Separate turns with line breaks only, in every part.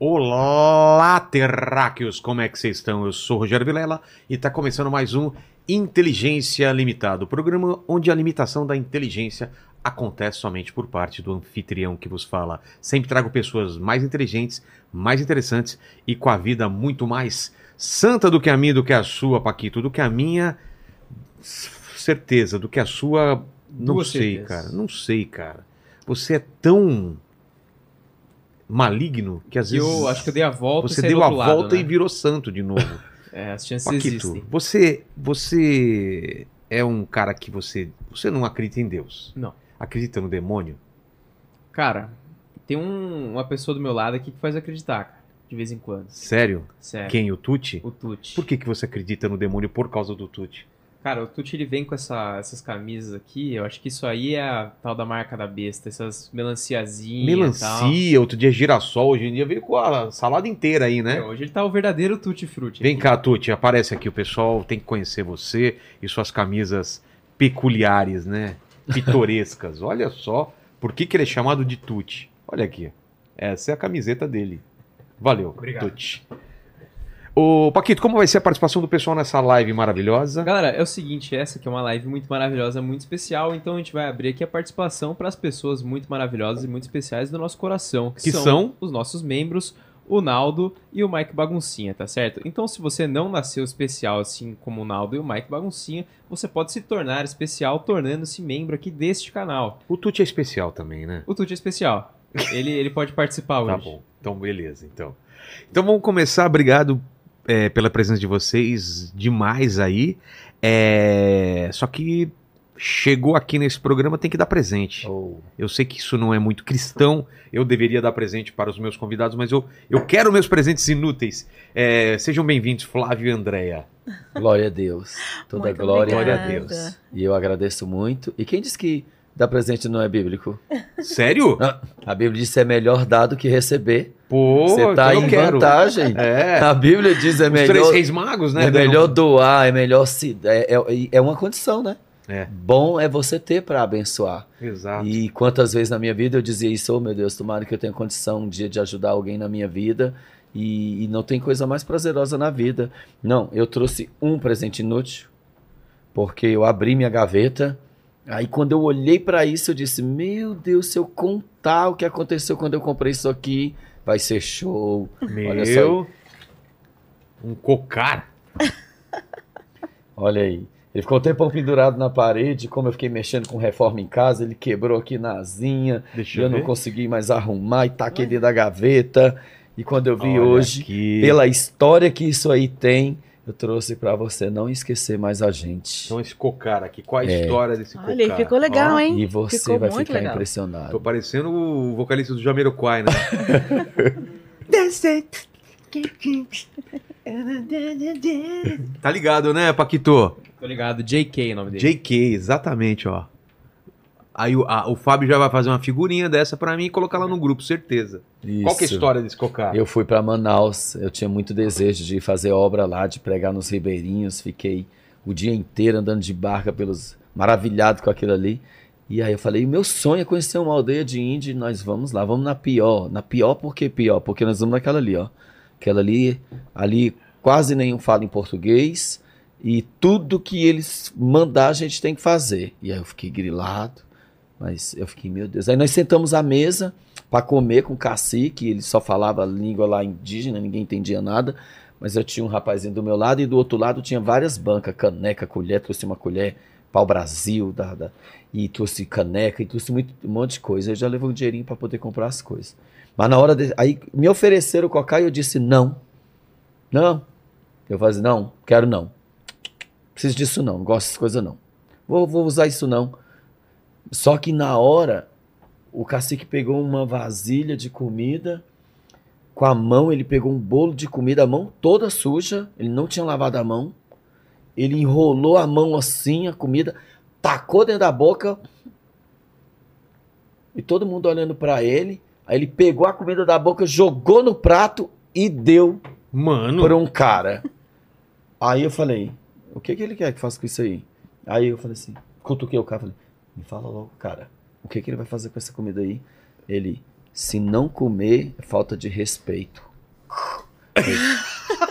Olá, terráqueos! Como é que vocês estão? Eu sou o Rogério Vilela e está começando mais um Inteligência Limitada, o programa onde a limitação da inteligência acontece somente por parte do anfitrião que vos fala. Sempre trago pessoas mais inteligentes, mais interessantes e com a vida muito mais santa do que a minha, do que a sua, Paquito, do que a minha, certeza, do que a sua, não
Duas
sei,
certezas.
cara, não sei, cara. Você é tão maligno que às vezes
eu acho que eu dei a volta
você deu a
lado,
volta
né?
e virou santo de novo.
É, as chances
Paquito,
existem.
você, você é um cara que você, você não acredita em Deus.
Não.
Acredita no demônio?
Cara, tem um- uma pessoa do meu lado aqui que faz acreditar, cara. De vez em quando.
Sério?
Sério.
Quem? O Tuti?
O Tuti.
Por que, que você acredita no demônio por causa do Tuti?
Cara, o Tuti ele vem com essa- essas camisas aqui. Eu acho que isso aí é a tal da marca da besta. Essas melanciazinhas e tal.
Melancia, outro dia girassol, hoje em dia veio com a salada inteira aí, né?
É, hoje ele tá o verdadeiro Tutti Frutti.
Vem
aqui.
cá, Tuti, aparece aqui, o pessoal tem que conhecer você e suas camisas peculiares, né? Pitorescas. Olha só, por que, que ele é chamado de Tuti? Olha aqui, essa é a camiseta dele. Valeu,
Obrigado.
Tuti. Ô, Paquito, como vai ser a participação do pessoal nessa live maravilhosa?
Galera, é o seguinte, essa aqui é uma live muito maravilhosa, muito especial, então a gente vai abrir aqui a participação para as pessoas muito maravilhosas e muito especiais do nosso coração,
Que são?
os nossos membros, o Naldo e o Mike Baguncinha, tá certo? Então, se você não nasceu especial assim como o Naldo e o Mike Baguncinha, você pode se tornar especial tornando-se membro aqui deste canal.
O Tuti é especial também, né?
O Tuti é especial. Ele, ele pode participar hoje.
Tá bom. Então, beleza. Então, então vamos começar. Obrigado é, pela presença de vocês demais aí. É, Só que chegou aqui nesse programa tem que dar presente.
Oh,
Eu sei que isso não é muito cristão. Eu deveria dar presente para os meus convidados, mas eu, eu quero meus presentes inúteis. É, sejam bem-vindos, Flávio e Andréia.
glória a Deus. Toda
Muito
glória.
Glória a. Deus.
E eu agradeço muito. E quem disse que dar presente não é bíblico?
Sério?
Ah, A Bíblia diz que é melhor dar do que receber.
Pô,
Você tá
então
em vantagem.
É.
A Bíblia diz é
Os três
melhor,
reis magos, né?
é melhor doar, é melhor se. É, é, é uma condição, né?
É.
Bom é você ter para abençoar.
Exato.
E quantas vezes na minha vida eu dizia isso, oh meu Deus, tomara que eu tenha condição um dia de ajudar alguém na minha vida. E, e não tem coisa mais prazerosa na vida. Não, eu trouxe um presente inútil, porque eu abri minha gaveta. Aí quando eu olhei para isso, eu disse: Meu Deus, se eu contar o que aconteceu quando eu comprei isso aqui, vai ser show. Olha só
Meu. Um cocar.
Olha aí. Ele ficou um tempão pendurado na parede, como eu fiquei mexendo com reforma em casa, ele quebrou aqui na asinha.
Deixa
eu
eu
não consegui mais arrumar e taquei dentro da gaveta. E quando eu vi
Olha
hoje,
aqui.
pela história que isso aí tem, eu trouxe pra você não esquecer mais a gente.
Então esse cocar aqui, qual a
É.
história desse cocar?
Olha, ficou legal, hein?
E você
Ficou
vai
muito
ficar
legal.
impressionado.
Tô parecendo o vocalista do Jamiroquai, né? tá ligado, né, Paquito?
Tô ligado, JK é o nome dele.
JK, exatamente, ó. Aí o, a- o Fábio já vai fazer uma figurinha dessa pra mim e colocar lá no grupo, certeza. Qual que é a
Isso.
história desse cocar?
Eu fui para Manaus, eu tinha muito desejo de fazer obra lá, de pregar nos ribeirinhos, fiquei o dia inteiro andando de barca pelos maravilhado com aquilo ali. E aí eu falei, meu sonho é conhecer uma aldeia de índio, e nós vamos lá, vamos na pior. Na pior por que pior? Porque nós vamos naquela ali, ó. Aquela ali, ali quase nenhum fala em português e tudo que eles mandar a gente tem que fazer. E aí eu fiquei grilado, mas eu fiquei, meu Deus. Aí nós sentamos à mesa para comer com o cacique, ele só falava língua lá indígena, ninguém entendia nada. Mas eu tinha um rapazinho do meu lado e do outro lado tinha várias bancas, caneca, colher, trouxe uma colher pau Brasil, da, da- e trouxe caneca, e trouxe muito, um monte de coisa. Eu já levei um dinheirinho para poder comprar as coisas. Mas na hora de, aí me ofereceram o cocá e eu disse não. Não. Eu falei, não, quero não. Preciso disso não, não gosto dessas coisas não. Vou, vou usar isso não. Só que na hora, o cacique pegou uma vasilha de comida, com a mão, ele pegou um bolo de comida, a mão toda suja, ele não tinha lavado a mão. Ele enrolou a mão assim, a comida, tacou dentro da boca. E todo mundo olhando pra ele. Aí ele pegou a comida da boca, jogou no prato e deu
Mano,
por um cara. Aí eu falei, o que, que ele quer que faça com isso aí? Aí eu falei assim, cutuquei o cara, falei, me fala logo, cara, o que, que ele vai fazer com essa comida aí? Ele, se não comer, é falta de respeito.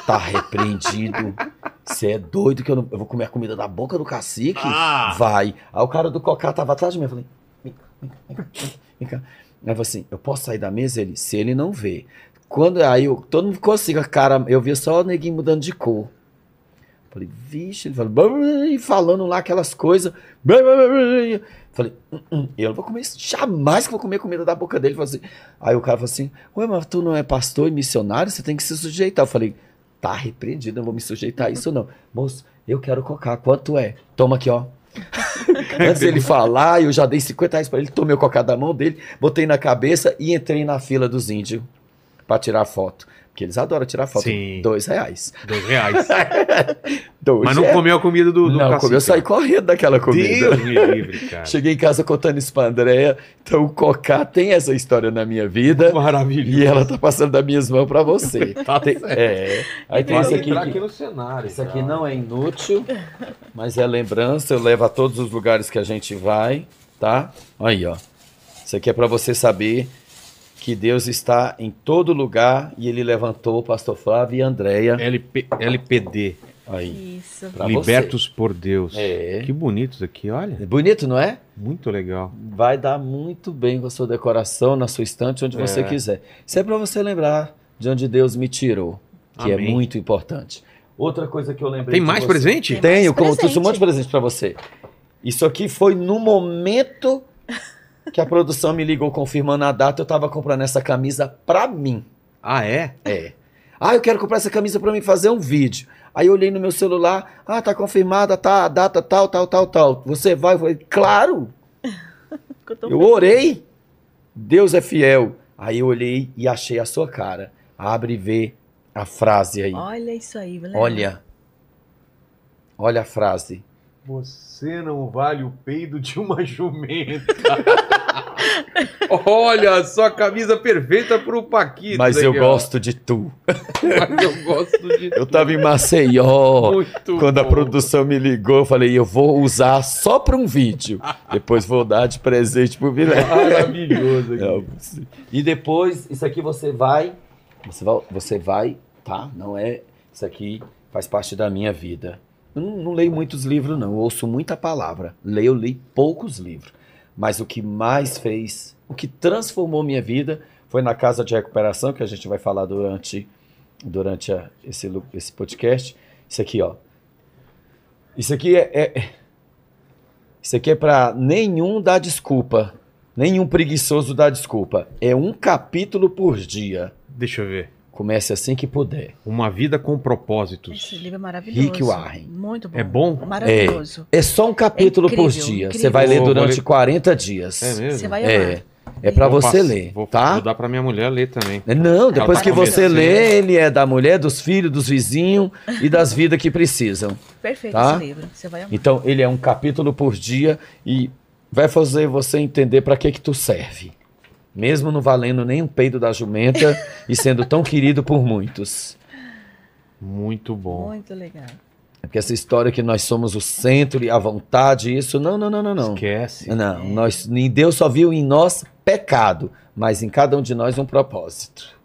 Tá repreendido. Você é doido que eu, não, eu vou comer a comida da boca do cacique?
Ah.
Vai. Aí o cara do cocá tava atrás de mim. Eu falei, vem cá, vem vem vem cá. Aí eu falei assim, eu posso sair da mesa? Ele, se ele não vê. Quando aí eu, todo mundo ficou assim cara, eu via só o neguinho mudando de cor. Falei, vixe, ele falou, "Blá, blá, blá", e falando lá aquelas coisas. Blá. Falei, "Hum, hum, eu não vou comer isso, jamais que vou comer comida da boca dele. Falei assim, aí o cara falou assim, ué, mas tu não é pastor e missionário, você tem que se sujeitar. Eu falei, tá repreendido, não vou me sujeitar a isso não. Moço, eu quero cocar, quanto é? Toma aqui, ó. Antes dele falar, eu já dei 50 reais pra ele, tomei o cocá da mão dele, botei na cabeça e entrei na fila dos índios pra tirar foto. Porque eles adoram tirar foto.
Sim.
Dois reais.
Dois reais.
Dois
Mas não
reais.
comeu a comida do, do
Não,
cacique.
comeu, eu saí correndo daquela comida.
Deus me livre, cara.
Cheguei em casa contando isso pra Andréia. Então o Cocá tem essa história na minha vida.
Maravilhoso.
E ela tá passando das minhas mãos pra você.
Tá
Tem-
certo.
é. Aí tem esse aqui. que-
aqui no cenário.
Isso aqui não é inútil, mas é lembrança. Eu levo a todos os lugares que a gente vai, tá? Aí, ó. Isso aqui é para você saber que Deus está em todo lugar e ele levantou o pastor Flávio e Andréia.
LP, LPD.
Aí.
Isso.
Pra
Libertos por Deus.
É.
Que bonitos aqui, olha.
É bonito, não é?
Muito legal.
Vai dar muito bem com a sua decoração, na sua estante, onde você
É.
quiser. Isso é para você lembrar de onde Deus me tirou, que é
Amém.
muito importante. Outra coisa que eu lembrei
Tem mais
você-
presente?
Tem.
Tenho,
mais
como trouxe um
presente.
monte de presente pra você. Isso aqui foi no momento que a produção me ligou confirmando a data, eu tava comprando essa camisa pra mim.
Ah, é?
É. Ah, eu quero comprar essa camisa pra mim fazer um vídeo. Aí eu olhei no meu celular, ah, tá confirmada, tá a data tal, tal, tal, tal. Você vai? Eu falei, claro,
Eu
orei. Deus é fiel. Aí eu olhei e achei a sua cara. Abre e vê a frase aí.
Olha isso aí, Léo.
Olha. Olha a frase.
Você não vale o peido de uma jumenta. Olha, só camisa perfeita pro Paquito.
Mas eu
aqui,
gosto de tu.
Mas eu gosto de
Eu tava em Maceió.
Muito
Quando a
bom.
produção me ligou, eu falei, eu vou usar só para um vídeo. Depois vou dar de presente pro Vilela.
Maravilhoso aqui.
Não, E depois, isso aqui você vai, você vai, você vai, tá? Não é, isso aqui faz parte da minha vida. Eu não, não leio muitos livros, não. Eu ouço muita palavra. Leio, li poucos livros. Mas o que mais fez, o que transformou minha vida foi na casa de recuperação, que a gente vai falar durante, durante a- esse, esse podcast. Isso aqui, ó. Isso aqui é, é- isso aqui é para nenhum dar desculpa. Nenhum preguiçoso dá desculpa. É um capítulo por dia.
Deixa eu ver.
Comece assim que puder.
Uma vida com propósitos.
Esse livro é maravilhoso.
Rick Warren.
Muito bom.
É bom?
Maravilhoso.
É só um capítulo
É
por
incrível,
dia.
incrível.
Você vai ler durante
ler.
40 dias.
É mesmo?
Você vai amar.
É. É para você ler,
vou,
tá?
Vou dar pra minha mulher ler também.
Não, depois
tá
que você lê, ele é da mulher, dos filhos, dos vizinhos e das vidas que precisam.
Perfeito
Tá?
esse livro. Você vai amar.
Então, ele é um capítulo por dia e vai fazer você entender para que que tu serve. Mesmo não valendo nem um peido da jumenta e sendo tão querido por muitos.
Muito bom.
Muito legal.
É porque essa história que nós somos o centro e a vontade, isso, não, não, não, não, não.
Esquece.
Não, nós, nem Deus só viu em nós pecado, mas em cada um de nós um propósito.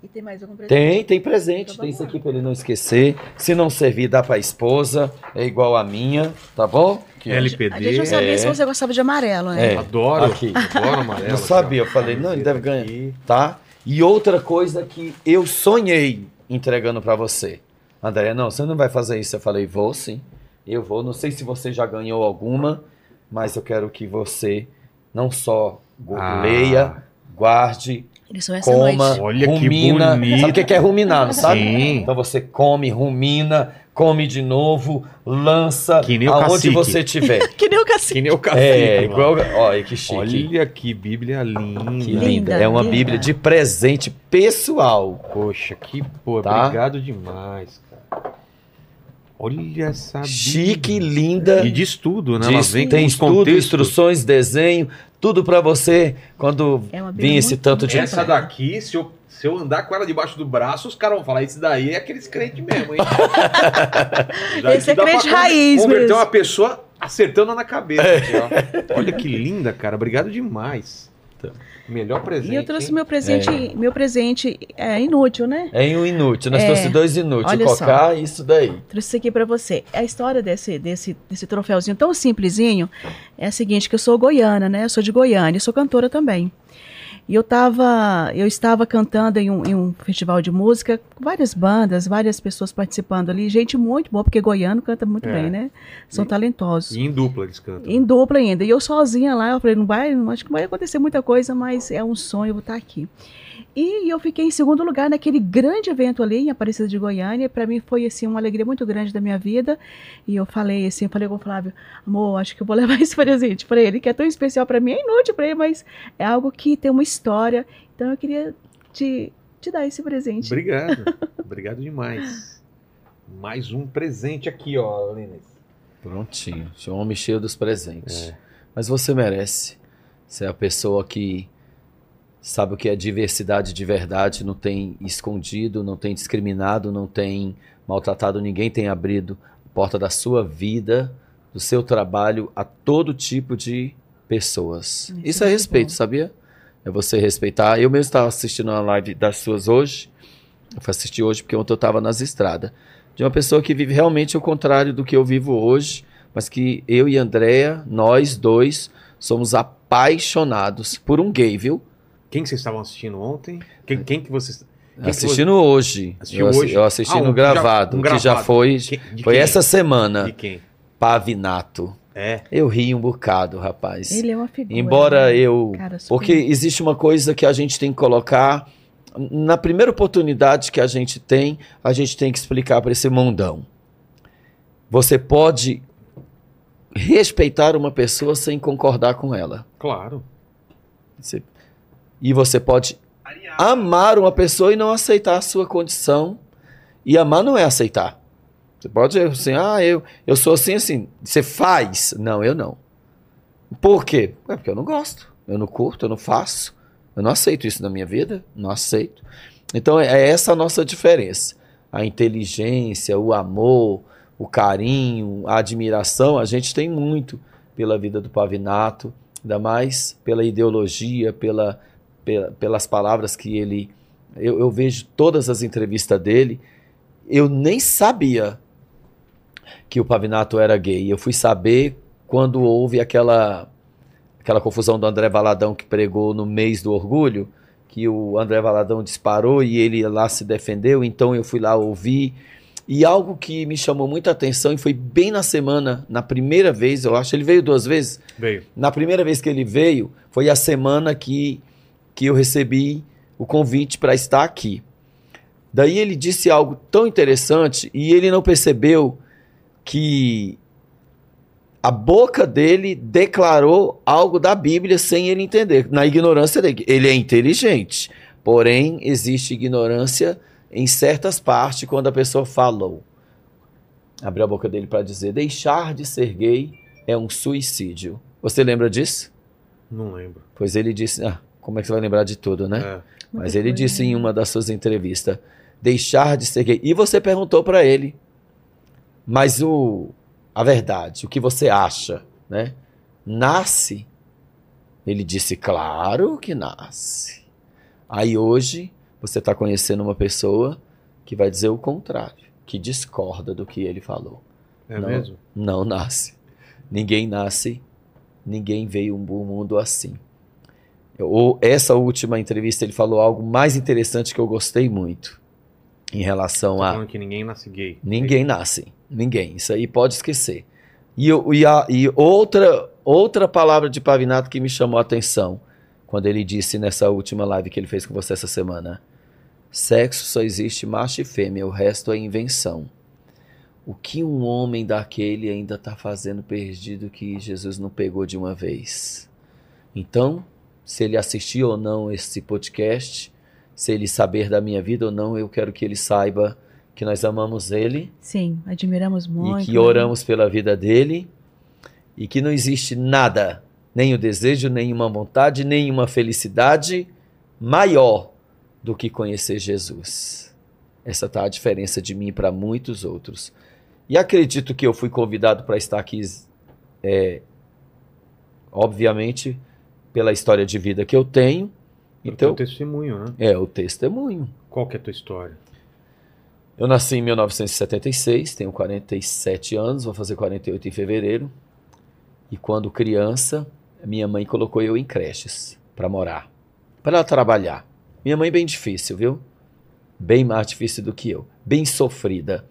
E tem mais algum presente?
Tem, tem presente,
Então
tem isso aqui para ele não esquecer. Se não servir, dá para a esposa, é igual a minha, tá bom? Ó.
LPD.
A gente não sabia
é.
se você gostava de amarelo, né?
É.
Adoro.
Aqui.
Adoro amarelo.
Não sabia,
ó.
eu falei, não, ele deve ganhar.
Aqui.
Tá? E outra coisa que eu sonhei entregando para você. André, não, você não vai fazer isso. Eu falei, vou sim. Eu vou. Não sei se você já ganhou alguma, mas eu quero que você não só gu-
Ah.
leia, guarde, coma,
noite.
Olha que
rumina.
bonito.
Sabe o que que é ruminar, não sabe?
Sim.
Então você come, rumina, come de novo, lança
Que nem o
aonde
cacique.
você tiver.
Que nem o cacique.
Que nem o cacique.
é, igual. Olha que chique.
Olha que bíblia linda.
Que
Linda.
É uma
linda.
Bíblia de presente pessoal.
Poxa, que pô,
Tá?
obrigado demais, cara. Olha essa
Chique,
Bíblia.
linda.
E diz tudo, né?
Diz-
vem
tem estudo,
contextos.
instruções, desenho, tudo pra você quando
É
vir esse tanto de.
Essa daqui, se eu, se eu andar com ela debaixo do braço, os caras vão falar, esse daí é aqueles crentes mesmo, hein?
Esse é crente raiz
Converter
mesmo.
uma pessoa acertando na cabeça. aqui, ó. Olha que linda, cara. Obrigado demais. Melhor presente.
E eu trouxe
hein?
meu presente, meu presente é inútil, né?
É um inútil. Nós
É.
trouxe dois inúteis.
Olha.
Cocá e isso daí.
Trouxe isso aqui pra você. A história desse, desse, desse troféuzinho tão simplesinho é a seguinte, que eu sou goiana, né? Eu sou de Goiânia, eu sou cantora também. E eu tava, eu estava cantando em um, em um festival de música, com várias bandas, várias pessoas participando ali, gente muito boa, porque goiano canta muito
É.
bem, né? São
E-
talentosos.
E em dupla eles cantam.
Em dupla ainda. E eu sozinha lá, eu falei, não vai, não, acho que não vai acontecer muita coisa, mas é um sonho, eu vou estar aqui. E eu fiquei em segundo lugar naquele grande evento ali em Aparecida de Goiânia. Para mim foi assim uma alegria muito grande da minha vida. E eu falei assim, eu falei com o Flávio, amor, acho que eu vou levar esse presente para ele, que é tão especial para mim, é inútil para ele, mas é algo que tem uma história. Então eu queria te, te dar esse presente.
Obrigado. Obrigado demais. Mais um presente aqui, ó, Lines.
Prontinho. Tinha um homem cheio dos presentes.
É.
Mas você merece. Você é a pessoa que sabe o que é diversidade de verdade, não tem escondido, não tem discriminado, não tem maltratado ninguém, tem abrido a porta da sua vida, do seu trabalho a todo tipo de pessoas.
Isso
Isso
é
é
muito
respeito,
bom.
sabia? É você respeitar. Eu mesmo estava assistindo uma live das suas hoje. Eu fui assistir hoje porque ontem eu estava nas estradas. De uma pessoa que vive realmente o contrário do que eu vivo hoje, mas que eu e Andréa, nós dois, somos apaixonados por um gay, viu?
Quem que vocês estavam assistindo ontem? Quem, quem que vocês. Quem que
assistindo hoje.
Assistiu
eu, assi-
hoje?
eu assisti
Ah, um
no
que já-
gravado,
um
que já
gravado.
foi. Foi
quem?
essa semana.
De quem?
Pavinato.
É.
Eu ri um bocado, rapaz.
Ele é uma figura.
Embora
né?
eu.
Cara,
Porque existe uma coisa que a gente tem que colocar. Na primeira oportunidade que a gente tem, a gente tem que explicar para esse mundão. Você pode respeitar uma pessoa sem concordar com ela.
Claro.
Você- E você pode amar uma pessoa e não aceitar a sua condição. E amar não é aceitar. Você pode dizer assim, ah, eu, eu sou assim, assim. Você faz? Não, eu não. Por quê? É porque eu não gosto. Eu não curto, eu não faço. Eu não aceito isso na minha vida. Não aceito. Então é essa a nossa diferença. A inteligência, o amor, o carinho, a admiração, a gente tem muito pela vida do Pavinato, ainda mais pela ideologia, pela- pelas palavras que ele. Eu, eu vejo todas as entrevistas dele. Eu nem sabia que o Pavinato era gay. Eu fui saber quando houve aquela, aquela confusão do André Valadão que pregou no mês do orgulho, que o André Valadão disparou e ele lá se defendeu. Então eu fui lá ouvir. E algo que me chamou muita atenção, e foi bem na semana, na primeira vez, eu acho, ele veio duas vezes.
Veio.
Na primeira vez que ele veio, foi a semana que, que eu recebi o convite para estar aqui. Daí ele disse algo tão interessante e ele não percebeu que a boca dele declarou algo da Bíblia sem ele entender, na ignorância dele. Ele é inteligente, porém existe ignorância em certas partes quando a pessoa falou. Abriu a boca dele para dizer: deixar de ser gay é um suicídio. Você lembra disso?
Não lembro.
Pois ele disse: ah, como é que você vai lembrar de tudo, né?
É.
Mas ele disse
né?
em uma das suas entrevistas: deixar de ser gay. E você perguntou para ele, mas o a verdade, o que você acha, né? Nasce? Ele disse: claro que nasce. Aí hoje você está conhecendo uma pessoa que vai dizer o contrário, que discorda do que ele falou.
É
Não.
mesmo?
Não nasce. Ninguém nasce, ninguém veio um mundo assim. Ou essa última entrevista ele falou algo mais interessante que eu gostei muito em relação a
que ninguém nasce gay.
ninguém nasce, ninguém. Isso aí pode esquecer. E, e, a- e outra outra palavra de Pavinato que me chamou a atenção quando ele disse nessa última live que ele fez com você essa semana: sexo só existe macho e fêmea, o resto é invenção. O que um homem daquele ainda está fazendo perdido que Jesus não pegou de uma vez? Então, se ele assistir ou não esse podcast, se ele saber da minha vida ou não, eu quero que ele saiba que nós amamos ele
Sim, admiramos muito.
e que
né?
oramos pela vida dele e que não existe nada, nem o desejo, nem uma vontade, nem uma felicidade maior do que conhecer Jesus. Essa tá a diferença de mim para muitos outros. E acredito que eu fui convidado para estar aqui, é, obviamente, pela história de vida que eu tenho.
Então,
Então,
testemunho, né?
é o testemunho.
Qual que é a tua história?
Eu nasci em 1976, tenho 47 anos, vou fazer 48 em fevereiro. E quando criança, minha mãe colocou eu em creches para morar, para ela trabalhar. Minha mãe bem difícil, viu? Bem mais difícil do que eu, bem sofrida.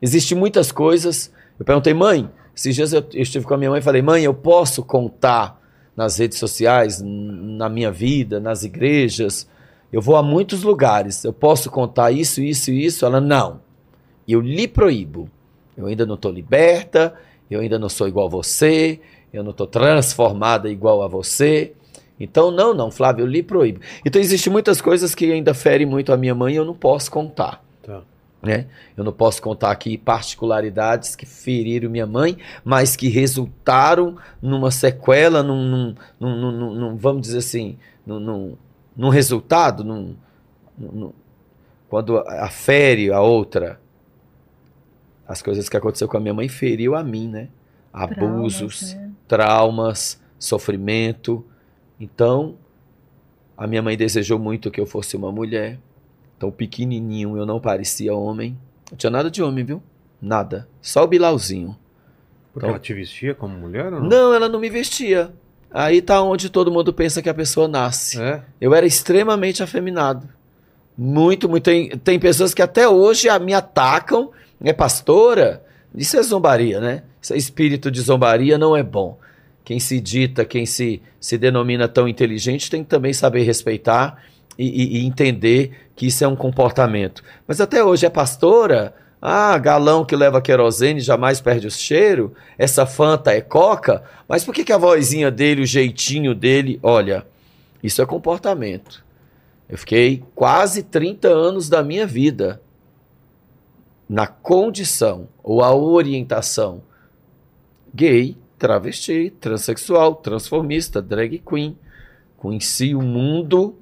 Existem muitas coisas. Eu perguntei, mãe, esses dias eu, eu estive com a minha mãe e falei, mãe, eu posso contar nas redes sociais, na minha vida, nas igrejas, eu vou a muitos lugares, eu posso contar isso, isso e isso? Ela, não. Eu lhe proíbo. Eu ainda não estou liberta, eu ainda não sou igual a você, eu não estou transformada igual a você. Então, não, não, Flávio, eu lhe proíbo. Então, existem muitas coisas que ainda ferem muito a minha mãe e eu não posso contar. Né? Eu não posso contar aqui particularidades que feriram minha mãe, mas que resultaram numa sequela, num, num- num- num- vamos dizer assim, num, resultado, quando afere a outra. As coisas que aconteceu com a minha mãe feriu a mim, né? Abusos,
Traumas, né?
traumas, sofrimento. Então, a minha mãe desejou muito que eu fosse uma mulher. Então, pequenininho, eu não parecia homem. Não tinha nada de homem, viu? Nada. Só o bilauzinho.
Porque
Então-
ela te vestia como mulher ou não?
Não, ela não me vestia. Aí tá onde todo mundo pensa que a pessoa nasce.
É?
Eu era extremamente afeminado. Muito, muito. Tem, tem pessoas que até hoje a- me atacam. É pastora? Isso é zombaria, né? Isso é espírito de zombaria, não é bom. Quem se dita, quem se, se denomina tão inteligente, tem que também saber respeitar e, e- entender que isso é um comportamento. Mas até hoje é pastora? Ah, galão que leva querosene jamais perde o cheiro. Essa fanta é coca. Mas por que, que a vozinha dele, o jeitinho dele, olha, isso é comportamento. Eu fiquei quase 30 anos da minha vida na condição ou a orientação gay, travesti, transexual, transformista, drag queen. Conheci o mundo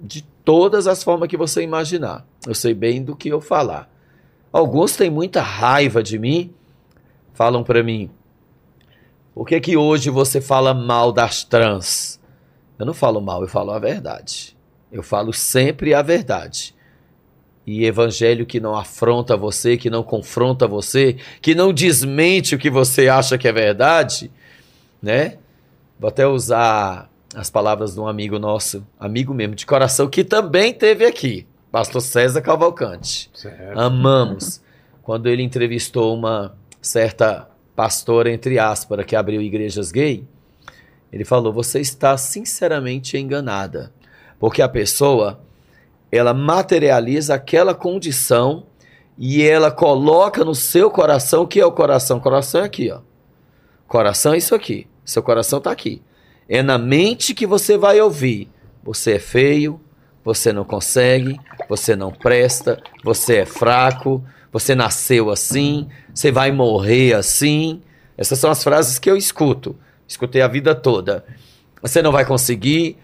de todas as formas que você imaginar. Eu sei bem do que eu falar. Alguns têm muita raiva de mim, falam para mim: por que, que hoje você fala mal das trans? Eu não falo mal, eu falo a verdade. Eu falo sempre a verdade. E evangelho que não afronta você, que não confronta você, que não desmente o que você acha que é verdade, né? Vou até usar as palavras de um amigo nosso, amigo mesmo de coração, que também teve aqui, pastor César Cavalcante.
Certo.
Amamos. Quando ele entrevistou uma certa pastora, entre aspas, que abriu igrejas gay, ele falou: Você está sinceramente enganada. Porque a pessoa, ela materializa aquela condição e ela coloca no seu coração, o que é o coração? O coração é aqui, ó. Coração é isso aqui. Seu coração está aqui. É na mente que você vai ouvir. Você é feio, você não consegue, você não presta, você é fraco, você nasceu assim, você vai morrer assim. Essas são as frases que eu escuto. Escutei a vida toda. Você não vai conseguir.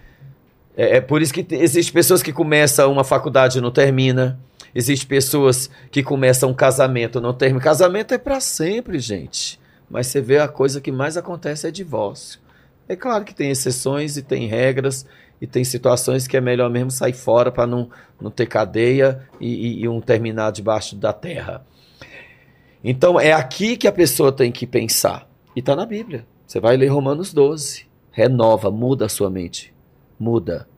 É, é por isso que te- existe pessoas que começam uma faculdade e não termina. Existem pessoas que começam um casamento e não termina. Casamento é para sempre, gente. Mas você vê a coisa que mais acontece é divórcio. É claro que tem exceções e tem regras e tem situações que é melhor mesmo sair fora para não, não ter cadeia e, e- e um terminar debaixo da terra. Então é aqui que a pessoa tem que pensar. E está na Bíblia. Você vai ler Romanos 12. Renova, muda a sua mente. Muda.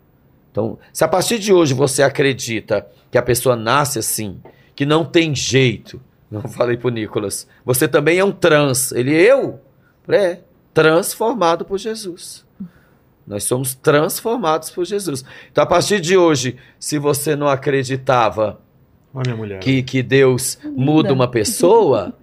Então, se a partir de hoje você acredita que a pessoa nasce assim, que não tem jeito, não falei pro Nicolas, você também é um trans. Ele, eu? É, transformado por Jesus. Nós somos transformados por Jesus. Então, a partir de hoje, se você não acreditava
Olha minha mulher.
que, que Deus muda uma pessoa,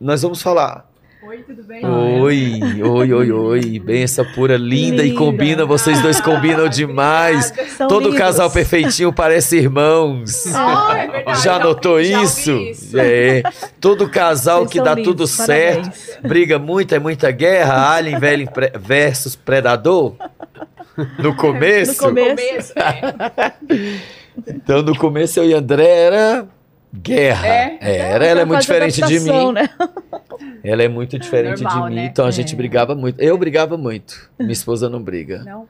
nós vamos falar.
Oi, tudo bem?
Oi, oi, oi, oi. Benção pura, linda e
Linda.
combina. Vocês dois combinam demais. Todo
lindos.
casal perfeitinho parece irmãos.
Oh, é verdade.
Já notou
Já
isso?
isso.
É. Todo casal
Vocês
que dá
lindos,
tudo
parabéns.
certo, briga muito, é muita guerra, Alien velho versus Predador. No começo.
No começo.
Começo, é.
Então, no começo eu e André era guerra.
É?
Era, ela é muito diferente de mim.
Né?
Ela é muito diferente
Normal,
de mim,
né?
então a gente
É.
brigava muito. Eu brigava muito. Minha esposa não briga.
Não.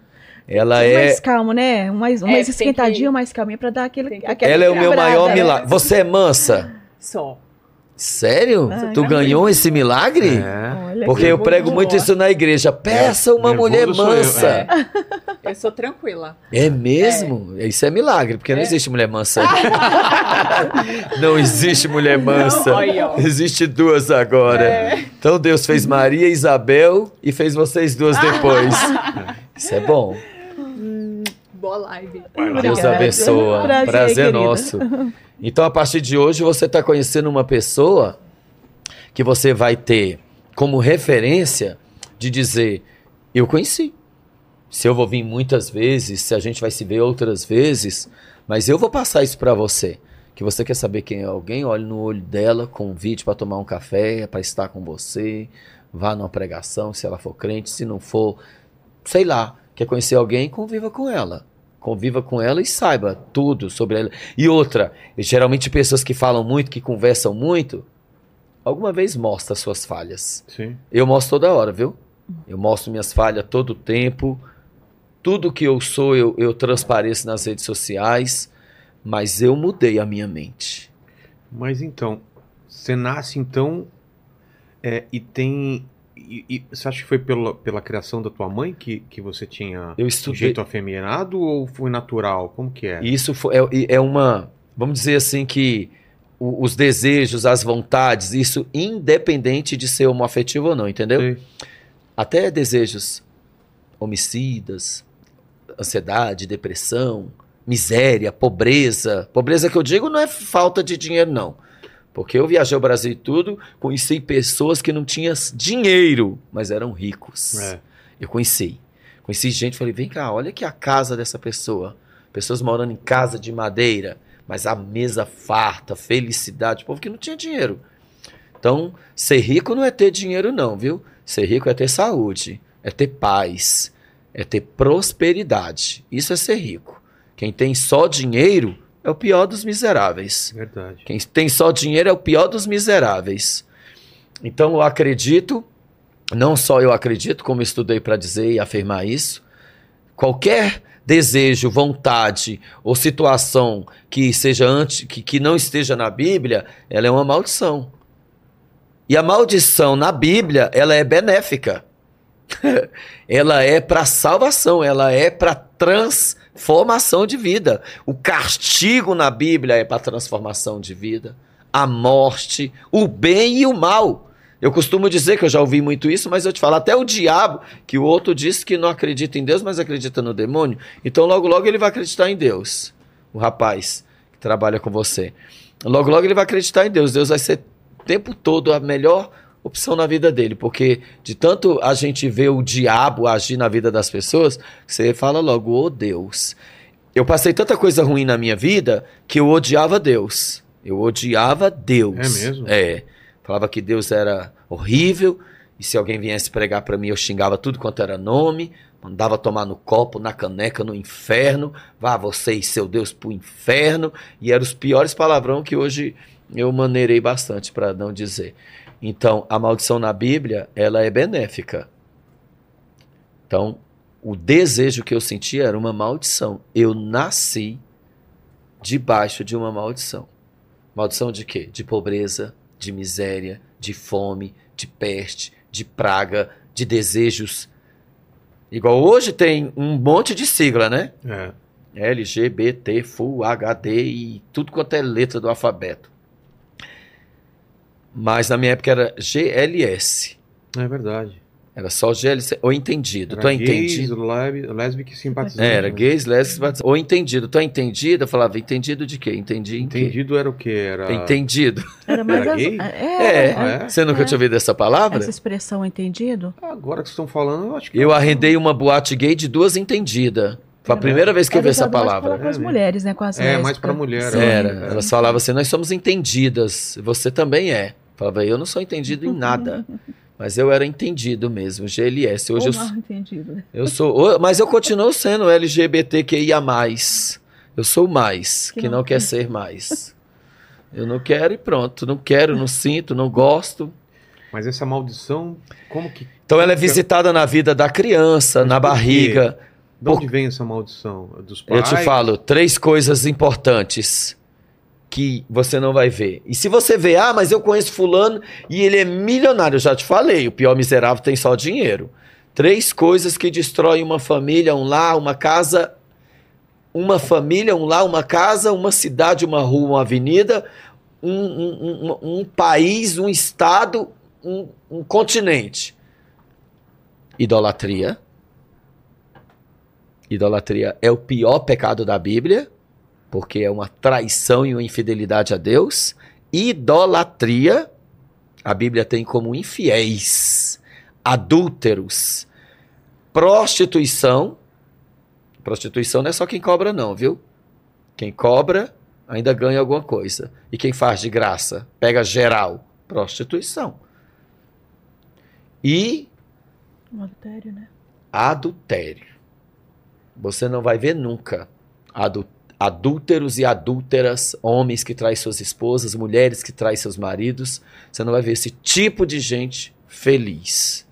Ela é.
mais calmo, né? Um mais, um
É,
mais
tem que-
esquentadinho, mais calminho pra dar aquele. aquela
Ela é o meu maior
né?
milagre. Você é mansa?
Só.
Sério?
Ah,
tu ganhou esse milagre?
É.
Olha
Porque
que
eu prego
muito boa.
isso na igreja. Peça uma
nervoso
mulher
sou eu,
mansa.
é.
Eu sou tranquila.
É mesmo? Isso é milagre, porque não
É.
existe mulher mansa. não existe mulher mansa.
Não.
Existe duas agora.
É.
Então Deus fez Maria e Isabel e fez vocês duas depois. Isso é bom.
Boa live.
Deus abençoa.
Prazer,
Prazer,
querida.
nosso. Então, a partir de hoje, você está conhecendo uma pessoa que você vai ter como referência de dizer: Eu conheci. Se eu vou vir muitas vezes, se a gente vai se ver outras vezes, mas eu vou passar isso para você. Que você quer saber quem é alguém, olhe no olho dela, convide para tomar um café, para estar com você, vá numa pregação, se ela for crente, se não for, sei lá, quer conhecer alguém, conviva com ela. Conviva com ela e saiba tudo sobre ela. E outra, geralmente pessoas que falam muito, que conversam muito, alguma vez mostra suas falhas.
Sim.
Eu mostro toda hora, viu? Eu mostro minhas falhas todo o tempo. Tudo que eu sou, eu, eu transpareço nas redes sociais. Mas eu mudei a minha mente.
Mas então, você nasce então é, e tem. E, e você acha que foi pela, pela criação da tua mãe que, que você tinha
Eu
um
estudei.
jeito afeminado ou foi natural? Como que é?
Isso foi, é, é uma. Vamos dizer assim que o- os desejos, as vontades, isso independente de ser homoafetivo ou não, entendeu?
Sei.
Até desejos homicidas, ansiedade, depressão, miséria, pobreza. Pobreza que eu digo não é falta de dinheiro, não. Porque eu viajei o Brasil e tudo, conheci pessoas que não tinham dinheiro, mas eram ricos.
É.
Eu conheci. Conheci gente, falei, vem cá, olha aqui a casa dessa pessoa. Pessoas morando em casa de madeira, mas a mesa farta, felicidade, povo que não tinha dinheiro. Então, ser rico não é ter dinheiro não, viu? Ser rico é ter saúde, é ter paz, é ter prosperidade. Isso é ser rico. Quem tem só dinheiro é o pior dos miseráveis.
Verdade.
Quem tem só dinheiro é o pior dos miseráveis. Então eu acredito, não só eu acredito, como estudei para dizer e afirmar isso, qualquer desejo, vontade ou situação que seja antes, que, que não esteja na Bíblia, ela é uma maldição. E a maldição na Bíblia, ela é benéfica. ela é para salvação, ela é para transformação de vida. O castigo na Bíblia é para transformação de vida. A morte, o bem e o mal. Eu costumo dizer que eu já ouvi muito isso, mas eu te falo, até o diabo, que o outro disse que não acredita em Deus, mas acredita no demônio, então logo logo ele vai acreditar em Deus. O rapaz que trabalha com você. Logo logo ele vai acreditar em Deus. Deus vai ser o tempo todo a melhor opção na vida dele, porque de tanto a gente vê o diabo agir na vida das pessoas, você fala logo, ô Deus. Eu passei tanta coisa ruim na minha vida que eu odiava Deus. Eu odiava Deus.
É mesmo?
É. Falava que Deus era horrível, e se alguém viesse pregar para mim, eu xingava tudo quanto era nome, mandava tomar no copo, na caneca, no inferno, vá você e seu Deus pro inferno, e eram os piores palavrão que hoje eu maneirei bastante para não dizer. Então, a maldição na Bíblia, ela é benéfica. Então, o desejo que eu senti era uma maldição. Eu nasci debaixo de uma maldição. Maldição de quê? De pobreza, de miséria, de fome, de peste, de praga, de desejos. Igual hoje tem um monte de sigla, né?
É.
LGBT, Full HD e tudo quanto é letra do alfabeto. Mas na minha época era GLS.
É verdade.
Era só GLS. Ou entendido.
Era
Tô
gays,
entendido.
lésbico, lésbico e simpatizante.
Era
né?
gays, lésbicas, ou entendido. Tô entendido. Eu falava, entendido de quê? Entendi em quê?
Entendido era o quê? Era...
Entendido.
Era mais
Era
as-
gay?
É,
É.
Ah, é?
Você nunca
É.
tinha ouvido essa palavra?
essa expressão entendido.
Agora que vocês estão falando, eu acho que.
Eu arrendei uma boate gay de duas entendidas. Foi a
É.
primeira vez que eu vi
Era
essa
mais
palavra.
pra- Com as
É
mulheres, né? Com as
É, mais pra mulher.
Sim.
Era. Elas falavam assim, nós somos entendidas. Você também é. Falava, eu não sou entendido em nada. Mas eu era entendido mesmo, GLS. Hoje
Ou
eu,
mal entendido.
eu sou. Mas eu continuo sendo LGBTQIA. Eu sou mais, que,
Que
não,
não
quer ser mais. Eu não quero e pronto. Não quero, não sinto, não gosto.
Mas essa maldição, como que.
Então ela é visitada na vida da criança,
Mas
na barriga.
De onde vem essa maldição? Dos
Eu
pais?
te falo três coisas importantes que você não vai ver. E se você vê, ah, mas eu conheço fulano e ele é milionário, eu já te falei, o pior miserável tem só dinheiro. Três coisas que destroem uma família, um lar, uma casa, uma família, um lar, uma casa, uma cidade, uma rua, uma avenida, um, um- um- um país, um estado, um continente. Idolatria. Idolatria é o pior pecado da Bíblia, porque é uma traição e uma infidelidade a Deus. Idolatria, a Bíblia tem como infiéis, adúlteros, prostituição. Prostituição não é só quem cobra, não, viu? Quem cobra ainda ganha alguma coisa. E quem faz de graça, pega geral, prostituição. E
Um adultério, né?
adultério. Você não vai ver nunca adúlteros e adúlteras, homens que traem suas esposas, mulheres que traem seus maridos. Você não vai ver esse tipo de gente feliz.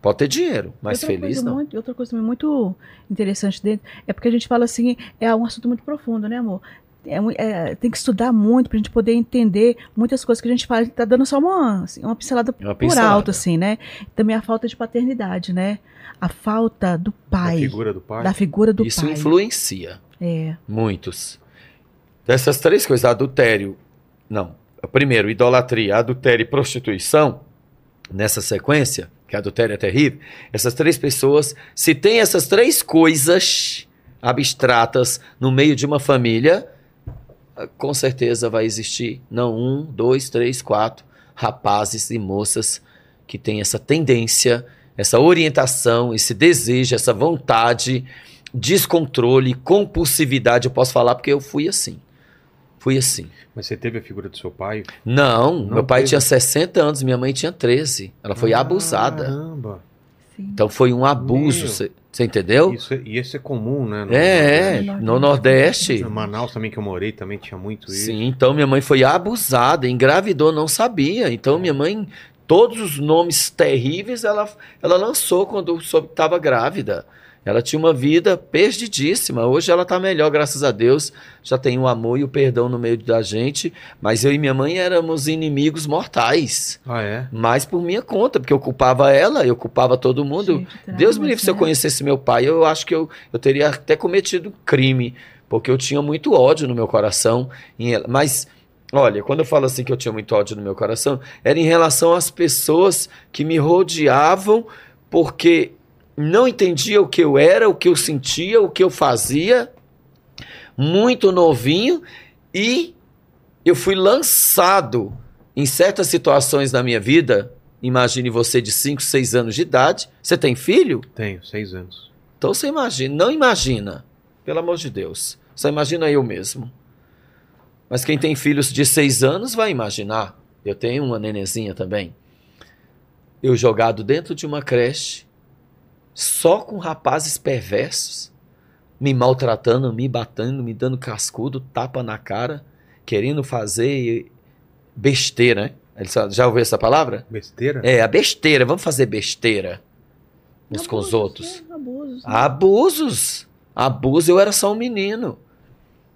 Pode ter dinheiro, mas
outra
feliz não.
Muito, outra coisa também muito interessante dentro é porque a gente fala assim, é um assunto muito profundo, né, amor? É é, tem que estudar muito pra gente poder entender muitas coisas que a gente fala. Tá dando só uma, assim, uma pincelada
Uma
por
pincelada.
alto, assim, né? Também a falta de paternidade, né? A falta do
Da
pai,
figura do pai.
da figura do
Isso
pai.
influencia
É.
muitos. Dessas três coisas, adultério, não. Primeiro, idolatria, adultério e prostituição, nessa sequência, que adultério é terrível, essas três pessoas, se tem essas três coisas abstratas no meio de uma família, com certeza vai existir, não um, dois, três, quatro rapazes e moças que têm essa tendência, essa orientação, esse desejo, essa vontade, descontrole, compulsividade. Eu posso falar porque eu fui assim. Fui assim.
Mas você teve a figura do seu pai?
Não,
Não
meu pai
teve?
tinha 60 anos, minha mãe tinha 13. Ela foi
Ah,
abusada.
Caramba.
Sim.
Então foi um abuso,
Meu.
Você entendeu?
Isso e isso é comum, né? no
É, é,
Nordeste.
no Nordeste.
Em Manaus também, que eu morei, também tinha muito isso.
Sim, então minha mãe foi abusada, engravidou, não sabia. Então minha mãe, todos os nomes terríveis ela, ela lançou quando soube que estava grávida. Ela tinha uma vida perdidíssima. Hoje ela está melhor, graças a Deus. Já tem o amor e o perdão no meio da gente. Mas eu e minha mãe éramos inimigos mortais.
Ah, é?
Mas por minha conta, porque eu culpava ela, eu culpava todo mundo.
De
Deus me livre, se eu
né?
conhecesse meu pai, eu acho que eu, eu teria até cometido crime, porque eu tinha muito ódio no meu coração. Mas, olha, quando eu falo assim que eu tinha muito ódio no meu coração, era em relação às pessoas que me rodeavam, porque não entendia o que eu era, o que eu sentia, o que eu fazia, muito novinho, e eu fui lançado em certas situações da minha vida. Imagine você de 5, 6 anos de idade. Você tem filho?
Tenho, seis anos.
Então você imagina, não imagina, pelo amor de Deus. Só imagina eu mesmo. Mas quem tem filhos de seis anos vai imaginar. Eu tenho uma nenezinha também. Eu jogado dentro de uma creche, só com rapazes perversos, me maltratando, me batendo, me dando cascudo, tapa na cara, querendo fazer besteira, né? Ele só- Já ouviu essa palavra?
Besteira?
É, a besteira. Vamos fazer besteira uns com os
Abusos,
outros.
né? Abusos. né?
Abusos. Abuso, eu era só um menino.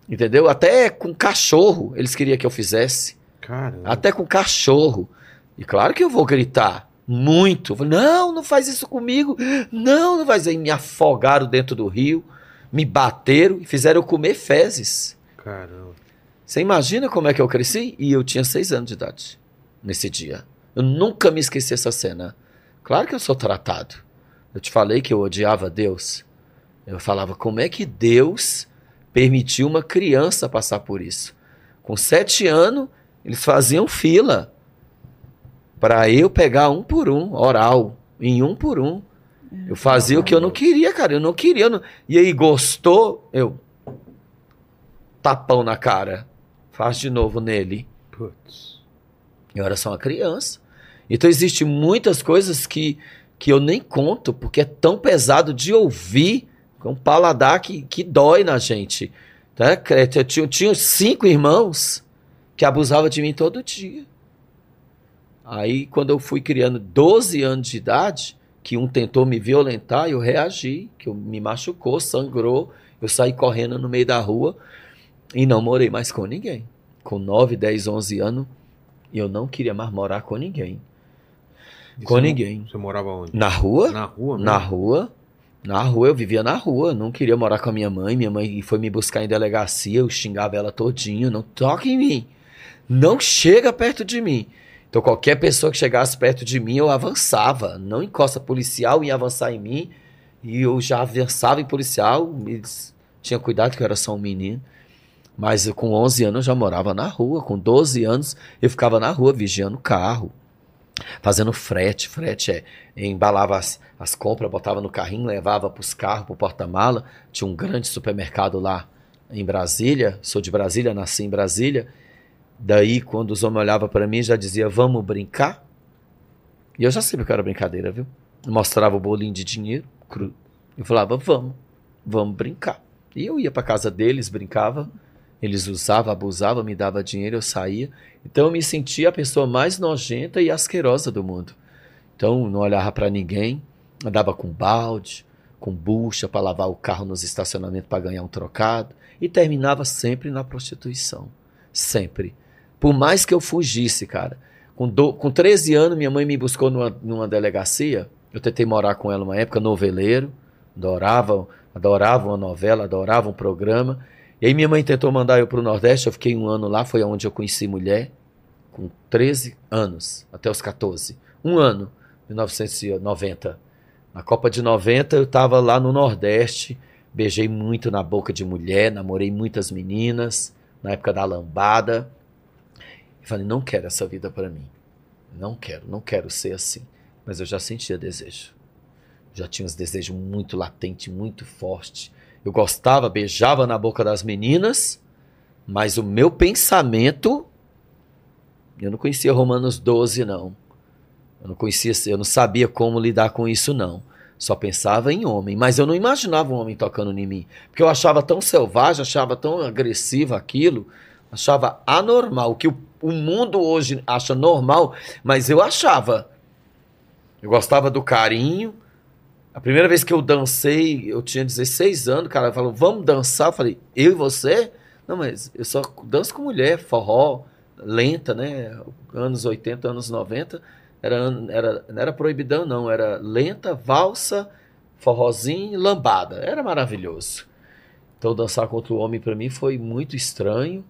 Entendeu? Até com cachorro eles queriam que eu fizesse.
Caramba.
Até com cachorro. E claro que eu vou gritar. Muito. Falei, Não, não faz isso comigo. Não, não faz. Aí me afogaram dentro do rio, me bateram e fizeram eu comer fezes.
Caramba.
Você imagina como é que eu cresci? E eu tinha seis anos de idade nesse dia. Eu nunca me esqueci essa cena. Claro que eu sou tratado. Eu te falei que eu odiava Deus. Eu falava, como é que Deus permitiu uma criança passar por isso? Com sete anos, eles faziam fila para eu pegar um por um, oral, em um por um. Eu fazia o que eu não queria, cara. Eu não queria. eu não- E aí, gostou? Eu. Tapão na cara. Faz de novo nele.
Putz.
Eu era só uma criança. Então, existem muitas coisas que, que eu nem conto, porque é tão pesado de ouvir. É um paladar que, que dói na gente. Tá? Eu tinha, eu tinha cinco irmãos que abusavam de mim todo dia. Aí, quando eu fui criando 12 anos de idade, que um tentou me violentar, eu reagi, que eu me machucou, sangrou, eu saí correndo no meio da rua e não morei mais com ninguém. Com 9, 10, 11 anos, eu não queria mais morar com ninguém.
E
com
você-
ninguém.
Você morava onde?
Na rua?
Na rua mesmo?
Na rua. Na rua, eu vivia na rua. Não queria morar com a minha mãe. Minha mãe foi me buscar em delegacia. Eu xingava ela todinho. Não toque em mim. Não chega perto de mim. Então, qualquer pessoa que chegasse perto de mim, eu avançava. Não encosta policial ia avançar em mim. E eu já avançava em policial. Eles tinham cuidado que eu era só um menino. Mas eu, com 11 anos eu já morava na rua. Com 12 anos eu ficava na rua vigiando carro. Fazendo frete. Frete é embalava as, as compras, botava no carrinho, levava para os carros, para o porta-mala. Tinha um grande supermercado lá em Brasília. Sou de Brasília, nasci em Brasília. Daí, quando os homens olhavam para mim, já dizia, vamos brincar? E eu já sabia que era brincadeira, viu? Mostrava o bolinho de dinheiro. cru. Eu falava, vamos, vamos brincar. E eu ia para casa deles, brincava. Eles usavam, abusavam, me dava dinheiro, eu saía. Então eu me sentia a pessoa mais nojenta e asquerosa do mundo. Então não olhava para ninguém, andava com balde, com bucha para lavar o carro nos estacionamentos para ganhar um trocado e terminava sempre na prostituição. Sempre. Por mais que eu fugisse, cara. Com, do, com 13 anos, minha mãe me buscou numa, numa delegacia. Eu tentei morar com ela uma época, noveleiro. Adorava, adorava uma novela, adorava um programa. E aí minha mãe tentou mandar eu para o Nordeste. Eu fiquei um ano lá, foi onde eu conheci mulher. Com 13 anos, até os 14. Um ano, 1990. Na Copa de 90, eu estava lá no Nordeste. Beijei muito na boca de mulher, namorei muitas meninas. Na época da lambada. E falei, não quero essa vida para mim. Não quero, não quero ser assim. Mas eu já sentia desejo. Já tinha os desejos muito latentes, muito fortes. Eu gostava, beijava na boca das meninas, mas o meu pensamento. Eu não conhecia Romanos 12, não. Eu não conhecia, eu não sabia como lidar com isso, não. Só pensava em homem, mas eu não imaginava um homem tocando em mim. Porque eu achava tão selvagem, achava tão agressivo aquilo, achava anormal. Que o, o mundo hoje acha normal, mas eu achava. Eu gostava do carinho. A primeira vez que eu dancei, eu tinha 16 anos, cara falou, vamos dançar. Eu falei, eu e você? Não, mas eu só danço com mulher, forró, lenta, né? Anos 80, anos 90. Era, era, não era proibidão, não. Era lenta, valsa, forrozinho, lambada. Era maravilhoso. Então, dançar contra o homem para mim foi muito estranho.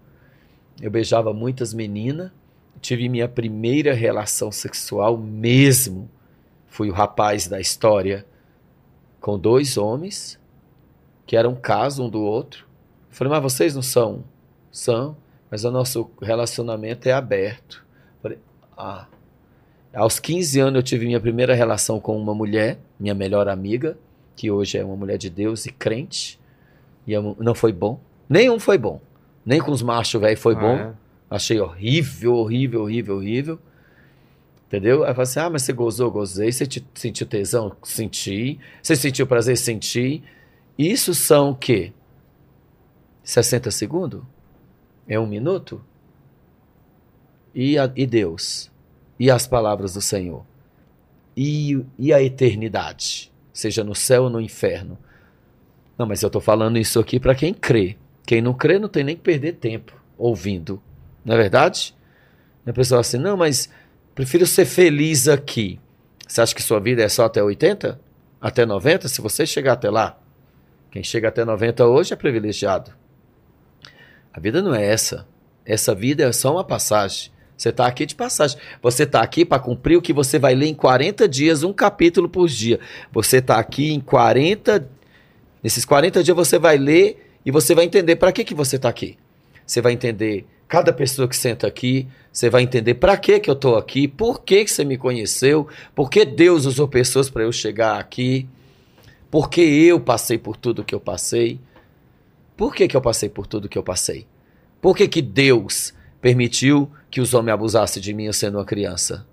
Eu beijava muitas meninas. Tive minha primeira relação sexual mesmo. Fui o rapaz da história com dois homens que eram um caso um do outro. Eu falei, mas vocês não são? São, mas o nosso relacionamento é aberto. Eu falei, ah. Aos 15 anos eu tive minha primeira relação com uma mulher, minha melhor amiga, que hoje é uma mulher de Deus e crente. E não foi bom. Nenhum foi bom. Nem com os machos velho foi
Ah,
bom.
é?
Achei horrível, horrível, horrível, horrível. Entendeu? Aí eu assim: ah, mas você gozou, gozei. Você te- sentiu tesão? Senti. Você sentiu prazer? Senti. Isso são o quê? 60 segundos? É um minuto? E, a- e Deus? E as palavras do Senhor? E, e a eternidade? Seja no céu ou no inferno? Não, mas eu estou falando isso aqui para quem crê. Quem não crê não tem nem que perder tempo ouvindo. Não é verdade? A pessoa assim, não, mas prefiro ser feliz aqui. Você acha que sua vida é só até 80? Até 90? Se você chegar até lá, quem chega até 90 hoje é privilegiado. A vida não é essa. Essa vida é só uma passagem. Você está aqui de passagem. Você está aqui para cumprir o que você vai ler em 40 dias, um capítulo por dia. Você está aqui em 40. Nesses 40 dias você vai ler e você vai entender para que, que você está aqui. Você vai entender cada pessoa que senta aqui, você vai entender para que, que eu estou aqui, por que, que você me conheceu, por que Deus usou pessoas para eu chegar aqui, por que eu passei por tudo que eu passei. Por que, que eu passei por tudo que eu passei? Por que, que Deus permitiu que os homens abusassem de mim sendo uma criança?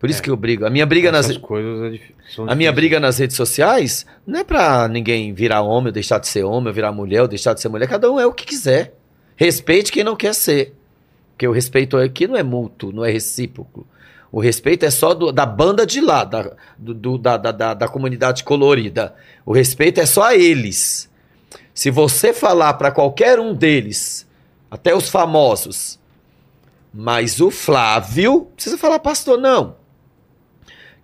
Por isso
É.
que eu brigo. A minha briga nas
Essas coisas é
a minha briga nas redes sociais não é pra ninguém virar homem ou deixar de ser homem, ou virar mulher ou deixar de ser mulher. Cada um é o que quiser. Respeite quem não quer ser. Porque o respeito aqui não é mútuo, não é recíproco. O respeito é só do- da banda de lá, da, do- da, da, da, da comunidade colorida. O respeito é só a eles. Se você falar para qualquer um deles, até os famosos, mas o Flávio, precisa falar pastor, não.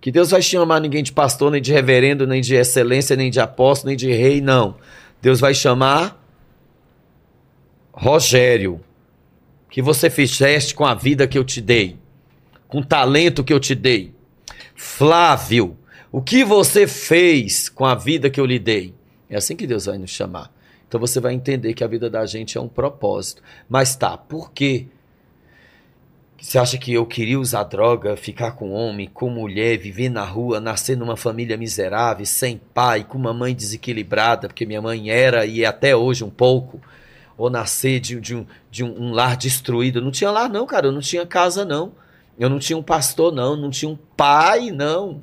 Que Deus vai chamar ninguém de pastor, nem de reverendo, nem de excelência, nem de apóstolo, nem de rei, não. Deus vai chamar Rogério. Que você fizeste com a vida que eu te dei, com o talento que eu te dei. Flávio, o que você fez com a vida que eu lhe dei? É assim que Deus vai nos chamar. Então você vai entender que a vida da gente é um propósito. Mas tá, por quê? Você acha que eu queria usar droga, ficar com homem, com mulher, viver na rua, nascer numa família miserável, sem pai, com uma mãe desequilibrada, porque minha mãe era e é até hoje um pouco, ou nascer de, de um, de um, um lar destruído? Não tinha lar, não, cara. Eu não tinha casa, não. Eu não tinha um pastor, não. Não tinha um pai, não.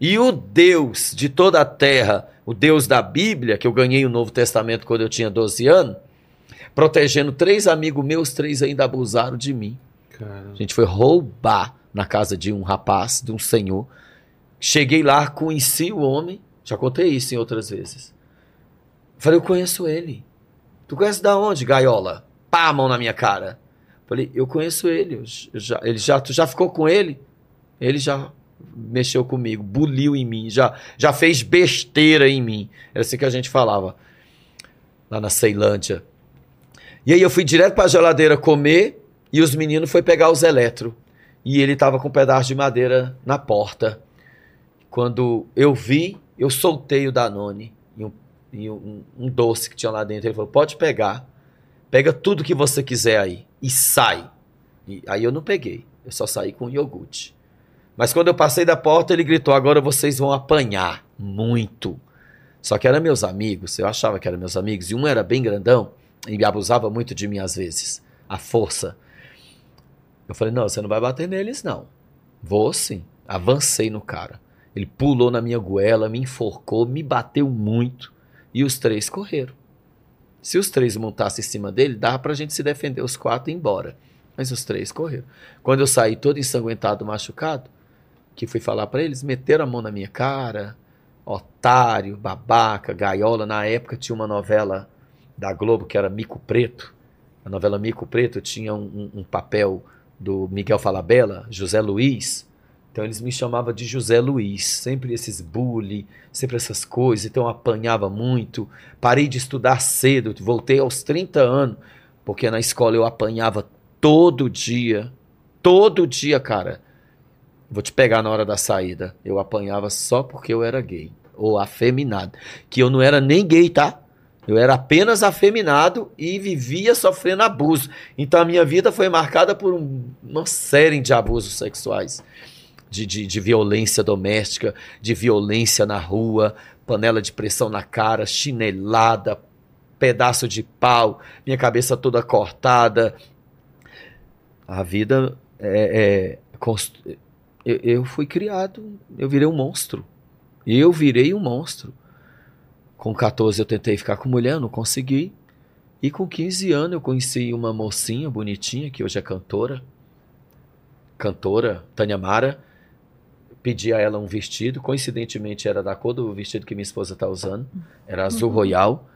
E o Deus de toda a terra, o Deus da Bíblia, que eu ganhei o Novo Testamento quando eu tinha 12 anos, protegendo três amigos meus, três ainda abusaram de mim.
Cara,
A gente foi roubar na casa de um rapaz, de um senhor. Cheguei lá, conheci o homem. Já contei isso em outras vezes. Falei, eu conheço ele. Tu conhece da onde, gaiola? Pá, a mão na minha cara. Falei, eu conheço ele. eu já, ele já, tu já ficou com ele? Ele já mexeu comigo, buliu em mim, já, já fez besteira em mim. Era assim que a gente falava lá na Ceilândia. E aí eu fui direto pra geladeira comer e os meninos foi pegar os eletro. E ele tava com um pedaço de madeira na porta. Quando eu vi, eu soltei o Danone e um, e um- um doce que tinha lá dentro. Ele falou: pode pegar. Pega tudo que você quiser aí e sai. E aí eu não peguei. Eu só saí com iogurte. Mas quando eu passei da porta, ele gritou: agora vocês vão apanhar muito. Só que eram meus amigos, eu achava que eram meus amigos, e um era bem grandão e abusava muito de mim às vezes. A força. Eu falei: não, você não vai bater neles, não. Vou sim. Avancei no cara. Ele pulou na minha goela, me enforcou, me bateu muito. E os três correram. Se os três montassem em cima dele, dava pra gente se defender os quatro e ir embora. Mas os três correram. Quando eu saí todo ensanguentado, machucado, que fui falar pra eles, meteram a mão na minha cara, otário, babaca, gaiola. Na época tinha uma novela da Globo que era Mico Preto. A novela Mico Preto tinha um, um- um papel do Miguel Falabella, José Luiz. Então eles me chamavam de José Luiz. Sempre esses bullying, sempre essas coisas. Então eu apanhava muito. Parei de estudar cedo, voltei aos 30 anos, porque na escola eu apanhava todo dia. Todo dia, cara. Vou te pegar na hora da saída. Eu apanhava só porque eu era gay. Ou afeminado. Que eu não era nem gay, tá? Eu era apenas afeminado e vivia sofrendo abuso. Então a minha vida foi marcada por um- uma série de abusos sexuais. De, de, de violência doméstica, de violência na rua, panela de pressão na cara, chinelada, pedaço de pau, minha cabeça toda cortada. A vida é, é const- eu, eu fui criado, eu virei um monstro. Eu virei um monstro. Com 14 eu tentei ficar com mulher, não consegui. E com 15 anos eu conheci uma mocinha bonitinha, que hoje é cantora. Cantora, Tânia Mara. Pedi a ela um vestido, coincidentemente era da cor do vestido que minha esposa está usando. Era azul royal.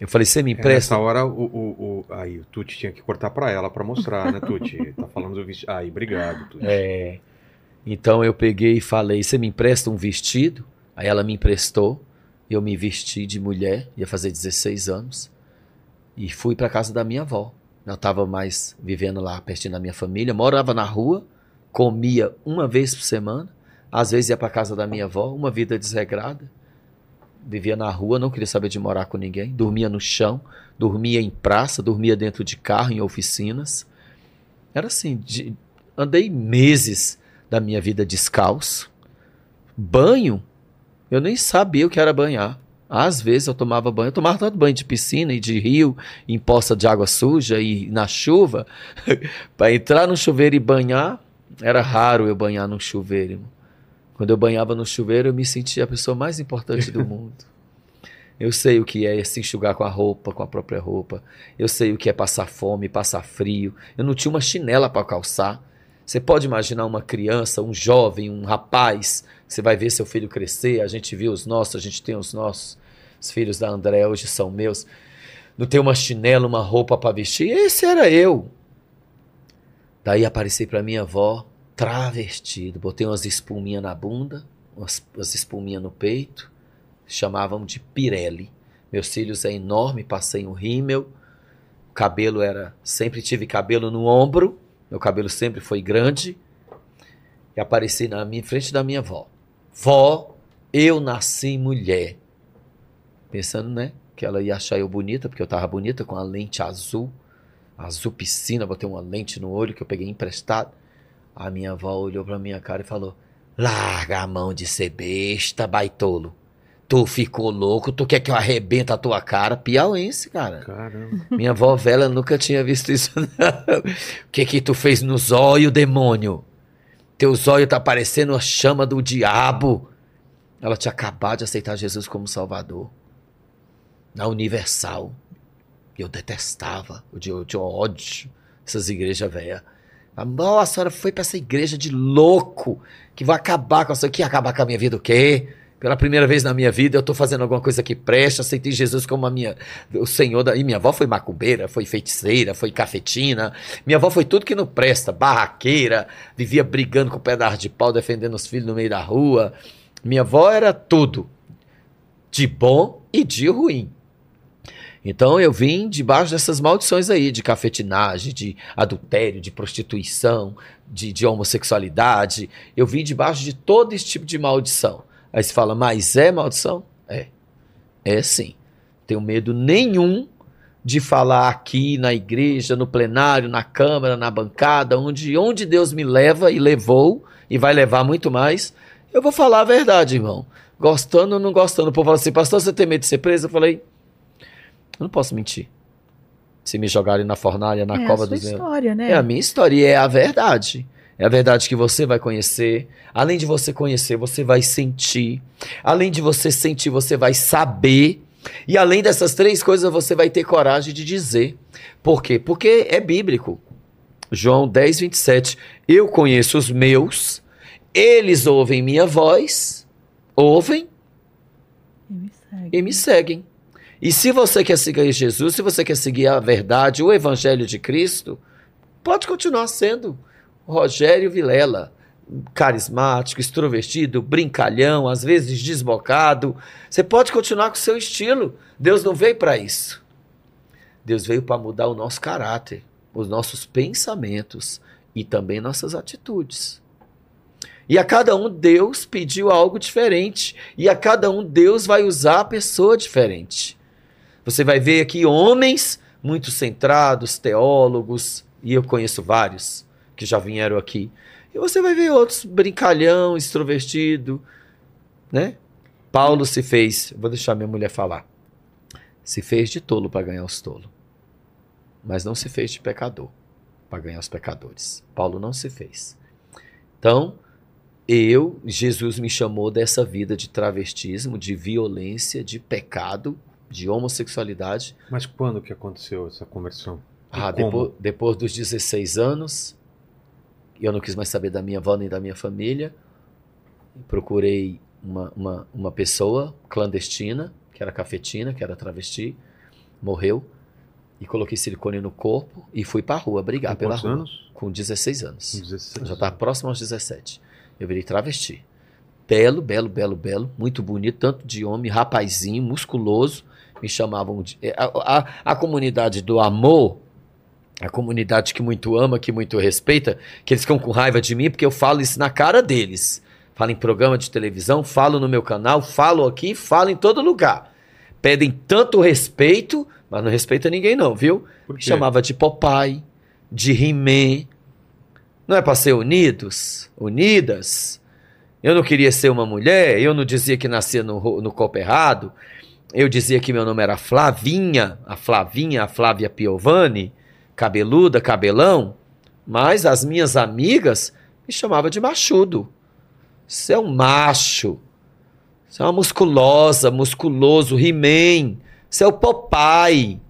Eu falei, você me
É,
empresta?
nessa hora, o, o, o- aí o Tuti tinha que cortar pra ela pra mostrar, né, Tuti? Tá falando do vestido. Aí, obrigado, Tuti.
É. Então eu peguei e falei: Você me empresta um vestido? Aí ela me emprestou. Eu me vesti de mulher, ia fazer 16 anos. E fui para casa da minha avó. Eu estava mais vivendo lá pertinho da minha família. Morava na rua, comia uma vez por semana. Às vezes ia para casa da minha avó, uma vida desregrada. Vivia na rua, não queria saber de morar com ninguém. Dormia no chão, dormia em praça, dormia dentro de carro, em oficinas. Era assim, de- andei meses da minha vida descalço. Banho, eu nem sabia o que era banhar. Às vezes eu tomava banho, eu tomava tanto banho de piscina e de rio, em poça de água suja e na chuva. Para entrar no chuveiro e banhar, era raro eu banhar no chuveiro. Quando eu banhava no chuveiro, eu me sentia a pessoa mais importante do mundo. Eu sei o que é se enxugar com a roupa, com a própria roupa. Eu sei o que é passar fome, passar frio. Eu não tinha uma chinela para calçar. Você pode imaginar uma criança, um jovem, um rapaz, você vai ver seu filho crescer, a gente viu os nossos, a gente tem os nossos. Os filhos da André hoje são meus. Não tem uma chinela, uma roupa para vestir. Esse era eu. Daí apareci para minha avó, travestido, botei umas espuminhas na bunda, umas, umas espuminhas no peito, chamavam de Pirelli. Meus cílios é enorme, passei um rímel, o cabelo era, sempre tive cabelo no ombro, meu cabelo sempre foi grande, e apareci na minha frente da minha avó. Vó, eu nasci mulher. Pensando, né, que ela ia achar eu bonita, porque eu tava bonita com a lente azul, azul piscina, botei uma lente no olho que eu peguei emprestado. A minha avó olhou pra minha cara e falou: Larga a mão de ser besta, baitolo. Tu ficou louco, tu quer que eu arrebente a tua cara? Piauense, cara.
Caramba.
Minha avó velha nunca tinha visto isso. O que que tu fez no zóio, demônio? Teu zóio tá parecendo a chama do diabo. Ela tinha acabado de aceitar Jesus como Salvador. Na Universal. Eu detestava, eu tinha, eu tinha ódio essas igrejas velhas. A senhora foi pra essa igreja de louco que vai acabar com a sua. Que acabar com a minha vida o quê? Pela primeira vez na minha vida, eu estou fazendo alguma coisa que presta, aceitei Jesus como a minha, o Senhor. Da, e minha avó foi macumbeira, foi feiticeira, foi cafetina. Minha avó foi tudo que não presta, barraqueira, vivia brigando com o pedaço de pau, defendendo os filhos no meio da rua. Minha avó era tudo, de bom e de ruim. Então eu vim debaixo dessas maldições aí, de cafetinagem, de adultério, de prostituição, de, de homossexualidade. Eu vim debaixo de todo esse tipo de maldição. Aí você fala, mas é maldição? É. É sim. Tenho medo nenhum de falar aqui na igreja, no plenário, na câmara, na bancada, onde, onde Deus me leva e levou e vai levar muito mais. Eu vou falar a verdade, irmão. Gostando ou não gostando. O povo fala assim, pastor, você tem medo de ser preso? Eu falei, eu não posso mentir. Se me jogarem na fornalha, na
é
cova
a sua
meus.
história, né?
É a minha história e é a verdade. É a verdade que você vai conhecer. Além de você conhecer, você vai sentir. Além de você sentir, você vai saber. E além dessas três coisas, você vai ter coragem de dizer. Por quê? Porque é bíblico. João 10, 27. Eu conheço os meus, eles ouvem minha voz, ouvem
E me segue.
e me seguem. E se você quer seguir Jesus, se você quer seguir a verdade, o Evangelho de Cristo, pode continuar sendo Rogério Vilela. Carismático, extrovertido, brincalhão, às vezes desbocado. Você pode continuar com o seu estilo. Deus não veio para isso. Deus veio para mudar o nosso caráter, os nossos pensamentos e também nossas atitudes. E a cada um Deus pediu algo diferente. E a cada um Deus vai usar a pessoa diferente. Você vai ver aqui homens muito centrados, teólogos, e eu conheço vários que já vieram aqui. E você vai ver outros brincalhão, extrovertido, né? Paulo se fez, vou deixar minha mulher falar. Se fez de tolo para ganhar os tolos. Mas não se fez de pecador para ganhar os pecadores. Paulo não se fez. Então, eu, Jesus me chamou dessa vida de travestismo, de violência, de pecado, de homossexualidade.
Mas quando que aconteceu essa conversão? E
Ah, depois, depois dos 16 anos, eu não quis mais saber da minha avó nem da minha família. Procurei uma, uma, uma pessoa clandestina, que era cafetina, que era travesti, morreu. E coloquei silicone no corpo e fui pra rua brigar
Com
pela rua.
anos?
Com 16 anos.
Com 16
Já estava próximo aos 17. Eu virei travesti. Belo, belo, belo, belo. Muito bonito, tanto de homem, rapazinho, musculoso. Me chamavam de. é, A, a, a comunidade do amor, a comunidade que muito ama, que muito respeita, que eles ficam com raiva de mim porque eu falo isso na cara deles. Falo em programa de televisão, falo no meu canal, falo aqui, falo em todo lugar. Pedem tanto respeito, mas não respeita ninguém, não, viu? Me chamava de Popeye, de He-Man. Não é para ser unidos? Unidas? Eu não queria ser uma mulher, eu não dizia que nascia no, no corpo errado. Eu dizia que meu nome era Flavinha, a Flavinha, a Flávia Piovani, cabeluda, cabelão. Mas as minhas amigas me chamavam de machudo. Você é um macho. Você é uma musculosa, musculoso, He-Man. Você é o Popeye.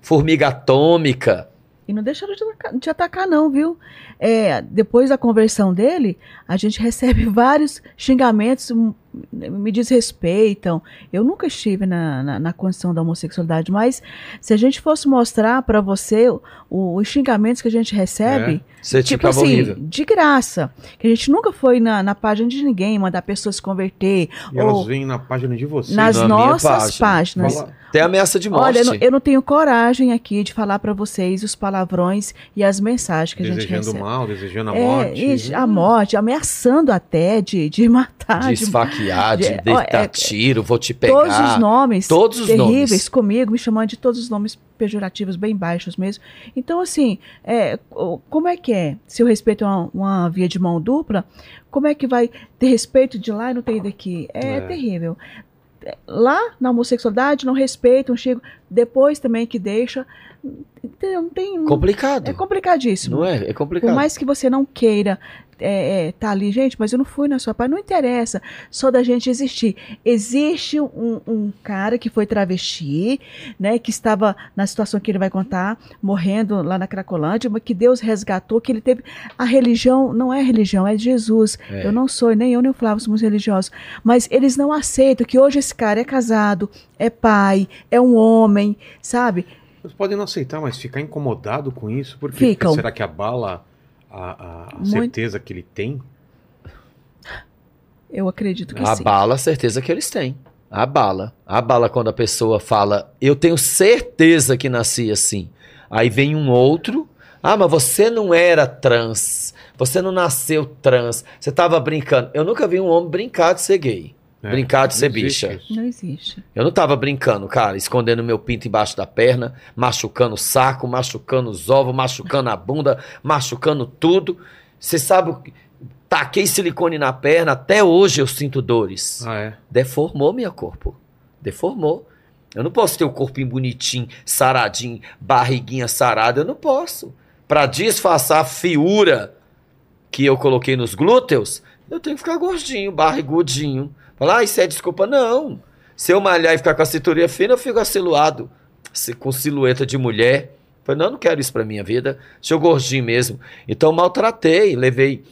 Formiga atômica.
E não deixaram de atacar, de atacar não, viu? É, depois da conversão dele, a gente recebe vários xingamentos, m- me desrespeitam. Eu nunca estive na, na, na condição da homossexualidade, mas se a gente fosse mostrar para você o- os xingamentos que a gente recebe,
Você
tipo
ficava
assim,
horrível.
de graça, que a gente nunca foi na, na página de ninguém mandar a pessoa se converter,
E elas
ou
vêm na página de vocês.
nas
na
nossas
página.
páginas.
Fala-
Tem ameaça de morte.
Olha, eu não, eu não tenho coragem aqui de falar para vocês os palavrões e as mensagens que a gente
desejando
recebe.
mal, desejando a
É,
morte.
a morte, ameaçando até de, de matar.
de
de-
esfaquear, de,
de-
deitar
ó, é-
tiro, vou te pegar.
todos os nomes
Todos os
terríveis
nomes.
comigo, me chamando de todos os nomes pejorativos, bem baixos mesmo. Então, assim, é, co- como é que é? Se eu respeito uma, uma via de mão dupla, como é que vai ter respeito de lá e não ter daqui? É,
É.
terrível. É, Lá, na homossexualidade, não respeitam, chegam. Depois também que deixa. Não tem.
Complicado.
É complicadíssimo.
Não é? É
Por
complicado.
mais que você não queira é, é, tá ali, gente, mas eu não fui na sua parte, não interessa, só da gente existir. Existe um, um cara que foi travesti, né, que estava na situação que ele vai contar, morrendo lá na Cracolândia, mas que Deus resgatou, que ele teve. A religião não é religião, é Jesus.
É.
Eu não sou, nem eu nem o Flávio somos religiosos, mas eles não aceitam que hoje esse cara é casado, é pai, é um homem, sabe?
Vocês podem não aceitar, mas ficar incomodado com isso, porque
Ficam.
será que abala a, a
Muito.
certeza que ele tem?
Eu acredito que
A
sim.
bala, a certeza que eles têm. A bala. A bala quando a pessoa fala, eu tenho certeza que nasci assim. Aí vem um outro, ah, mas você não era trans. Você não nasceu trans. Você tava brincando. Eu nunca vi um homem brincar de ser gay.
É,
Brincar de ser bicha.
isso.
Não existe.
Eu não tava brincando, cara, escondendo meu pinto embaixo da perna, machucando o saco, machucando os ovos, machucando a bunda, machucando tudo. Você sabe, o que- taquei silicone na perna, até hoje eu sinto dores.
Ah, é?
Deformou meu corpo. Deformou. Eu não posso ter o corpinho bonitinho, saradinho, barriguinha sarada, eu não posso. Pra disfarçar a fiura que eu coloquei nos glúteos, eu tenho que ficar gordinho, barrigudinho. Falar, ah, isso é desculpa. Não. Se eu malhar e ficar com a cinturinha fina, eu fico aciluado, com silhueta de mulher. Falei, não, eu não quero isso pra minha vida. Sou gordinho mesmo. Então maltratei, levei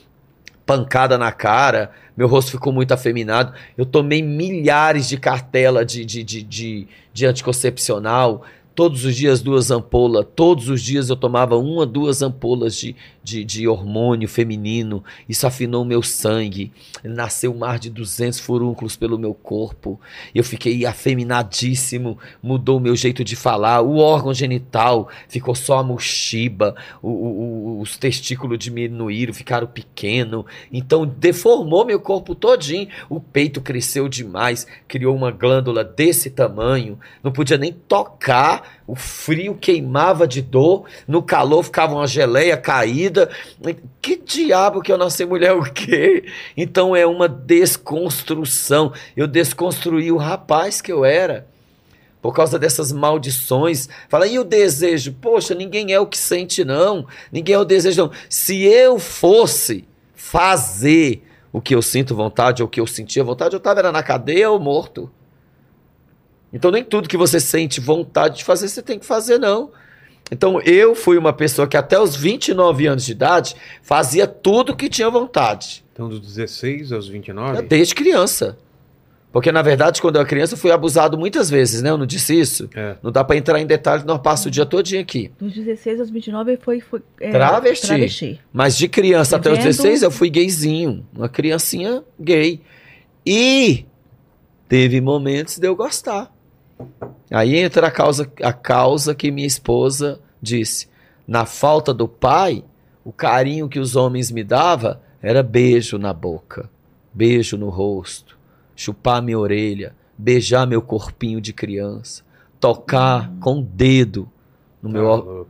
pancada na cara, meu rosto ficou muito afeminado. Eu tomei milhares de cartela de, de, de, de, de anticoncepcional. Todos os dias duas ampolas, todos os dias eu tomava uma, duas ampolas de, de, de hormônio feminino. Isso afinou o meu sangue. Nasceu um mar de 200 furúnculos pelo meu corpo. Eu fiquei afeminadíssimo, mudou o meu jeito de falar. O órgão genital ficou só a mochiba, o- o- os testículos diminuíram, ficaram pequenos. Então deformou meu corpo todinho. O peito cresceu demais, criou uma glândula desse tamanho. Não podia nem tocar. O frio queimava de dor, no calor ficava uma geleia caída. Que diabo que eu nasci mulher o quê? Então é uma desconstrução. Eu desconstruí o rapaz que eu era. Por causa dessas maldições. Fala, e o desejo? Poxa, ninguém é o que sente, não. Ninguém é o desejo, não. Se eu fosse fazer o que eu sinto vontade ou o que eu sentia vontade, eu estava na cadeia ou morto. Então nem tudo que você sente vontade de fazer, você tem que fazer, não. Então eu fui uma pessoa que até os 29 anos de idade fazia tudo que tinha vontade.
Então, dos 16 aos 29?
Desde criança. Porque, na verdade, quando eu era criança, eu fui abusado muitas vezes, né? Eu não disse isso?
É.
Não dá pra entrar em detalhes, nós passamos o dia todinho aqui.
Dos 16 aos 29 ele foi, foi é,
Travesti.
travesti.
Mas de criança até os
Vivendo-
16, eu fui gayzinho. Uma criancinha gay. E teve momentos de eu gostar. Aí entra a causa, a causa que minha esposa disse. Na falta do pai, o carinho que os homens me davam era beijo na boca, beijo no rosto, chupar minha orelha, beijar meu corpinho de criança, tocar com o dedo no
Tá
meu
louco.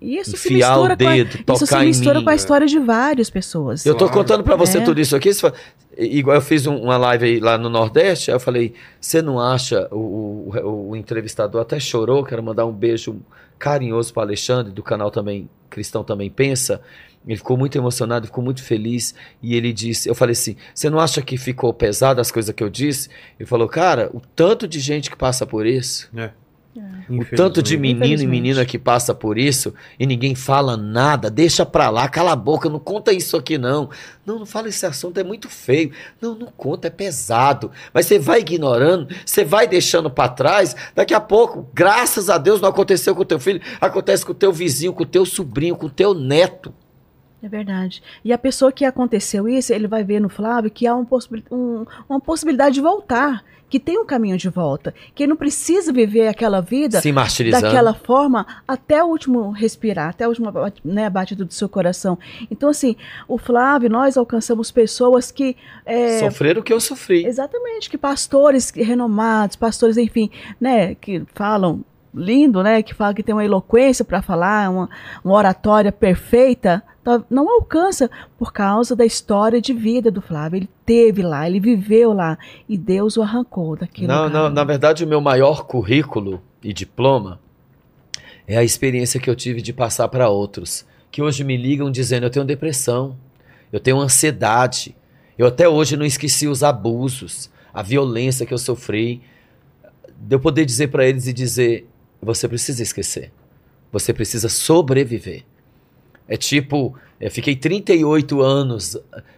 E isso se
enfiar o
com a,
dedo,
isso
tocar
se
em
mistura
mim.
com a história de várias pessoas.
Eu tô
Claro.
contando pra você
É.
tudo isso aqui. você fala- Igual eu fiz um- uma live aí lá no Nordeste, aí eu falei, você não acha, o, o- o entrevistador até chorou, quero mandar um beijo carinhoso para Alexandre, do canal também, Cristão Também Pensa, ele ficou muito emocionado, ficou muito feliz, e ele disse, eu falei assim, você não acha que ficou pesado as coisas que eu disse? Ele falou, cara, o tanto de gente que passa por isso, o tanto de menino e menina que passa por isso e ninguém fala nada, deixa pra lá, cala a boca, não conta isso aqui não. Não, não fala esse assunto, é muito feio. Não, não conta, é pesado. Mas você vai ignorando, você vai deixando pra trás, daqui a pouco, graças a Deus não aconteceu com o teu filho, acontece com o teu vizinho, com o teu sobrinho, com o teu neto.
É verdade. E a pessoa que aconteceu isso, ele vai ver no Flávio que há um possibil- um- uma possibilidade de voltar, que tem um caminho de volta, que não precisa viver aquela vida daquela forma até o último respirar, até o último bate- né, batida do seu coração. Então, assim, o Flávio, nós alcançamos pessoas que. é,
Sofrer o que eu sofri.
Exatamente, que pastores renomados, pastores, enfim, né, que falam lindo, né, que falam que tem uma eloquência para falar, uma, uma oratória perfeita, não alcança por causa da história de vida do Flávio. Ele teve lá, ele viveu lá e Deus o arrancou daquele
Não, não, na verdade, o meu maior currículo e diploma é a experiência que eu tive de passar para outros, que hoje me ligam dizendo: eu tenho depressão, eu tenho ansiedade, eu até hoje não esqueci os abusos, a violência que eu sofri. De eu poder dizer para eles e dizer: você precisa esquecer, você precisa sobreviver. É tipo, fiquei 38 anos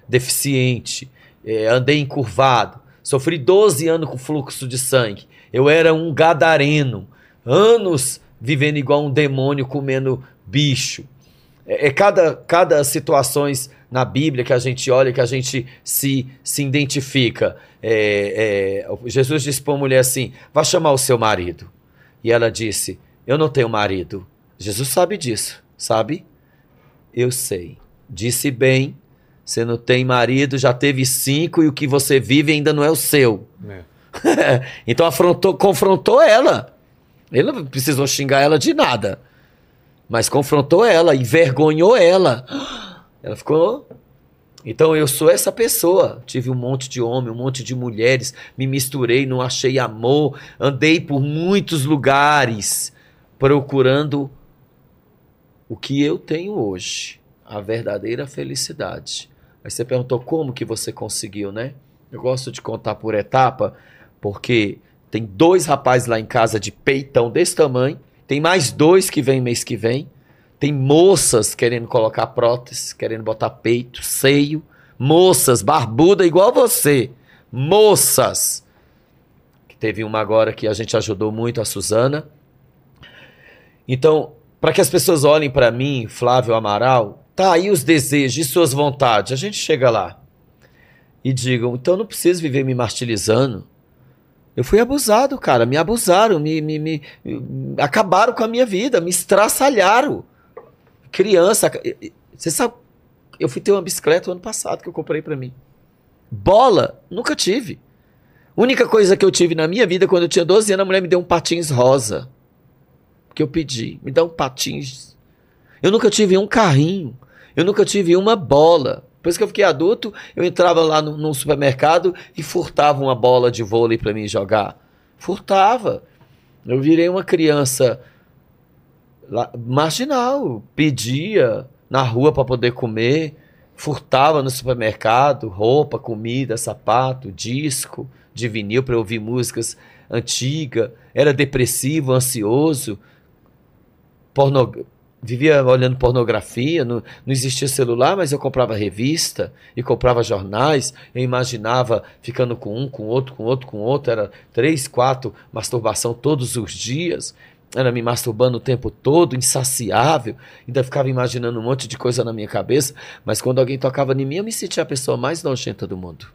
deficiente, eh, andei encurvado, sofri 12 anos com fluxo de sangue. Eu era um gadareno, anos vivendo igual um demônio comendo bicho. É, é cada, cada situações na Bíblia que a gente olha, que a gente se, se identifica. É, é, Jesus disse para uma mulher assim: vá chamar o seu marido. E ela disse: Eu não tenho marido. Jesus sabe disso, sabe? Eu sei. Disse bem. Você não tem marido, já teve cinco e o que você vive ainda não é o seu.
É.
então afrontou, confrontou ela. Ele não precisou xingar ela de nada. Mas confrontou ela, envergonhou ela. Ela ficou. Então eu sou essa pessoa. Tive um monte de homem, um monte de mulheres, me misturei, não achei amor, andei por muitos lugares procurando o que eu tenho hoje, a verdadeira felicidade. Aí você perguntou como que você conseguiu, né? Eu gosto de contar por etapa, porque tem dois rapazes lá em casa de peitão desse tamanho, tem mais dois que vem mês que vem, tem moças querendo colocar prótese, querendo botar peito, seio, moças barbuda igual você, moças. Que teve uma agora que a gente ajudou muito a Suzana. Então, para que as pessoas olhem para mim, Flávio Amaral, tá aí os desejos e suas vontades. A gente chega lá e digam, então não preciso viver me martirizando. Eu fui abusado, cara. Me abusaram, me, me, me- me- acabaram com a minha vida, me estraçalharam. Criança. Você sabe, eu fui ter uma bicicleta o ano passado que eu comprei pra mim. Bola, nunca tive. Única coisa que eu tive na minha vida, quando eu tinha 12 anos, a mulher me deu um patins rosa. Que eu pedi. Me dá um patins. Eu nunca tive um carrinho. Eu nunca tive uma bola. Depois que eu fiquei adulto, eu entrava lá no, num supermercado e furtava uma bola de vôlei pra mim jogar. Furtava. Eu virei uma criança lá- marginal. Pedia na rua para poder comer. Furtava no supermercado roupa, comida, sapato, disco de vinil para ouvir músicas antigas. Era depressivo, ansioso. Porno... Vivia olhando pornografia, não, não existia celular, mas eu comprava revista e comprava jornais. Eu imaginava ficando com um, com outro, com outro, com outro. Era três, quatro, masturbação todos os dias. Era me masturbando o tempo todo, insaciável. Ainda ficava imaginando um monte de coisa na minha cabeça. Mas quando alguém tocava em mim, eu me sentia a pessoa mais nojenta do mundo.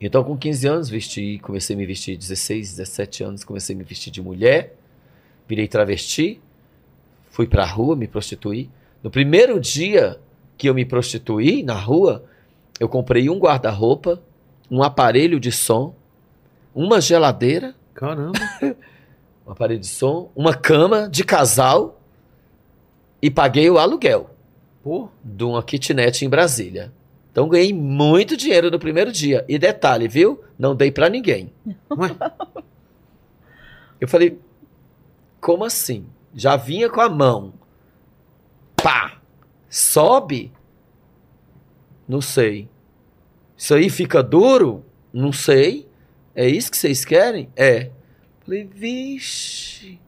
Então, com 15 anos, vesti, comecei a me vestir. 16, 17 anos, comecei a me vestir de mulher. Virei travesti. Fui pra rua, me prostituí. No primeiro dia que eu me prostituí na rua, eu comprei um guarda-roupa, um aparelho de som, uma geladeira.
Caramba.
um aparelho de som, uma cama de casal e paguei o aluguel
Pô,
de uma kitnet em Brasília. Então ganhei muito dinheiro no primeiro dia. E detalhe, viu? Não dei pra ninguém.
ué,
Eu falei, como assim? Já vinha com a mão. Pá! Sobe? Não sei. Isso aí fica duro? Não sei. É isso que vocês querem? É. Falei, vixe.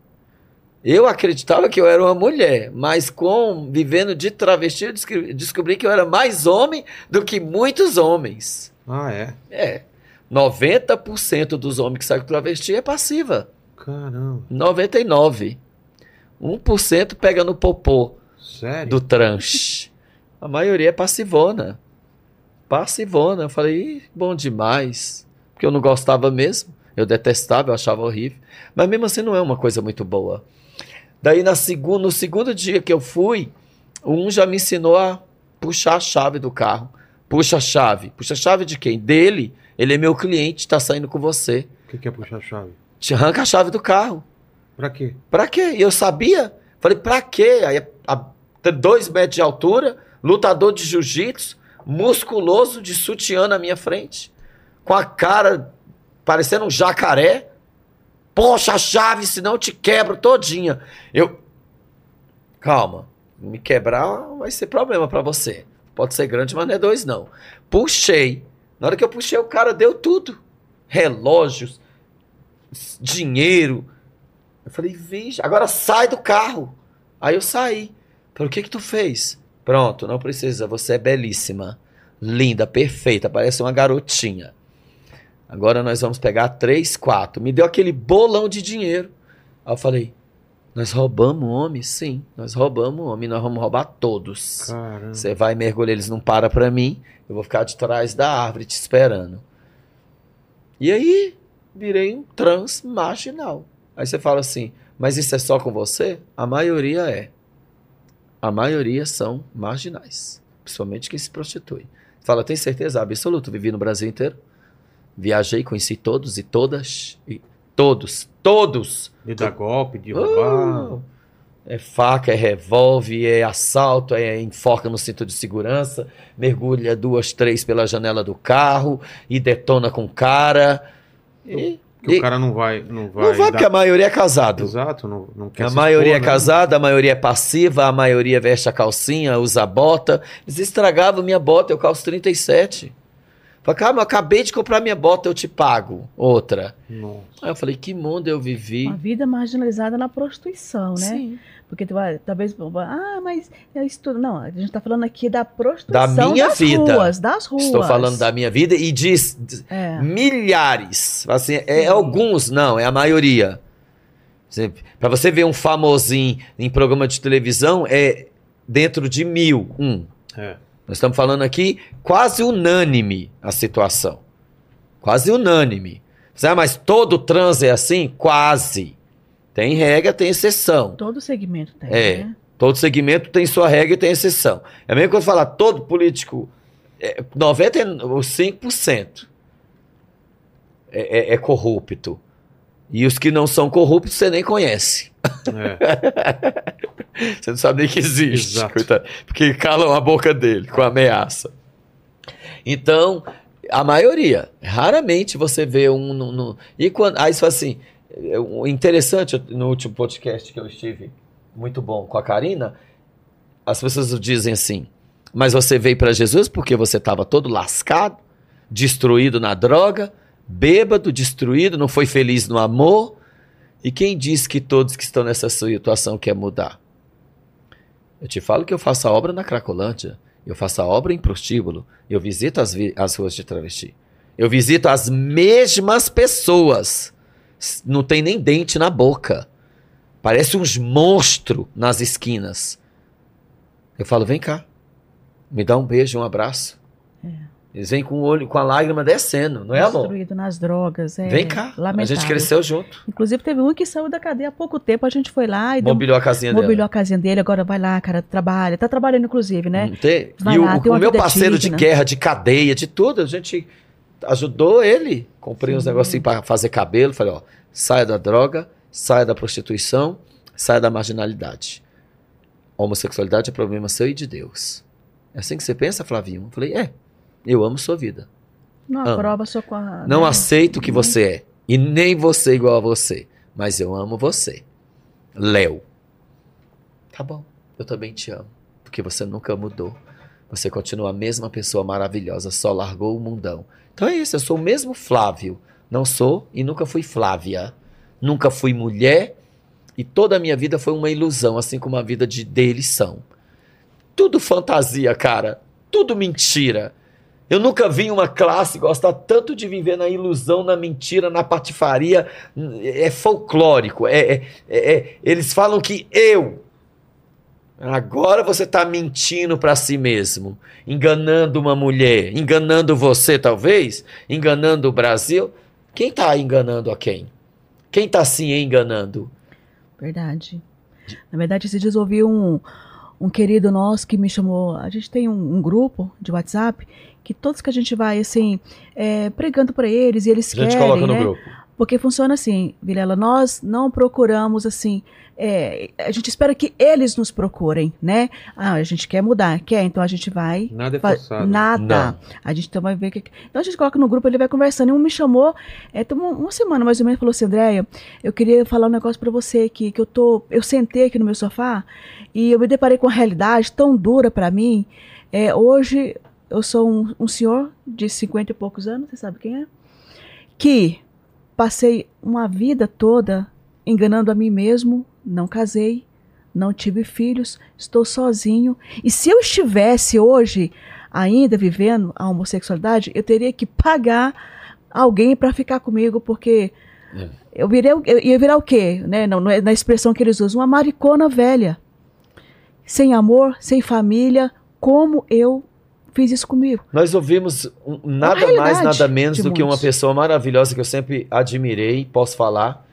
Eu acreditava que eu era uma mulher, mas com vivendo de travesti, eu descobri, descobri que eu era mais homem do que muitos homens.
ah, é.
É. 90% dos homens que saem com travesti é passiva.
Caramba,
99. 1% pega no popô
sério?
do tranche. A maioria é passivona. Passivona. Eu falei, "Ih, bom demais. Porque eu não gostava mesmo. Eu detestava, eu achava horrível. Mas mesmo assim não é uma coisa muito boa. Daí na segundo, no segundo dia que eu fui, um já me ensinou a puxar a chave do carro. Puxa a chave. Puxa a chave de quem? Dele. Ele é meu cliente, tá saindo com você.
O que, que é puxar a chave?
Te arranca a chave do carro.
Pra quê?
Pra quê? E eu sabia. Falei, pra quê? Aí, a, a- dois metros de altura, lutador de jiu-jitsu, musculoso de sutiã na minha frente, com a cara parecendo um jacaré. Poxa, chave, senão eu te quebro todinha. Eu. Calma. Me quebrar vai ser problema pra você. Pode ser grande, mas não é dois, não. Puxei. Na hora que eu puxei, o cara deu tudo: relógios, dinheiro. Eu falei, vixe, agora sai do carro. Aí eu saí. Falei, o que que tu fez? Pronto, não precisa, você é belíssima, linda, perfeita, parece uma garotinha. Agora nós vamos pegar três, quatro. Me deu aquele bolão de dinheiro. Aí eu falei, nós roubamos o homem? Sim, nós roubamos o homem, nós vamos roubar todos. Você vai mergulhar, eles não param pra mim, eu vou ficar de trás da árvore te esperando. E aí, virei um trans marginal. Aí você fala assim, mas isso é só com você? A maioria é. A maioria são marginais, principalmente quem se prostitui. Fala, tem certeza absoluta? Vivi no Brasil inteiro, viajei, conheci todos e todas, e todos, todos.
De dar golpe, de roubar.
Uh, é faca, é revólver, é assalto, é enforca no cinto de segurança, mergulha duas, três pela janela do carro e detona com o cara. E,
Que
e-
o cara não vai. Não vai,
não vai
dar-
porque a maioria é casado.
Exato, não, não quer
A maioria é
expor, né?
casada, a maioria é passiva, a maioria veste a calcinha, usa a bota. Eles estragavam minha bota, eu calço 37. Falei, cara, eu acabei de comprar minha bota, eu te pago outra.
Nossa.
Aí eu falei, que mundo eu vivi.
Uma vida marginalizada na prostituição, né?
Sim.
Porque tu vai, talvez, ah, mas é isso tudo. Não, a gente está falando aqui da
Da
prostituição
minha
das
vida.
ruas, das ruas.
Estou falando da minha vida e diz
É.
milhares. Assim, é
Sim.
alguns, não, é a maioria. Para você ver um famosinho em programa de televisão, é dentro de mil, um.
É.
Nós estamos falando aqui quase unânime a situação. Quase unânime. Ah, mas todo trans é assim? Quase. Tem regra, tem exceção.
Todo segmento tem,
É.
né?
Todo segmento tem sua regra e tem exceção. É mesmo quando falar todo político, é, 95% é, é, é corrupto. E os que não são corruptos você nem conhece.
É.
Você não sabe nem que existe.
Exato.
coitado. porque calam a boca dele com ameaça. Então, a maioria. Raramente você vê um. No, no- e quando. Aí fala assim. o Interessante, no último podcast que eu estive, muito bom, com a Karina, as pessoas dizem assim. Mas você veio para Jesus porque você estava todo lascado, destruído na droga, bêbado, destruído, não foi feliz no amor. E quem diz que todos que estão nessa situação quer mudar? Eu te falo que eu faço a obra na Cracolândia, eu faço a obra em prostíbulo, eu visito as, vi- as ruas de travesti. Eu visito as mesmas pessoas. Não tem nem dente na boca. Parece uns monstros nas esquinas. Eu falo, vem cá. Me dá um beijo, um abraço. Eles vêm com o olho, com a lágrima descendo, não é, amor?
Destruído nas drogas. É
Vem cá. A
Lamentável.
gente cresceu junto.
Inclusive, teve um que saiu da cadeia há pouco tempo. A gente foi lá e deu,
Mobiliou a casinha dela.
mobiliou a casinha dele. Agora vai lá, cara, trabalha. Tá trabalhando, inclusive, né?
Não tem?
Vai
E o,
lá,
o
uma
meu parceiro
digna.
de guerra, de cadeia, de tudo, a gente ajudou ele. Comprei uns
Sim.
negocinhos para fazer cabelo. Falei, ó, saia da droga saia da prostituição, saia da marginalidade. A homossexualidade é problema seu e de Deus. É assim que você pensa, Flavinho? Eu falei, é. Eu amo sua vida.
Não
Amo.
aprova só com a.
Não
né?
aceito o que você é. E nem você igual a você. Mas eu amo você. Léo. Tá bom. Eu também te amo. Porque você nunca mudou. Você continua a mesma pessoa maravilhosa, só largou o mundão. Então é isso, eu sou o mesmo Flávio. Não sou e nunca fui Flávia. Nunca fui mulher e toda a minha vida foi uma ilusão, assim como a vida de deles são. Tudo fantasia, cara. Tudo mentira. Eu nunca vi uma classe gostar tanto de viver na ilusão, na mentira, na patifaria. É folclórico. É, é- é- é- eles falam que eu. Agora você está mentindo para si mesmo, enganando uma mulher, enganando você, talvez, enganando o Brasil. Quem está enganando a quem? Quem está se enganando?
Verdade. Na verdade, esses dias ouvi um, um querido nosso que me chamou. A gente tem um, um grupo de WhatsApp que todos que a gente vai, assim, é, pregando para eles e eles querem, né?
grupo.
Porque funciona assim, Vilela, nós não procuramos assim, é, a gente espera que eles nos procurem, né? Ah, a gente quer mudar, quer, então a gente vai.
Nada é forçado.
Nada.
Não.
A gente então vai ver que. Então a gente coloca no grupo, ele vai conversando. E um me chamou, é, uma, semana mais ou menos, falou assim: Andréia, eu queria falar um negócio pra você aqui, que eu tô. Eu sentei aqui no meu sofá e eu me deparei com uma realidade tão dura pra mim. É, hoje eu sou um, um senhor de 50 e poucos anos, você sabe quem é? Que passei uma vida toda enganando a mim mesmo, não casei, não tive filhos, estou sozinho. E se eu estivesse hoje ainda vivendo a homossexualidade, eu teria que pagar alguém para ficar comigo, porque
É.
eu, virei, o- eu ia virar o quê? Né? Não, não é na expressão que eles usam, uma maricona velha. Sem amor, sem família, como eu fiz isso comigo.
Nós ouvimos nada mais, nada menos do que uma
muitos.
pessoa maravilhosa que eu sempre admirei, posso falar,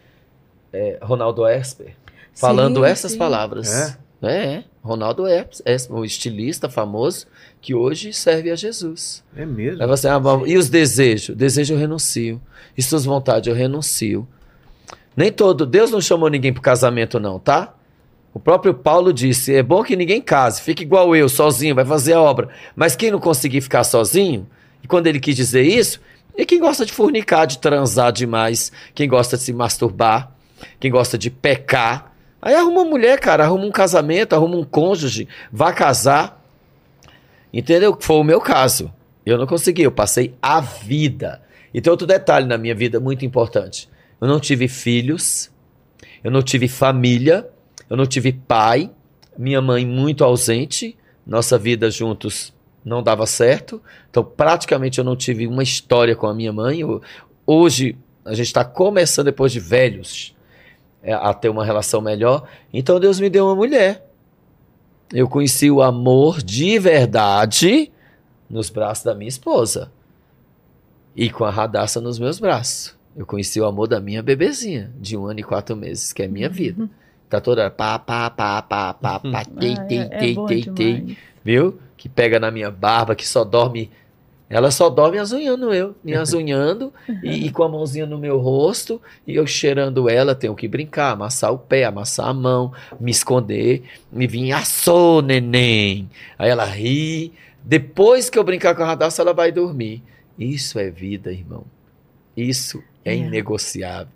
é Ronaldo Esper, falando
Sim,
essas
sim.
palavras. É, é, Ronaldo Es- Esper, um estilista famoso que hoje serve a Jesus.
É mesmo.
Aí você, ah, mas e os desejos? Desejo eu renuncio. E suas vontades eu renuncio. Nem todo, Deus não chamou ninguém para casamento não, tá? O próprio Paulo disse: é bom que ninguém case, fique igual eu, sozinho, vai fazer a obra. Mas quem não conseguir ficar sozinho, e quando ele quis dizer isso, é quem gosta de fornicar, de transar demais, quem gosta de se masturbar, quem gosta de pecar. Aí arruma uma mulher, cara, arruma um casamento, arruma um cônjuge, vá casar. Entendeu? Foi o meu caso. Eu não consegui, eu passei a vida. E tem outro detalhe na minha vida muito importante. Eu não tive filhos, eu não tive família, eu não tive pai, minha mãe muito ausente, nossa vida juntos não dava certo. Então, praticamente eu não tive uma história com a minha mãe. Eu- hoje, a gente está começando, depois de velhos, é, a ter uma relação melhor. Então, Deus me deu uma mulher. Eu conheci o amor de verdade nos braços da minha esposa. E com a Radassa nos meus braços. Eu conheci o amor da minha bebezinha, de um ano e quatro meses, que é minha vida. Tá toda pá, pá, pá, pá, pá, pá, tei, tei, tei, tei, tei. Viu? Que pega na minha barba, que só dorme. Ela só dorme azunhando eu, me azunhando e, e com a mãozinha no meu rosto e eu cheirando ela. Tenho que brincar, amassar o pé, amassar a mão, me esconder, me vir, assou, neném. Aí ela ri. Depois que eu brincar com a Radassa, ela vai dormir. Isso é vida, irmão. Isso é
É.
inegociável.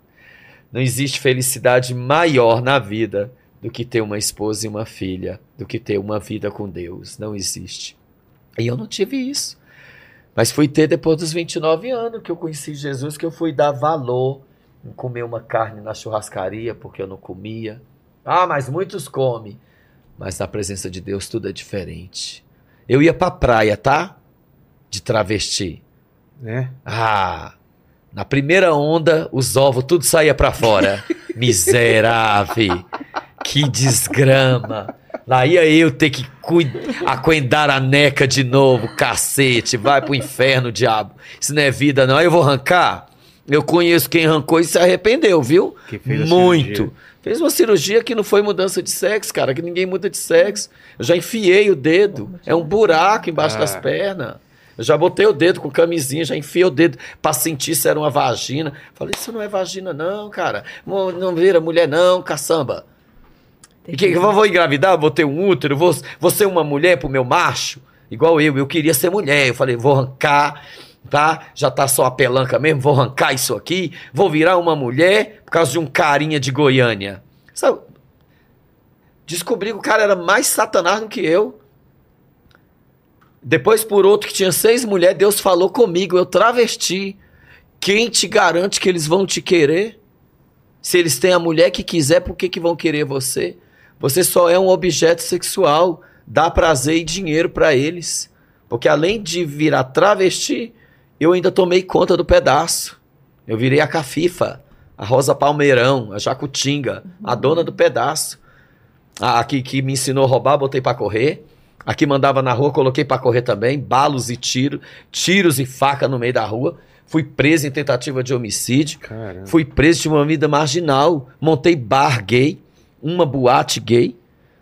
Não existe felicidade maior na vida do que ter uma esposa e uma filha, do que ter uma vida com Deus. Não existe. E eu não tive isso. Mas fui ter depois dos 29 anos que eu conheci Jesus, que eu fui dar valor em comer uma carne na churrascaria, porque eu não comia. Ah, mas muitos comem. Mas na presença de Deus tudo é diferente. Eu ia pra praia, tá? De travesti.
É.
Ah, na primeira onda, os ovos tudo saía pra fora. Miserável. Que desgrama. Lá ia eu ter que aquendar a neca de novo, cacete. Vai pro inferno, diabo. Isso não é vida, não. Aí eu vou arrancar? Eu conheço quem arrancou e se arrependeu, viu?
Que fez
Muito. Fez uma cirurgia que não foi mudança de sexo, cara, que ninguém muda de sexo. Eu já enfiei o dedo. É um buraco embaixo
Ah.
das pernas. Eu já botei o dedo com camisinha, já enfiei o dedo pra sentir se era uma vagina. Falei, isso não é vagina, não, cara. Não, vira mulher, não, caçamba. E que, eu vou engravidar, vou ter um útero, vou, vou ser uma mulher pro meu macho, igual eu. Eu queria ser mulher. Eu falei, vou arrancar, tá? Já tá só a pelanca mesmo, vou arrancar isso aqui, vou virar uma mulher por causa de um carinha de Goiânia. Sabe? Descobri que o cara era mais satanás do que eu. Depois, por outro que tinha seis mulheres, Deus falou comigo, eu travesti. Quem te garante que eles vão te querer? Se eles têm a mulher que quiser, por que, que vão querer você? Você só é um objeto sexual. Dá prazer e dinheiro para eles. Porque além de virar travesti, eu ainda tomei conta do pedaço. Eu virei a Cafifa, a Rosa Palmeirão, a Jacutinga, a dona do pedaço. A, a que, que me ensinou a roubar, botei para correr. A que mandava na rua, coloquei para correr também. Balos e tiros, tiros e faca no meio da rua. Fui preso em tentativa de homicídio.
Caramba.
Fui preso de uma vida marginal. Montei bar gay, uma boate gay.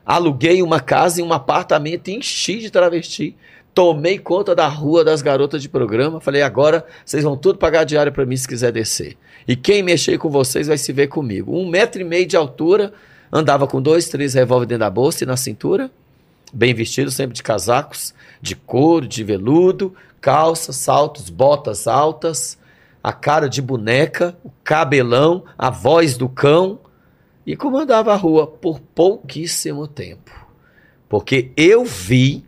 Aluguei uma casa e um apartamento e enchi de travesti. Tomei conta da rua das garotas de programa. Falei, agora vocês vão tudo pagar diária para mim se quiser descer. E quem mexer com vocês vai se ver comigo. Um metro e meio de altura, andava com dois, três revólver dentro da bolsa e na cintura. Bem vestido, sempre de casacos, de couro, de veludo, calças, saltos, botas altas, a cara de boneca, o cabelão, a voz do cão. E comandava a rua por pouquíssimo tempo. Porque eu vi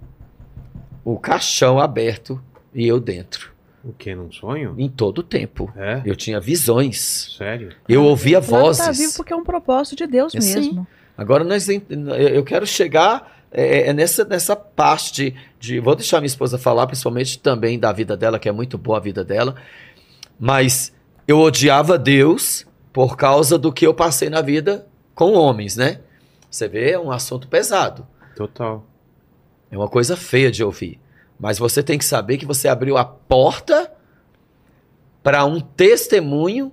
o caixão aberto e eu dentro.
O que? Num sonho?
Em todo o tempo.
É?
Eu tinha visões.
Sério?
Eu ouvia
Claro,
vozes.
Tá vivo porque é um propósito de Deus
É, sim.
mesmo.
Agora nós eu quero chegar é, é nessa, nessa parte de, de- Vou deixar minha esposa falar, principalmente também da vida dela, que é muito boa a vida dela. Mas eu odiava Deus por causa do que eu passei na vida com homens, né? Você vê, é um assunto pesado.
Total.
É uma coisa feia de ouvir. Mas você tem que saber que você abriu a porta para um testemunho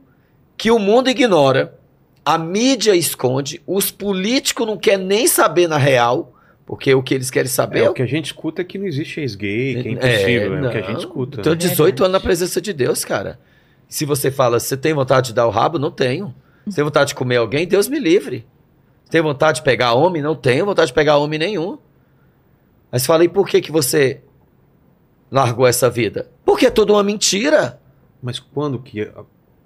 que o mundo ignora, a mídia esconde, os políticos não querem nem saber na real, porque o que eles querem saber
É,
é
o que a gente escuta é que não existe ex-gay, que é
É,
impossível. É, o que a gente escuta.
Tenho
né?
18 anos na presença de Deus, cara. Se você fala, você tem vontade de dar o rabo? Não tenho. Você tem vontade de comer alguém? Deus me livre. Tem vontade de pegar homem? Não tenho vontade de pegar homem nenhum. Mas falei, por que, que você largou essa vida? Porque é tudo uma mentira.
Mas quando que,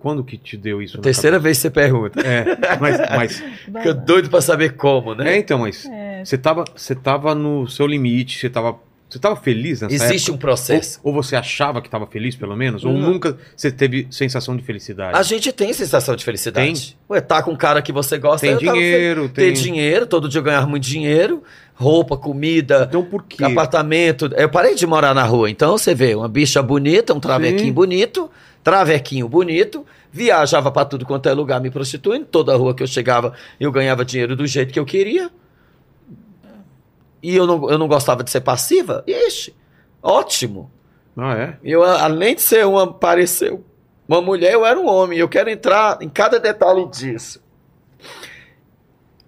quando que te deu isso?
Terceira vez que você pergunta.
cabeça? É, mas, mas
Fica doido pra saber como, né?
é, então, mas você tava, você tava no seu limite, você tava, você tava feliz nessa
Existe
época?
um processo.
Ou, ou você achava que estava feliz, pelo menos? Ou nunca você teve sensação de felicidade?
A gente tem sensação de felicidade. Ué, tá com um cara que você gosta.
tem
tava
dinheiro,
Ter
tem...
dinheiro, todo dia eu ganhar muito dinheiro, roupa, comida,
Então por quê?
apartamento. Eu parei de morar na rua, então você vê, uma bicha bonita, um travequinho
Sim.
bonito, travequinho bonito, viajava pra tudo quanto é lugar me prostituindo, toda rua que eu chegava eu ganhava dinheiro do jeito que eu queria. E eu não, eu não gostava de ser passiva? Ixi, ótimo.
Ah, é?
Eu, além de ser uma, parecer uma mulher, eu era um homem. Eu quero entrar em cada detalhe disso.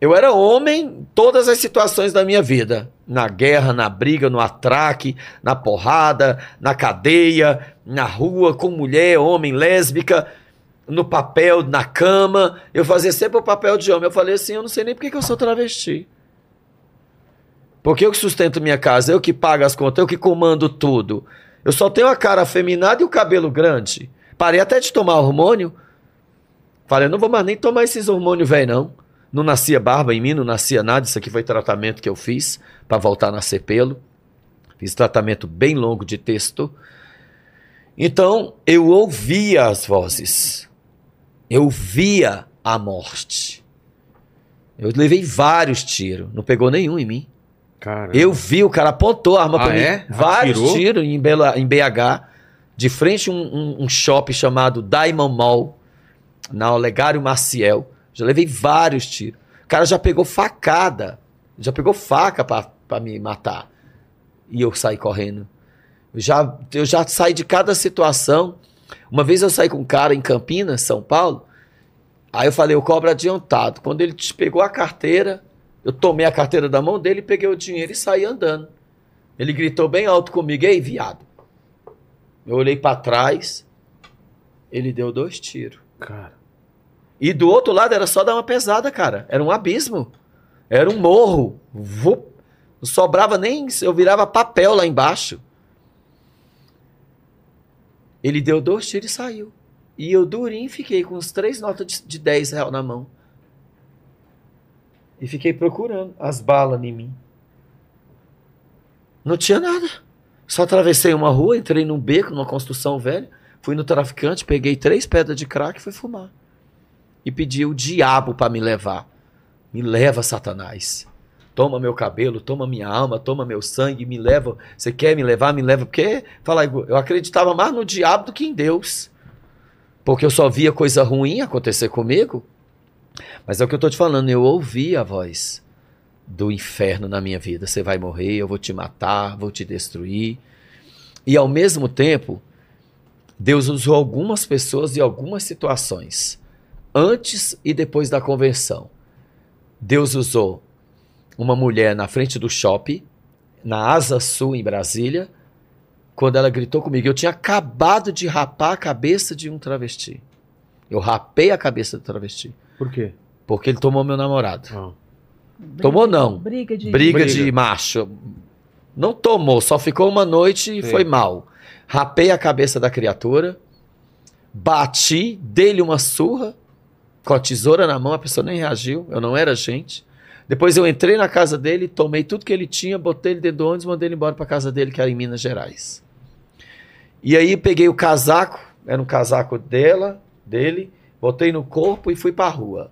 Eu era homem em todas as situações da minha vida. Na guerra, na briga, no atraque, na porrada, na cadeia, na rua, com mulher, homem, lésbica, no papel, na cama. Eu fazia sempre o papel de homem. Eu falei assim, eu não sei nem por que que eu sou travesti. Porque eu que sustento minha casa, eu que pago as contas, eu que comando tudo. Eu só tenho a cara afeminada e o cabelo grande. Parei até de tomar hormônio. Falei, não vou mais nem tomar esses hormônios velho, não. Não nascia barba em mim, não nascia nada. Isso aqui foi tratamento que eu fiz para voltar a nascer pelo. Fiz tratamento bem longo de texto. Então, eu ouvia as vozes. Eu via a morte. Eu levei vários tiros, não pegou nenhum em mim. Eu vi, o cara apontou a arma
Ah,
pra mim.
é?
Vários
Atirou?
tiros em, Bela- em BH, de frente a um, um, um shopping chamado Diamond Mall, na Olegário Maciel. Já levei vários tiros. O cara já pegou facada, já pegou faca pra, pra me matar. E eu saí correndo. Eu já, eu já saí de cada situação. Uma vez eu saí com um cara em Campinas, São Paulo. Aí eu falei, eu cobro adiantado. Quando ele te pegou a carteira, eu tomei a carteira da mão dele, peguei o dinheiro e saí andando. Ele gritou bem alto comigo, ei, viado. Eu olhei pra trás, ele deu dois tiros.
Cara.
E do outro lado era só dar uma pesada, cara. Era um abismo. Era um morro. Vup. Não sobrava nem. Eu virava papel lá embaixo. Ele deu dois tiros e saiu. E eu durinho fiquei com uns três notas de, de 10 reais na mão. E fiquei procurando as balas em mim. Não tinha nada. Só atravessei uma rua, entrei num beco, numa construção velha. Fui no traficante, peguei três pedras de crack e fui fumar. E pedi o diabo para me levar. Me leva, Satanás. Toma meu cabelo, toma minha alma, toma meu sangue, me leva. Você quer me levar? Me leva. Porque, fala eu acreditava mais no diabo do que em Deus. Porque eu só via coisa ruim acontecer comigo. Mas é o que eu tô te falando, eu ouvi a voz do inferno na minha vida. Você vai morrer, eu vou te matar, vou te destruir. E ao mesmo tempo, Deus usou algumas pessoas e algumas situações, antes e depois da conversão. Deus usou uma mulher na frente do shopping, na Asa Sul, em Brasília, quando ela gritou comigo. Eu tinha acabado de rapar a cabeça de um travesti. Eu rapei a cabeça do travesti.
Por quê?
Porque ele tomou meu namorado.
Ah.
Tomou não.
Briga de.
Briga,
Briga.
de macho. Não tomou, só ficou uma noite e
Sim.
foi mal. Rapei a cabeça da criatura, bati, dei-lhe uma surra, com a tesoura na mão, a pessoa nem reagiu, eu não era gente. Depois eu entrei na casa dele, tomei tudo que ele tinha, botei ele dentro do ônibus e mandei ele embora para casa dele, que era em Minas Gerais. E aí peguei o casaco, era um casaco dela, dele, botei no corpo e fui para a rua.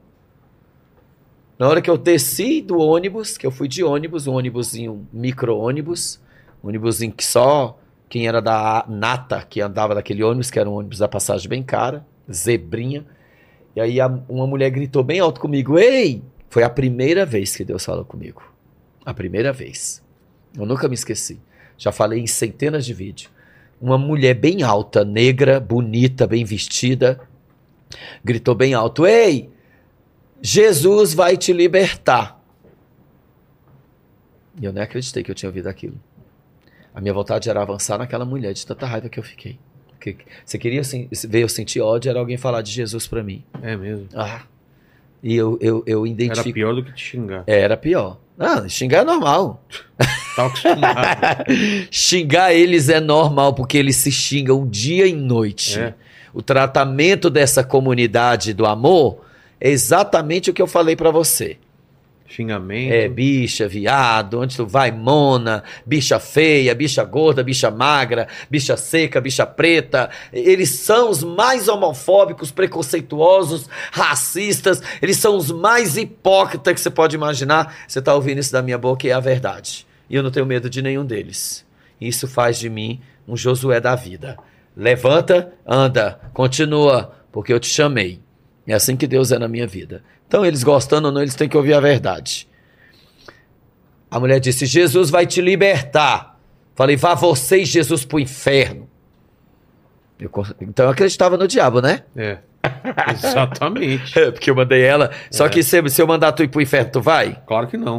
Na hora que eu desci do ônibus, que eu fui de ônibus, um ônibusinho, micro-ônibus, um ônibusinho que só quem era da Nata, que andava daquele ônibus, que era um ônibus da passagem bem cara, zebrinha. E aí a- uma mulher gritou bem alto comigo, ei! Foi a primeira vez que Deus falou comigo. A primeira vez. Eu nunca me esqueci. Já falei em centenas de vídeos. Uma mulher bem alta, negra, bonita, bem vestida, gritou bem alto, ei! Jesus vai te libertar. E eu nem acreditei que eu tinha ouvido aquilo. A minha vontade era avançar naquela mulher de tanta raiva que eu fiquei. Que- Você queria sen- ver eu sentir ódio, era alguém falar de Jesus pra mim.
É mesmo.
Ah. E eu, eu, eu
Era
identifico.
pior do que te xingar.
Era pior. Ah, xingar é normal.
Tá acostumado.
Xingar eles é normal, porque eles se xingam dia e noite.
É.
O tratamento dessa comunidade do amor é exatamente o que eu falei pra você.
Xingamento.
É, bicha, viado, onde tu vai, mona, bicha feia, bicha gorda, bicha magra, bicha seca, bicha preta. Eles são os mais homofóbicos, preconceituosos, racistas. Eles são os mais hipócritas que você pode imaginar. Você tá ouvindo isso da minha boca e é a verdade. E eu não tenho medo de nenhum deles. Isso faz de mim um Josué da vida. Levanta, anda, continua, porque eu te chamei. É assim que Deus é na minha vida. Então, eles gostando ou não, eles têm que ouvir a verdade. A mulher disse: Jesus vai te libertar. Falei: vá você e Jesus pro inferno. Eu então eu acreditava no diabo, né?
É. Exatamente.
É, Porque eu mandei ela. Só
É.
que se, se eu mandar tu ir pro inferno, tu vai?
Claro que não.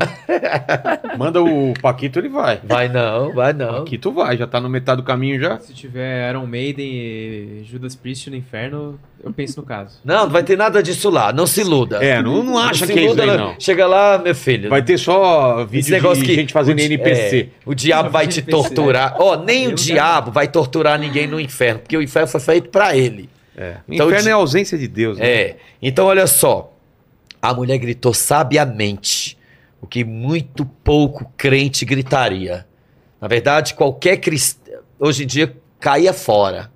Manda o Paquito, ele vai.
Vai não, vai não.
Paquito vai, já tá no metade do caminho já.
Se tiver Iron Maiden e Judas Priest no inferno, eu penso no caso.
Não, não vai ter nada disso lá. Não se iluda.
É, não, não acha
se
que é isso
iluda,
aí,
não.
não.
Chega lá, meu filho.
Vai ter só
Esse
vídeo
negócio
de
que
gente fazendo
o
NPC.
é, o diabo vai te
NPC.
torturar. Ó, nem o
Eu
diabo vai torturar ninguém no inferno, porque o inferno foi feito pra ele.
É. O
Então,
inferno
de-
é a ausência de Deus. né?
É. Então, olha só. A mulher gritou sabiamente o que muito pouco crente gritaria. Na verdade, qualquer cristão, hoje em dia, caía fora.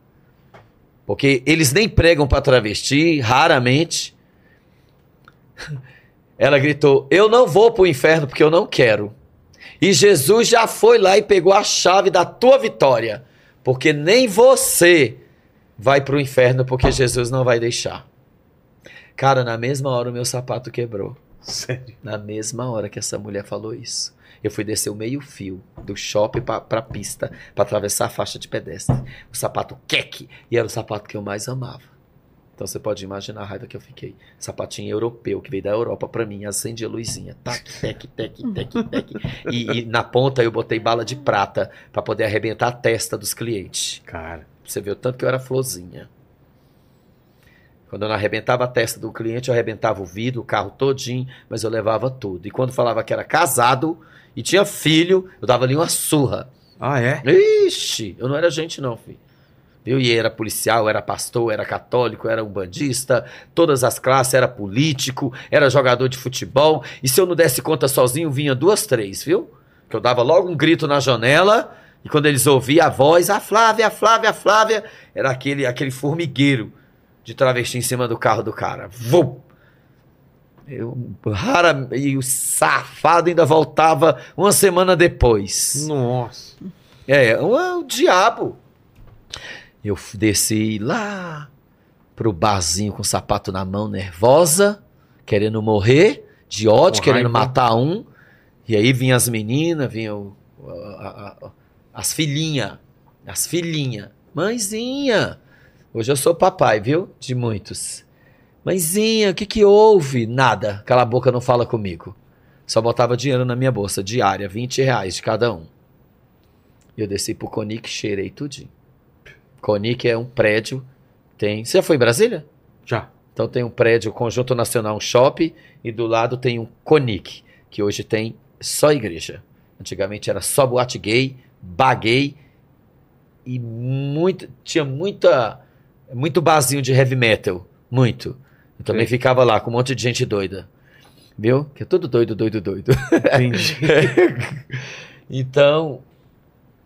Porque eles nem pregam para travesti, raramente. Ela gritou: Eu não vou para o inferno porque eu não quero. E Jesus já foi lá e pegou a chave da tua vitória. Porque nem você vai para o inferno porque Jesus não vai deixar. Cara, na mesma hora o meu sapato quebrou.
Sério.
Na mesma hora que essa mulher falou isso. Eu fui descer o meio fio do shopping pra, pra pista pra atravessar a faixa de pedestre. O sapato queque. E era o sapato que eu mais amava. Então você pode imaginar a raiva que eu fiquei. Sapatinho europeu que veio da Europa pra mim, acende a luzinha. Tac, tec, tec, tec, tec. E, e na ponta eu botei bala de prata pra poder arrebentar a testa dos clientes.
Cara,
Você vê o tanto que eu era florzinha. Quando eu não arrebentava a testa do cliente, eu arrebentava o vidro, o carro todinho, mas eu levava tudo. E quando falava que era casado e tinha filho, eu dava ali uma surra.
Ah, é?
Ixi, eu não era gente não, filho. Viu? E era policial, era pastor, era católico, era umbandista, todas as classes, era político, era jogador de futebol. E se eu não desse conta sozinho, vinha duas, três, viu? Que eu dava logo um grito na janela, e quando eles ouviam a voz, a Flávia, a Flávia, a Flávia, era aquele, aquele formigueiro de travesti em cima do carro do cara. Vum! Eu, rara, e o safado ainda voltava uma semana depois.
Nossa.
É, o, o diabo. Eu desci lá pro barzinho com o sapato na mão, nervosa, querendo morrer, de ódio,
Com
querendo
raiva.
matar um. E aí vinham as meninas, vinham a- a- a- as filhinhas, as filhinhas. Mãezinha, hoje eu sou papai, viu? De muitos. Mãezinha, o que que houve? Nada, cala a boca, não fala comigo. Só botava dinheiro na minha bolsa, diária, 20 reais de cada um. E eu desci pro Conic, cheirei tudinho. Conic é um prédio, tem... Você já foi em Brasília?
Já.
Então tem um prédio, Conjunto Nacional, um shopping, e do lado tem um Conic, que hoje tem só igreja. Antigamente era só boate gay, gay, e muito, tinha muita, muito barzinho de heavy metal, muito. Eu também
Sei.
ficava lá com um monte de gente doida, viu? Que é tudo doido, doido, doido.
Entendi.
então,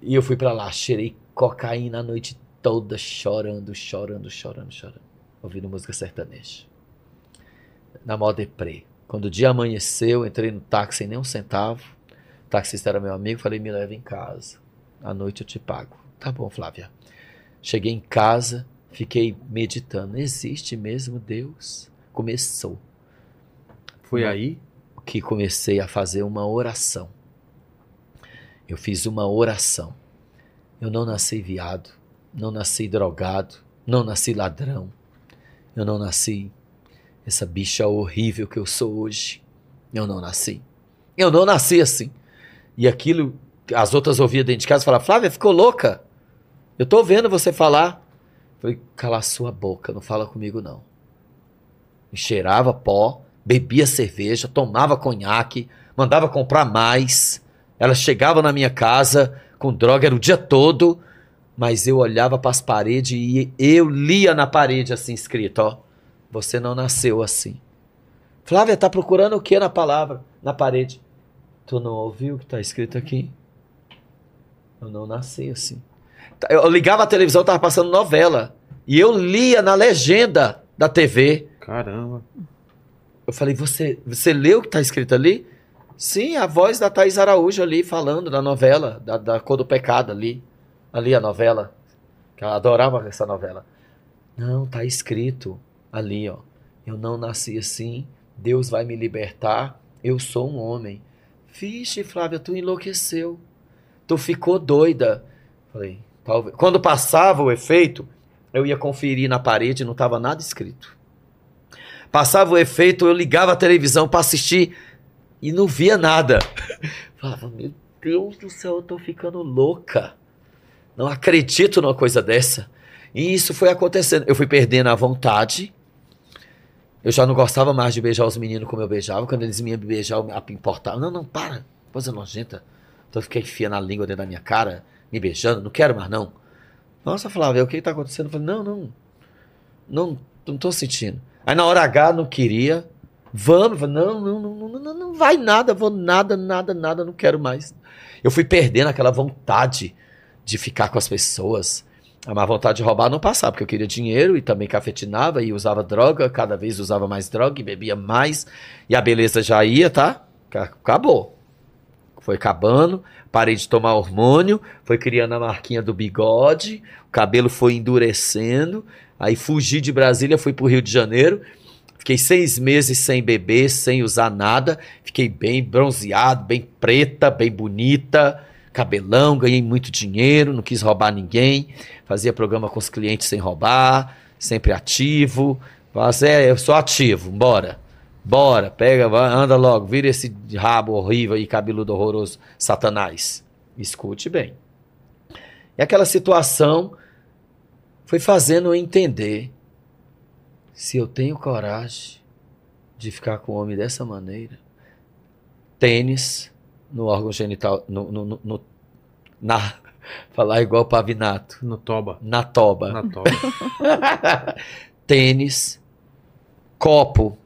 e eu fui pra lá, cheirei cocaína a noite toda, chorando, chorando, chorando, chorando. Ouvindo música sertaneja. Na mó deprê. Quando o dia amanheceu, entrei no táxi sem nem um centavo. O taxista era meu amigo, falei, me leva em casa. À noite eu te pago. Tá bom, Flávia. Cheguei em casa, fiquei meditando. Existe mesmo Deus? Começou
Foi aí?
que comecei a fazer uma oração. Eu fiz uma oração. Eu não nasci viado, não nasci drogado, não nasci ladrão. Eu não nasci essa bicha horrível que eu sou hoje. Eu não nasci. Eu não nasci assim. E aquilo, as outras ouviam dentro de casa e falavam, Flávia, ficou louca? Eu tô vendo você falar. Falei, cala a sua boca, não fala comigo não. Cheirava pó, bebia cerveja, tomava conhaque, mandava comprar mais. Ela chegava na minha casa com droga, era o dia todo, mas eu olhava para as paredes e eu lia na parede assim escrito, ó, você não nasceu assim. Flávia, tá procurando o que na palavra, na parede? Tu não ouviu o que tá escrito aqui? Eu não nasci assim. Eu ligava a televisão, tava passando novela, e eu lia na legenda da TV.
Caramba.
Eu falei, você, você leu o que está escrito ali? Sim, a voz da Thaís Araújo ali falando da novela, da, da cor do pecado ali. Ali a novela. Que ela adorava essa novela. Não, tá escrito ali, ó. Eu não nasci assim. Deus vai me libertar. Eu sou um homem. Vixe, Flávia, tu enlouqueceu. Tu ficou doida. Falei, talvez. Quando passava o efeito, eu ia conferir na parede não estava nada escrito. Passava o efeito, eu ligava a televisão para assistir e não via nada. Falava, meu Deus do céu, eu tô ficando louca. Não acredito numa coisa dessa. E isso foi acontecendo. Eu fui perdendo a vontade. Eu já não gostava mais de beijar os meninos como eu beijava. Quando eles me beijar, eu me importava. Não, não, para. Coisa nojenta. Então fiquei enfiando a língua dentro da minha cara, me beijando. Não quero mais, não. Nossa, Flávia, o que tá acontecendo? Eu falei, não, não. Não, não tô sentindo. Aí na hora H não queria. Vamos, falei, não, não, não, não, não, não vai nada, vou nada, nada, nada, não quero mais. Eu fui perdendo aquela vontade de ficar com as pessoas. A má vontade de roubar não passava, porque eu queria dinheiro e também cafetinava e usava droga, cada vez usava mais droga e bebia mais. E a beleza já ia, tá? Acabou. Foi acabando, parei de tomar hormônio, foi criando a marquinha do bigode, o cabelo foi endurecendo, aí fugi de Brasília, fui pro Rio de Janeiro, fiquei seis meses sem beber, sem usar nada, fiquei bem bronzeado, bem preta, bem bonita, cabelão, ganhei muito dinheiro, não quis roubar ninguém, fazia programa com os clientes sem roubar, sempre ativo, mas é, eu sou ativo, bora. Bora, pega, anda logo, vira esse rabo horrível e cabeludo horroroso, Satanás. Escute bem. E aquela situação, foi fazendo eu entender se eu tenho coragem de ficar com o homem dessa maneira. Tênis no órgão genital, no, no, no- no- na, falar igual pavinato,
No toba.
na toba.
Na toba.
Tênis, copo,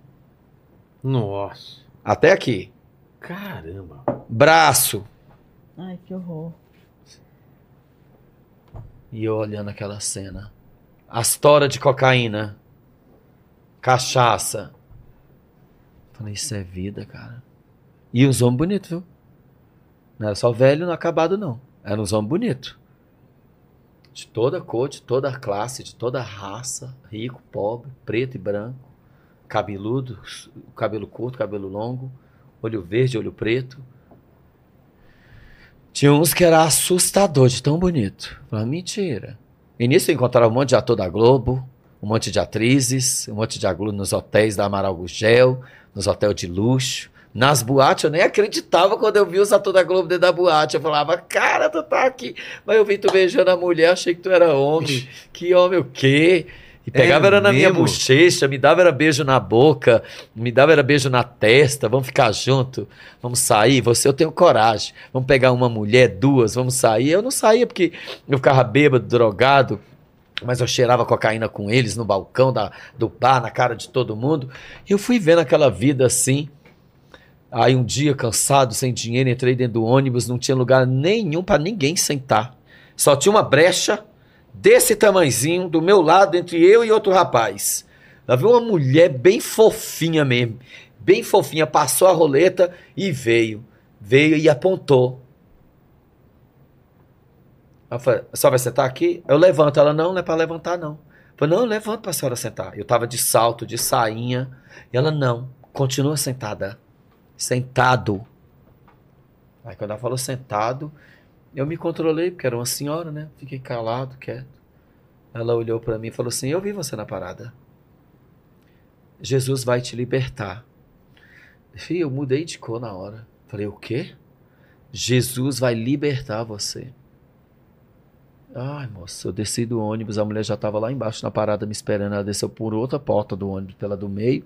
Nossa.
até aqui,
Caramba.
braço.
Ai, que horror.
E eu olhando aquela cena. As toras de cocaína. Cachaça. Falei, isso é vida, cara. E uns homens bonitos, viu? Não era só velho não acabado, não. Era uns homens bonitos. De toda cor, de toda classe, de toda raça. Rico, pobre, preto e branco. Cabeludo, cabelo curto, cabelo longo. Olho verde, olho preto. Tinha uns que era assustador de tão bonito. Falei, mentira. E nisso eu encontrava um monte de ator da Globo, um monte de atrizes, um monte de aglu nos hotéis da Amaral Gugel, nos hotéis de luxo. Nas boates, eu nem acreditava quando eu vi os atores da Globo dentro da boate. Eu falava, cara, tu tá aqui. Mas eu vi tu beijando a mulher, achei que tu era homem. Que homem o quê? E pegava
É
era na minha
mesmo?
bochecha, me dava era beijo na boca, me dava era beijo na testa, vamos ficar junto, vamos sair, você eu tenho coragem, vamos pegar uma mulher, duas, vamos sair. Eu não saía porque eu ficava bêbado, drogado, mas eu cheirava cocaína com eles no balcão da, do bar, na cara de todo mundo. E eu fui vendo aquela vida assim. Aí um dia, cansado, sem dinheiro, entrei dentro do ônibus, não tinha lugar nenhum para ninguém sentar. Só tinha uma brecha desse tamanzinho, do meu lado, entre eu e outro rapaz. Lá veio uma mulher bem fofinha mesmo, bem fofinha, passou a roleta e veio. Veio e apontou. Ela falou, só vai sentar aqui? Eu levanto. Ela, não, não é para levantar, não. Eu falei, não, eu levanto para a senhora sentar. Eu tava de salto, de sainha. E ela, não, continua sentada. Sentado. Aí quando ela falou sentado, eu me controlei, porque era uma senhora, né? Fiquei calado, quieto. Ela olhou para mim e falou assim: Eu vi você na parada. Jesus vai te libertar. Fih, eu mudei de cor na hora. Falei: O quê? Jesus vai libertar você. Ai, moça, eu desci do ônibus, a mulher já estava lá embaixo na parada me esperando. Ela desceu por outra porta do ônibus, pela do meio,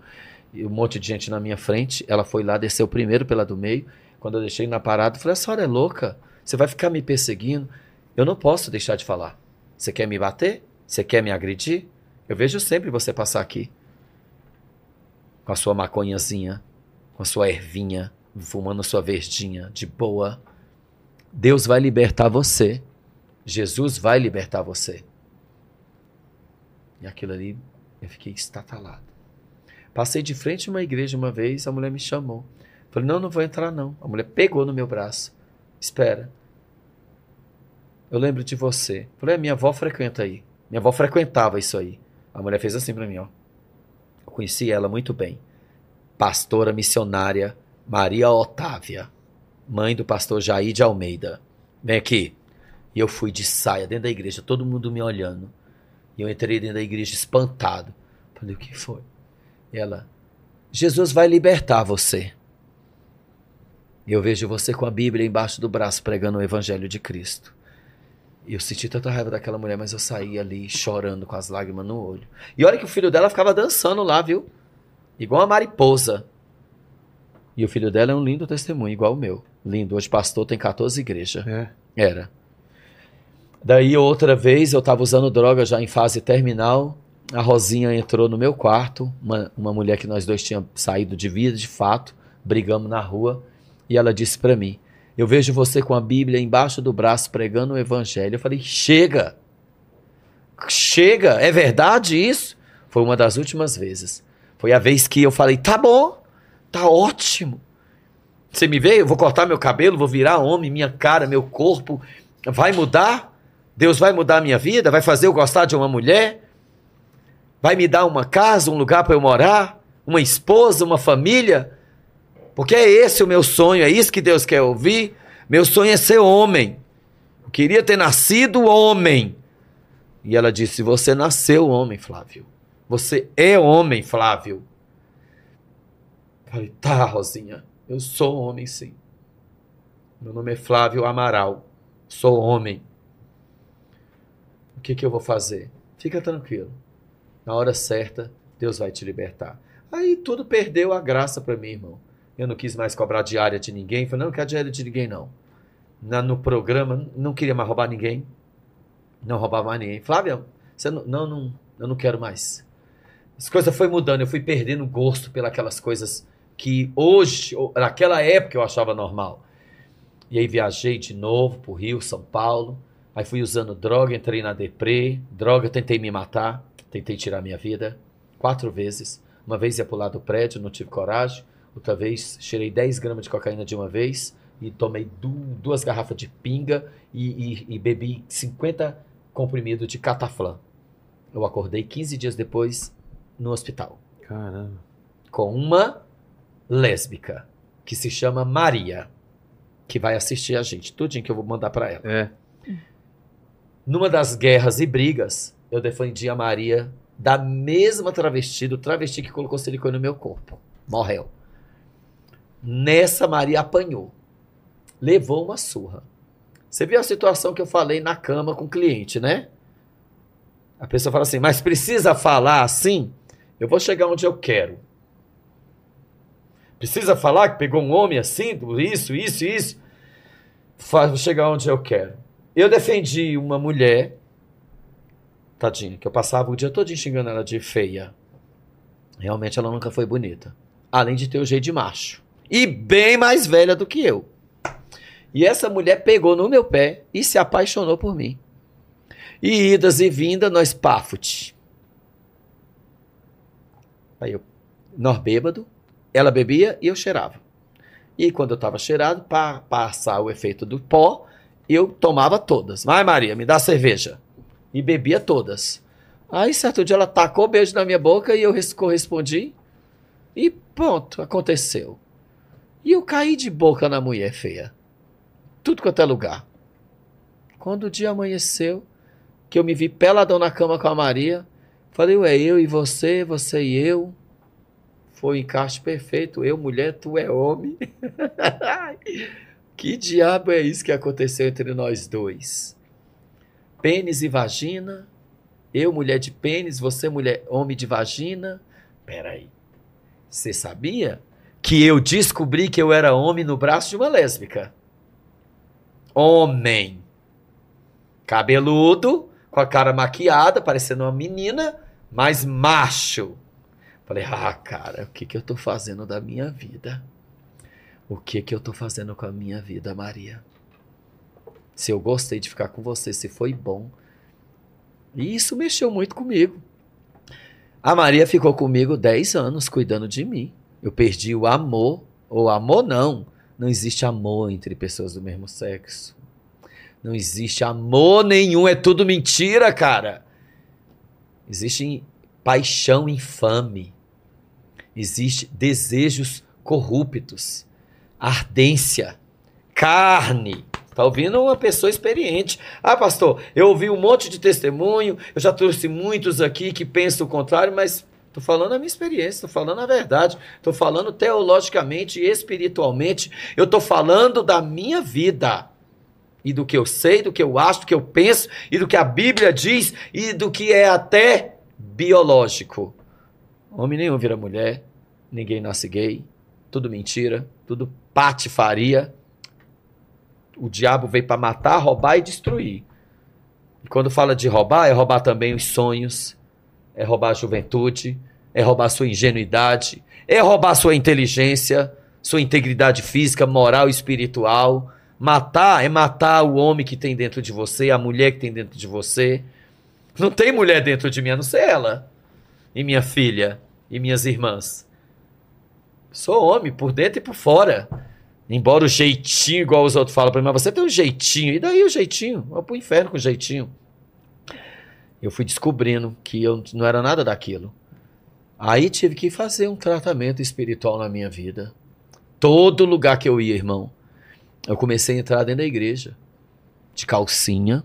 e um monte de gente na minha frente. Ela foi lá, desceu primeiro pela do meio. Quando eu deixei na parada, eu falei: A senhora é louca? Você vai ficar me perseguindo? Eu não posso deixar de falar. Você quer me bater? Você quer me agredir? Eu vejo sempre você passar aqui. Com a sua maconhazinha, com a sua ervinha, fumando a sua verdinha, de boa. Deus vai libertar você. Jesus vai libertar você. E aquilo ali, eu fiquei estatalado. Passei de frente a uma igreja uma vez, a mulher me chamou. Falei, não, não vou entrar não. A mulher pegou no meu braço. Espera. Eu lembro de você. Falei, "É, minha avó frequenta aí. Minha avó frequentava isso aí. A mulher fez assim pra mim, ó. Eu conheci ela muito bem. Pastora missionária Maria Otávia, mãe do pastor Jair de Almeida. Vem aqui. E eu fui de saia dentro da igreja, todo mundo me olhando. E eu entrei dentro da igreja espantado. Falei, o que foi? E ela, Jesus vai libertar você. Eu vejo você com a Bíblia embaixo do braço pregando o Evangelho de Cristo. E eu senti tanta raiva daquela mulher, mas eu saí ali chorando com as lágrimas no olho. E olha que o filho dela ficava dançando lá, viu? Igual uma mariposa. E o filho dela é um lindo testemunho, igual o meu. Lindo. Hoje pastor tem 14 igrejas.
É.
Era. Daí outra vez eu tava usando droga já em fase terminal. A Rosinha entrou no meu quarto, uma, uma mulher que nós dois tínhamos saído de vida, de fato, brigamos na rua, e ela disse para mim: Eu vejo você com a Bíblia embaixo do braço pregando o evangelho. Eu falei: Chega! Chega! É verdade isso? Foi uma das últimas vezes. Foi a vez que eu falei: Tá bom, tá ótimo. Você me vê? Eu vou cortar meu cabelo, vou virar homem, minha cara, meu corpo vai mudar? Deus vai mudar a minha vida? Vai fazer eu gostar de uma mulher? Vai me dar uma casa, um lugar para eu morar? Uma esposa, uma família? Porque é esse o meu sonho, é isso que Deus quer ouvir. Meu sonho é ser homem. Eu queria ter nascido homem. E ela disse: Você nasceu homem, Flávio. Você é homem, Flávio. Falei: Tá, Rosinha, eu sou homem, sim. Meu nome é Flávio Amaral. Sou homem. O que, que eu vou fazer? Fica tranquilo. Na hora certa, Deus vai te libertar. Aí tudo perdeu a graça para mim, irmão. Eu não quis mais cobrar diária de ninguém. Falei, não, não quero diária de ninguém, não. Na, no programa, não queria mais roubar ninguém. Não roubava mais ninguém. Flávia, você não, não, não, eu não quero mais. As coisas foi mudando, eu fui perdendo gosto pelas coisas que hoje, naquela época eu achava normal. E aí viajei de novo pro Rio, São Paulo. Aí fui usando droga, entrei na deprê. Droga, tentei me matar, tentei tirar minha vida quatro vezes. Uma vez ia pular do prédio, não tive coragem. Outra vez, cheirei 10 gramas de cocaína de uma vez e tomei du- duas garrafas de pinga e, e- e bebi 50 comprimidos de cataflã. Eu acordei 15 dias depois no hospital
Caramba.
com uma lésbica que se chama Maria, que vai assistir a gente. Tudinho que eu vou mandar para ela.
É.
Numa das guerras e brigas, eu defendi a Maria da mesma travesti, do travesti que colocou silicone no meu corpo. Morreu. Nessa, Maria apanhou. Levou uma surra. Você viu a situação que eu falei na cama com o cliente, né? A pessoa fala assim, mas precisa falar assim? Eu vou chegar onde eu quero. Precisa falar que pegou um homem assim, isso, isso, isso? Vou chegar onde eu quero. Eu defendi uma mulher, tadinha, que eu passava o dia todo xingando ela de feia. Realmente ela nunca foi bonita. Além de ter o jeito de macho. E bem mais velha do que eu. E essa mulher pegou no meu pé e se apaixonou por mim. E idas e vindas, nós pafute. Aí eu, nós bêbado, ela bebia e eu cheirava. E quando eu estava cheirado, para passar o efeito do pó, eu tomava todas. Vai, Maria, me dá cerveja. E bebia todas. Aí, certo dia, ela tacou o beijo na minha boca e eu res- correspondi. E pronto, aconteceu. E eu caí de boca na mulher feia. Tudo quanto é lugar. Quando o dia amanheceu, que eu me vi peladão na cama com a Maria, falei, ué, eu e você, você e eu. Foi o encaixe perfeito. Eu, mulher, tu é homem. que diabo é isso que aconteceu entre nós dois? Pênis e vagina. Eu, mulher de pênis, você, mulher, homem de vagina. Peraí. Você sabia que eu descobri que eu era homem no braço de uma lésbica? Homem. Cabeludo, com a cara maquiada, parecendo uma menina, mas macho. Falei, ah, cara, o que, que eu tô fazendo da minha vida? O que, que eu tô fazendo com a minha vida, Maria? Se eu gostei de ficar com você, se foi bom. E isso mexeu muito comigo. A Maria ficou comigo 10 anos cuidando de mim. Eu perdi o amor, ou amor não. Não existe amor entre pessoas do mesmo sexo. Não existe amor nenhum, é tudo mentira, cara. Existe paixão infame. Existe desejos corruptos, ardência, carne. Tá ouvindo uma pessoa experiente. Ah, pastor, eu ouvi um monte de testemunho, eu já trouxe muitos aqui que pensam o contrário, mas tô falando a minha experiência, tô falando a verdade, tô falando teologicamente e espiritualmente, eu tô falando da minha vida. E do que eu sei, do que eu acho, do que eu penso, e do que a Bíblia diz, e do que é até biológico. Homem nenhum vira mulher, ninguém nasce gay, tudo mentira, tudo patifaria. O diabo veio para matar, roubar e destruir. E quando fala de roubar, é roubar também os sonhos, é roubar a juventude, é roubar sua ingenuidade, é roubar sua inteligência, sua integridade física, moral e espiritual. Matar é matar o homem que tem dentro de você, a mulher que tem dentro de você. Não tem mulher dentro de mim, a não ser ela. E minha filha, e minhas irmãs. Sou homem, por dentro e por fora. Embora o jeitinho, igual os outros falam pra mim, mas você tem um jeitinho. E daí o jeitinho? Vou pro inferno com o jeitinho. Eu fui descobrindo que eu não era nada daquilo. Aí tive que fazer um tratamento espiritual na minha vida. Todo lugar que eu ia, irmão, eu comecei a entrar dentro da igreja. De calcinha.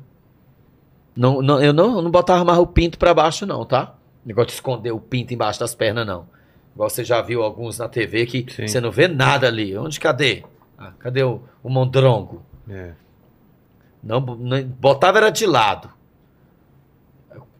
Não, não, eu não, não botava mais o pinto pra baixo, não, tá? Negócio de esconder o pinto embaixo das pernas, não. Igual você já viu alguns na TV que
Sim.
você não vê nada ali. Onde, cadê? Ah, cadê o, o mondrongo?
É.
Não, não, botava era de lado.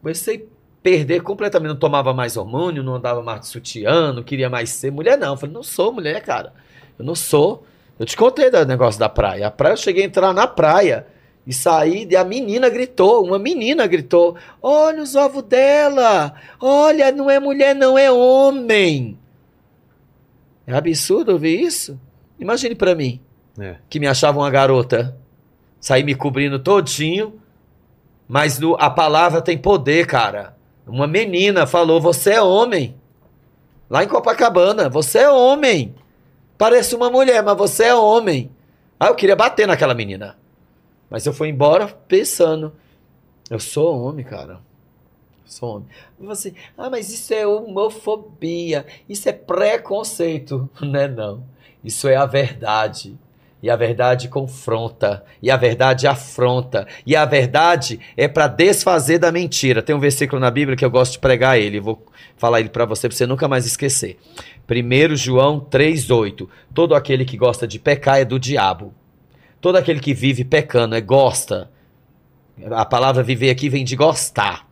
Comecei a perder completamente, não tomava mais hormônio, não andava mais de sutiã, não queria mais ser mulher, não. Eu falei, não sou mulher, cara. Eu não sou. Eu te contei do negócio da praia. A praia, eu cheguei a entrar na praia e saí, e a menina gritou, uma menina gritou: Olha os ovos dela! Olha, não é mulher, não é homem! É absurdo ouvir isso? Imagine pra mim,
É.
que me achava uma garota, saí me cobrindo todinho, mas no- a palavra tem poder, cara. Uma menina falou: Você é homem. Lá em Copacabana, você é homem. Parece uma mulher, mas você é homem. Ah, eu queria bater naquela menina. Mas eu fui embora pensando: Eu sou homem, cara. Sou homem. Você, ah, mas isso é homofobia. Isso é preconceito. Não é, não. Isso é a verdade. E a verdade confronta, e a verdade afronta, e a verdade é para desfazer da mentira. Tem um versículo na Bíblia que eu gosto de pregar ele, vou falar ele para você, para você nunca mais esquecer. 1 João 3,8: Todo aquele que gosta de pecar é do diabo. Todo aquele que vive pecando é gosta. A palavra viver aqui vem de gostar.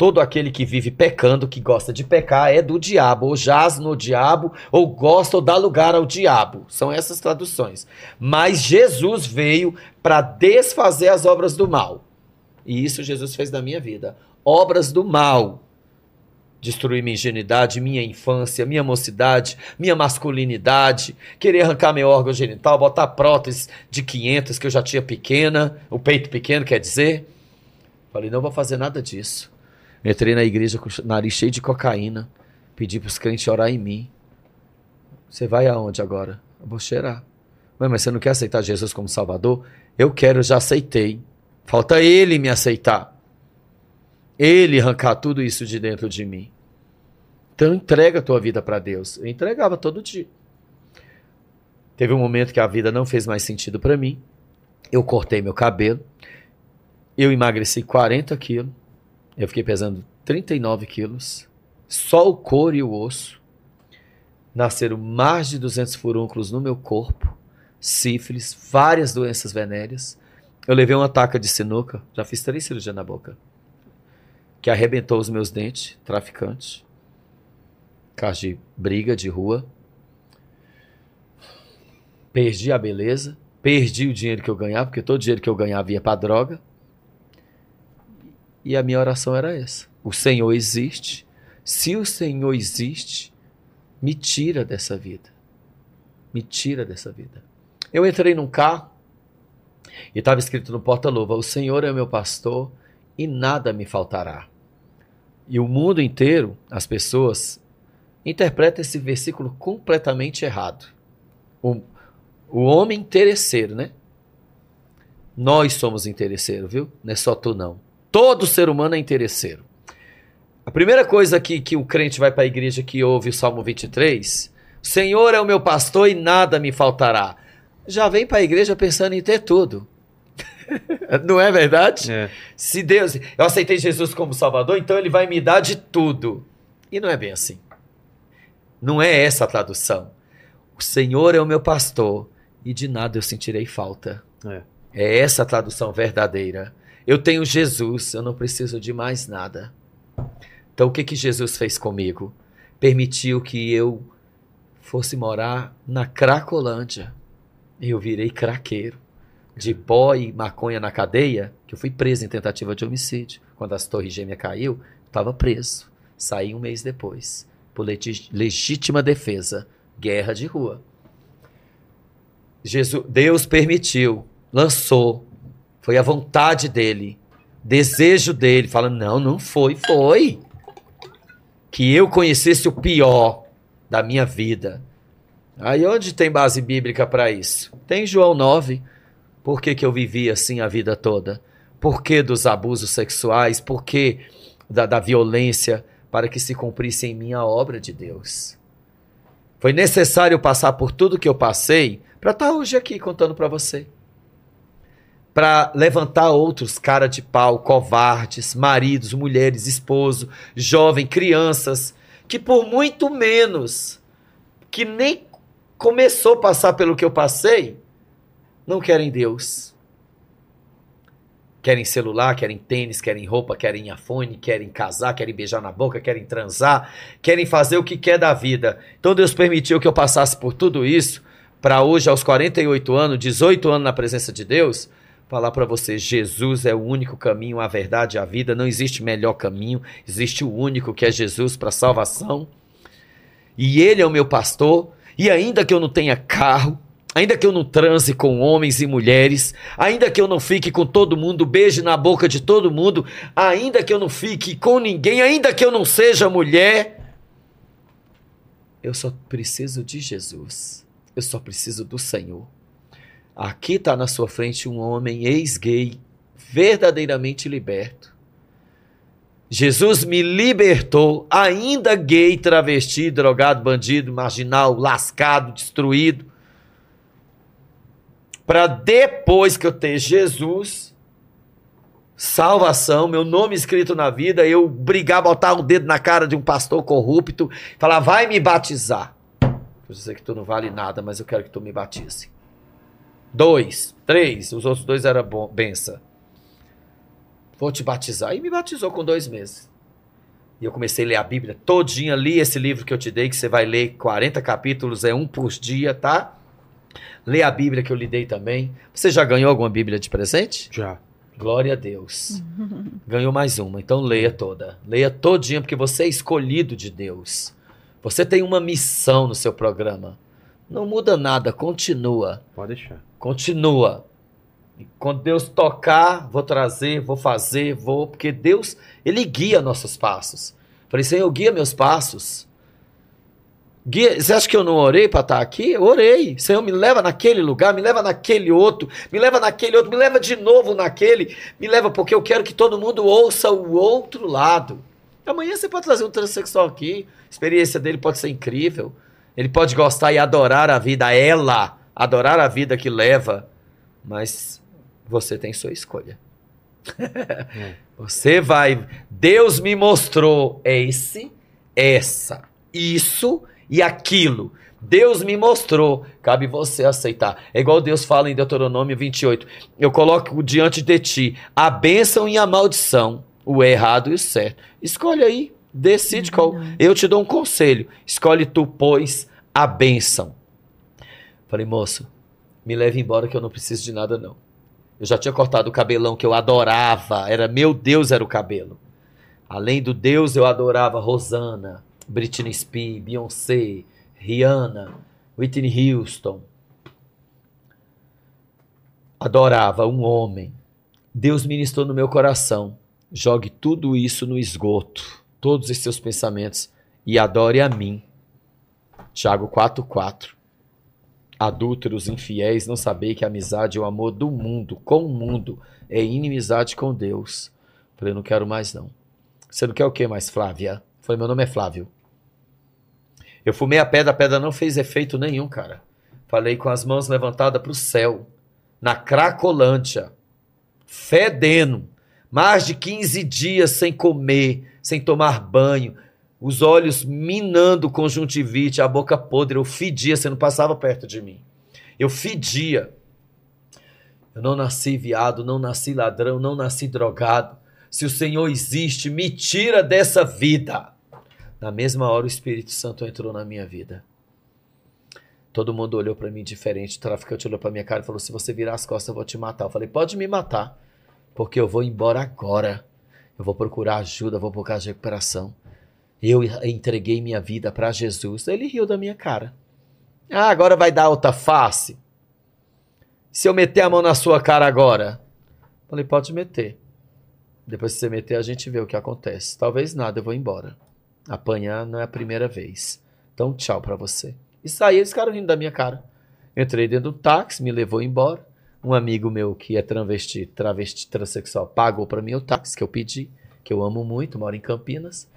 Todo aquele que vive pecando, que gosta de pecar, é do diabo, ou jaz no diabo, ou gosta ou dá lugar ao diabo. São essas traduções. Mas Jesus veio para desfazer as obras do mal. E isso Jesus fez na minha vida. Obras do mal. Destruir minha ingenuidade, minha infância, minha mocidade, minha masculinidade, querer arrancar meu órgão genital, botar prótese de 500 que eu já tinha pequena, o peito pequeno, quer dizer. Falei, não vou fazer nada disso. Entrei na igreja com o nariz cheio de cocaína, pedi para os crentes orar em mim. Você vai aonde agora? Eu vou cheirar. Mas você não quer aceitar Jesus como Salvador? Eu quero, já aceitei. Falta Ele me aceitar. Ele arrancar tudo isso de dentro de mim. Então entrega a tua vida para Deus. Eu entregava todo dia. Teve um momento que a vida não fez mais sentido para mim. Eu cortei meu cabelo. Eu emagreci 40 quilos. Eu fiquei pesando 39 quilos. Só o couro e o osso. Nasceram mais de 200 furúnculos no meu corpo. Sífilis, várias doenças venéreas. Eu levei uma taca de sinuca. Já fiz três cirurgias na boca. Que arrebentou os meus dentes. Traficante. Caso de briga de rua. Perdi a beleza. Perdi o dinheiro que eu ganhava, porque todo o dinheiro que eu ganhava ia para droga. E a minha oração era essa: O Senhor existe. Se o Senhor existe, me tira dessa vida. Me tira dessa vida. Eu entrei num carro e estava escrito no porta-luva: O Senhor é meu pastor e nada me faltará. E o mundo inteiro, as pessoas, interpretam esse versículo completamente errado. O, o homem interesseiro, né? Nós somos interesseiros, viu? Não é só tu, não. Todo ser humano é interesseiro. A primeira coisa que, que o crente vai para a igreja que ouve o Salmo 23, Senhor é o meu pastor e nada me faltará. Já vem para a igreja pensando em ter tudo. Não é verdade?
É.
Se Deus, eu aceitei Jesus como Salvador, então ele vai me dar de tudo. E não é bem assim. Não é essa a tradução. O Senhor é o meu pastor e de nada eu sentirei falta.
É.
É essa a tradução verdadeira. Eu tenho Jesus, eu não preciso de mais nada. Então o que que Jesus fez comigo? Permitiu que eu fosse morar na Cracolândia. Eu virei craqueiro. De pó e maconha na cadeia, que eu fui preso em tentativa de homicídio. Quando as torres gêmeas caiu, estava preso. Saí um mês depois. Por legítima defesa. Guerra de rua. Jesus, Deus permitiu, lançou, foi a vontade dele, desejo dele. Fala, não, não foi, foi. Que eu conhecesse o pior da minha vida. Aí onde tem base bíblica para isso? Tem João 9. Por que, que eu vivi assim a vida toda? Por que dos abusos sexuais? Por que da, da violência? Para que se cumprisse em mim a obra de Deus. Foi necessário passar por tudo que eu passei para estar hoje aqui contando para você. Para levantar outros cara de pau, covardes, maridos, mulheres, esposo, jovem, crianças, que por muito menos, que nem começou a passar pelo que eu passei, não querem Deus. Querem celular, querem tênis, querem roupa, querem iPhone, querem casar, querem beijar na boca, querem transar, querem fazer o que quer da vida. Então Deus permitiu que eu passasse por tudo isso para hoje, aos 48 anos, 18 anos na presença de Deus, falar para você: Jesus é o único caminho, a verdade e a vida. Não existe melhor caminho, existe o único que é Jesus para salvação. E Ele é o meu pastor. E ainda que eu não tenha carro, Ainda que eu não transe com homens e mulheres, ainda que eu não fique com todo mundo, beije na boca de todo mundo, ainda que eu não fique com ninguém, ainda que eu não seja mulher, eu só preciso de Jesus. Eu só preciso do Senhor. Aqui está na sua frente um homem ex-gay, verdadeiramente liberto. Jesus me libertou, ainda gay, travesti, drogado, bandido, marginal, lascado, destruído para depois que eu ter Jesus, salvação, meu nome escrito na vida, eu brigar, botar um dedo na cara de um pastor corrupto, falar, vai me batizar. Eu sei que tu não vale nada, mas eu quero que tu me batize. Dois, três, os outros dois eram benção. Vou te batizar. E me batizou com dois meses. E eu comecei a ler a Bíblia todinha, li esse livro que eu te dei, que você vai ler 40 capítulos, é um por dia, tá? Lê a Bíblia que eu lhe dei também. Você já ganhou alguma Bíblia de presente?
Já.
Glória a Deus. Ganhou mais uma. Então leia toda. Leia todinha, porque você é escolhido de Deus. Você tem uma missão no seu programa. Não muda nada, continua.
Pode deixar.
Continua. Quando Deus tocar, vou trazer, vou fazer, vou, porque Deus, Ele guia nossos passos. Falei, Senhor, guia meus passos. Guia, você acha que eu não orei para estar aqui? Eu orei. Senhor, me leva naquele lugar, me leva naquele outro, me leva naquele outro, me leva de novo naquele, me leva porque eu quero que todo mundo ouça o outro lado. Amanhã você pode trazer um transexual aqui, a experiência dele pode ser incrível. Ele pode gostar e adorar a vida, ela, adorar a vida que leva, mas você tem sua escolha. É. Você vai. Deus me mostrou esse, essa, isso e aquilo. Deus me mostrou, cabe você aceitar. É igual Deus fala em Deuteronômio 28. Eu coloco diante de ti a bênção e a maldição, o errado e o certo. Escolhe aí, decide qual. Eu te dou um conselho. Escolhe tu, pois, a bênção. Falei, moço, me leve embora que eu não preciso de nada, não. Eu já tinha cortado o cabelão que eu adorava. Era meu Deus, era o cabelo. Além do Deus, eu adorava Rosana. Britney Spears, Beyoncé, Rihanna, Whitney Houston. Adorava um homem. Deus ministrou no meu coração. Jogue tudo isso no esgoto, todos os seus pensamentos, e adore a mim. Tiago 4,4. Adúlteros, infiéis, não sabei que a amizade e o amor do mundo, com o mundo, é inimizade com Deus. Falei, não quero mais não. Você não quer o que mais, Flávia? Falei, meu nome é Flávio. Eu fumei a pedra, a pedra não fez efeito nenhum, cara. Falei com as mãos levantadas para o céu, na Cracolândia, fedendo, mais de 15 dias sem comer, sem tomar banho, os olhos minando conjuntivite, a boca podre, eu fedia, você não passava perto de mim. Eu fedia. Eu não nasci viado, não nasci ladrão, não nasci drogado. Se o Senhor existe, me tira dessa vida. Na mesma hora o Espírito Santo entrou na minha vida. Todo mundo olhou para mim diferente. O traficante olhou para minha cara e falou: "Se você virar as costas, eu vou te matar". Eu falei: "Pode me matar, porque eu vou embora agora. Eu vou procurar ajuda, vou procurar recuperação". Eu entreguei minha vida para Jesus. Ele riu da minha cara. Ah, agora vai dar outra face. Se eu meter a mão na sua cara agora, falei: "Pode meter". Depois que você meter, a gente vê o que acontece. Talvez nada, eu vou embora. Apanhar não é a primeira vez. Então, tchau para você. E saí, eles ficaram rindo da minha cara. Entrei dentro do táxi, me levou embora. Um amigo meu que é travesti, travesti transexual, pagou para mim o táxi que eu pedi, que eu amo muito, moro em Campinas.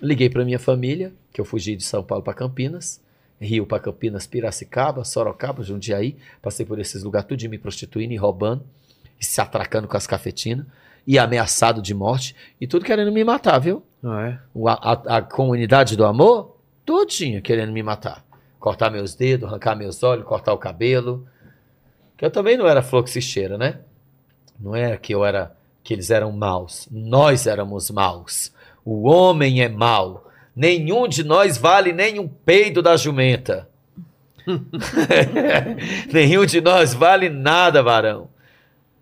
Liguei para minha família, que eu fugi de São Paulo para Campinas, Rio para Campinas, Piracicaba, Sorocaba, Jundiaí. Passei por esses lugares tudo me prostituindo e roubando, e se atracando com as cafetinas e ameaçado de morte e tudo querendo me matar, viu?
Ah, é?
A, a, a comunidade do amor, todinha querendo me matar. Cortar meus dedos, arrancar meus olhos, cortar o cabelo. Que eu também não era fluxicheira, né? Não era que eu era que eles eram maus. Nós éramos maus. O homem é mau. Nenhum de nós vale nem um peido da jumenta. Nenhum de nós vale nada, varão.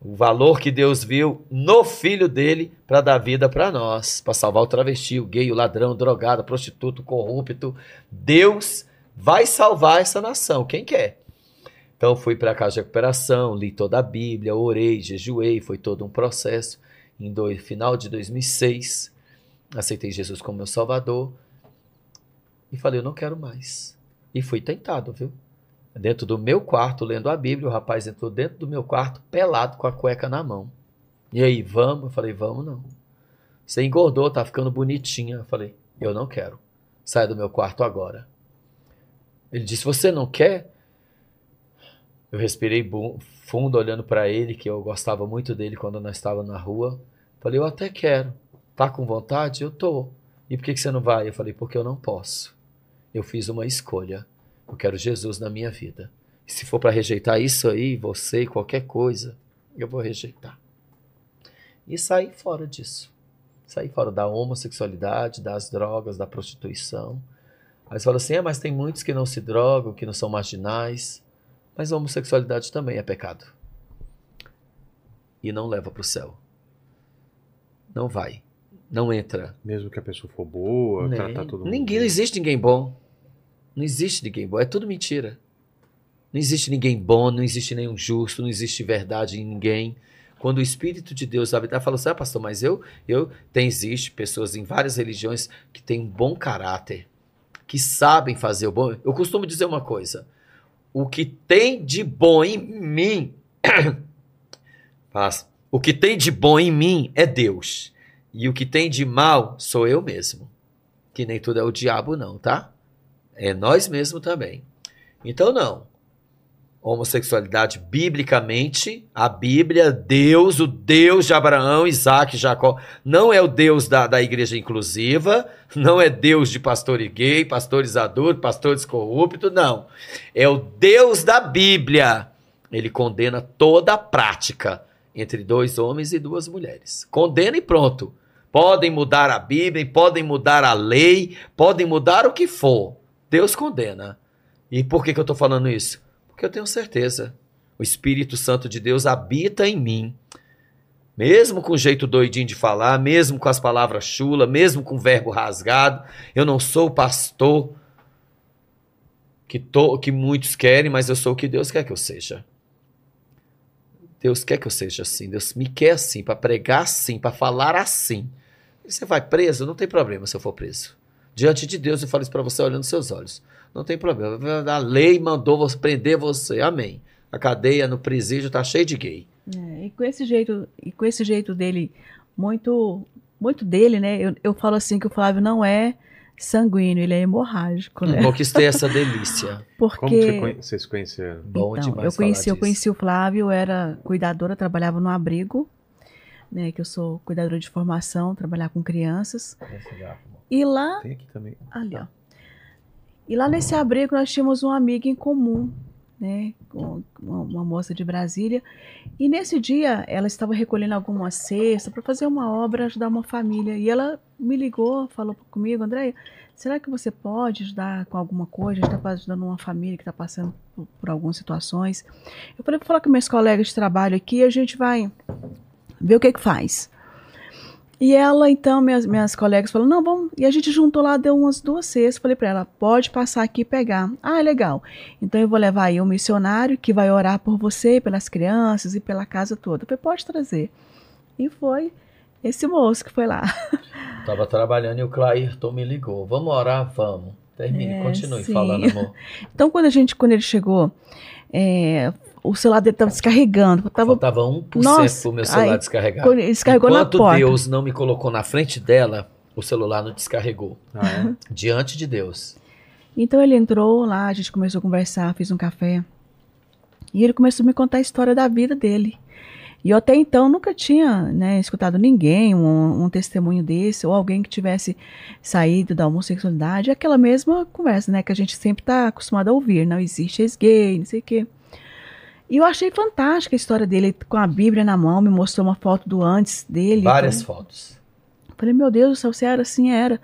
O valor que Deus viu no filho dele para dar vida para nós, para salvar o travesti, o gay, o ladrão, o drogado, o prostituto, o corrupto. Deus vai salvar essa nação, quem quer. Então fui para a casa de recuperação, li toda a Bíblia, orei, jejuei, foi todo um processo. Em do, final de 2006, aceitei Jesus como meu Salvador e falei, eu não quero mais. E fui tentado, viu? Dentro do meu quarto, lendo a Bíblia, o rapaz entrou dentro do meu quarto, pelado, com a cueca na mão. E aí, vamos? Eu falei, vamos não. Você engordou, tá ficando bonitinha. Eu falei, eu não quero. Sai do meu quarto agora. Ele disse, você não quer? Eu respirei fundo olhando para ele, que eu gostava muito dele quando nós estávamos na rua. Falei, eu até quero. Tá com vontade? Eu tô. E por que, que você não vai? Eu falei, porque eu não posso. Eu fiz uma escolha. Eu quero Jesus na minha vida. E se for para rejeitar isso aí, você e qualquer coisa, eu vou rejeitar. E sair fora disso. Sair fora da homossexualidade, das drogas, da prostituição. Aí você fala assim: é, mas tem muitos que não se drogam, que não são marginais. Mas a homossexualidade também é pecado. E não leva para o céu. Não vai. Não entra.
Mesmo que a pessoa for boa,
Nem,
tratar todo mundo.
Ninguém, não existe ninguém bom. Não existe ninguém bom. É tudo mentira. Não existe ninguém bom, não existe nenhum justo, não existe verdade em ninguém. Quando o Espírito de Deus habitar, fala assim: ah, pastor, mas eu, eu, tem, existe pessoas em várias religiões que têm um bom caráter, que sabem fazer o bom. Eu costumo dizer uma coisa: o que tem de bom em mim, o que tem de bom em mim é Deus. E o que tem de mal sou eu mesmo. Que nem tudo é o diabo, não, tá? É nós mesmos também. Então, não. Homossexualidade, biblicamente, a Bíblia, Deus, o Deus de Abraão, Isaac Jacó, não é o Deus da, da igreja inclusiva, não é Deus de pastores gay, pastores adultos, pastores corruptos, não. É o Deus da Bíblia. Ele condena toda a prática entre dois homens e duas mulheres. Condena e pronto. Podem mudar a Bíblia, podem mudar a lei, podem mudar o que for. Deus condena. E por que, que eu estou falando isso? Porque eu tenho certeza. O Espírito Santo de Deus habita em mim. Mesmo com o jeito doidinho de falar, mesmo com as palavras chula, mesmo com o verbo rasgado, eu não sou o pastor que, que muitos querem, mas eu sou o que Deus quer que eu seja. Deus quer que eu seja assim. Deus me quer assim, para pregar assim, para falar assim. Você vai preso? Não tem problema se eu for preso. Diante de Deus, eu falo isso para você olhando seus olhos. Não tem problema. A lei mandou você prender você. Amém. A cadeia no presídio tá cheia de gay.
É, e com esse jeito, e com esse jeito dele, muito, muito dele, né? Eu, eu falo assim que o Flávio não é sanguíneo, ele é hemorrágico, né?
Conquistei essa delícia.
Porque
Como você conhe- vocês se conheceram?
Bom
então,
demais
eu conheci,
falar
eu conheci o Flávio, eu era cuidadora, trabalhava no abrigo, né? Que eu sou cuidadora de formação, trabalhar com crianças. E lá
Tem aqui também.
Ali, ó. E lá nesse abrigo nós tínhamos uma amiga em comum, né? Com uma, uma moça de Brasília. E nesse dia ela estava recolhendo alguma cesta para fazer uma obra, ajudar uma família. E ela me ligou, falou comigo, Andréia, será que você pode ajudar com alguma coisa? A gente está ajudando uma família que está passando por, por algumas situações. Eu falei, vou falar com meus colegas de trabalho aqui, a gente vai ver o que que faz. E ela, então, minhas, minhas colegas falaram, não, vamos. E a gente juntou lá, deu umas duas cestas. Falei para ela, pode passar aqui e pegar. Ah, legal. Então eu vou levar aí um missionário que vai orar por você, pelas crianças e pela casa toda. Eu falei, pode trazer. E foi esse moço que foi lá.
Tava trabalhando e o Clairton me ligou. Vamos orar? Vamos. Termine,
É,
continue
sim.
falando, amor.
Então, quando a gente, quando ele chegou, é, o celular dele estava descarregando. Tava,
Faltava 1%
Nossa,
pro meu celular
ai,
descarregar.
quando ele descarregou
Enquanto
na porta.
Deus não me colocou na frente dela, o celular não descarregou.
Ah, é?
Diante de Deus.
Então ele entrou lá, a gente começou a conversar, fiz um café. E ele começou a me contar a história da vida dele. E eu até então nunca tinha né, escutado ninguém, um, um testemunho desse, ou alguém que tivesse saído da homossexualidade. Aquela mesma conversa, né, que a gente sempre está acostumado a ouvir. Não existe ex-gay, não sei o quê. E eu achei fantástica a história dele, com a Bíblia na mão, me mostrou uma foto do antes dele.
Várias
Falei-
fotos.
Falei, meu Deus do céu, você era assim, era.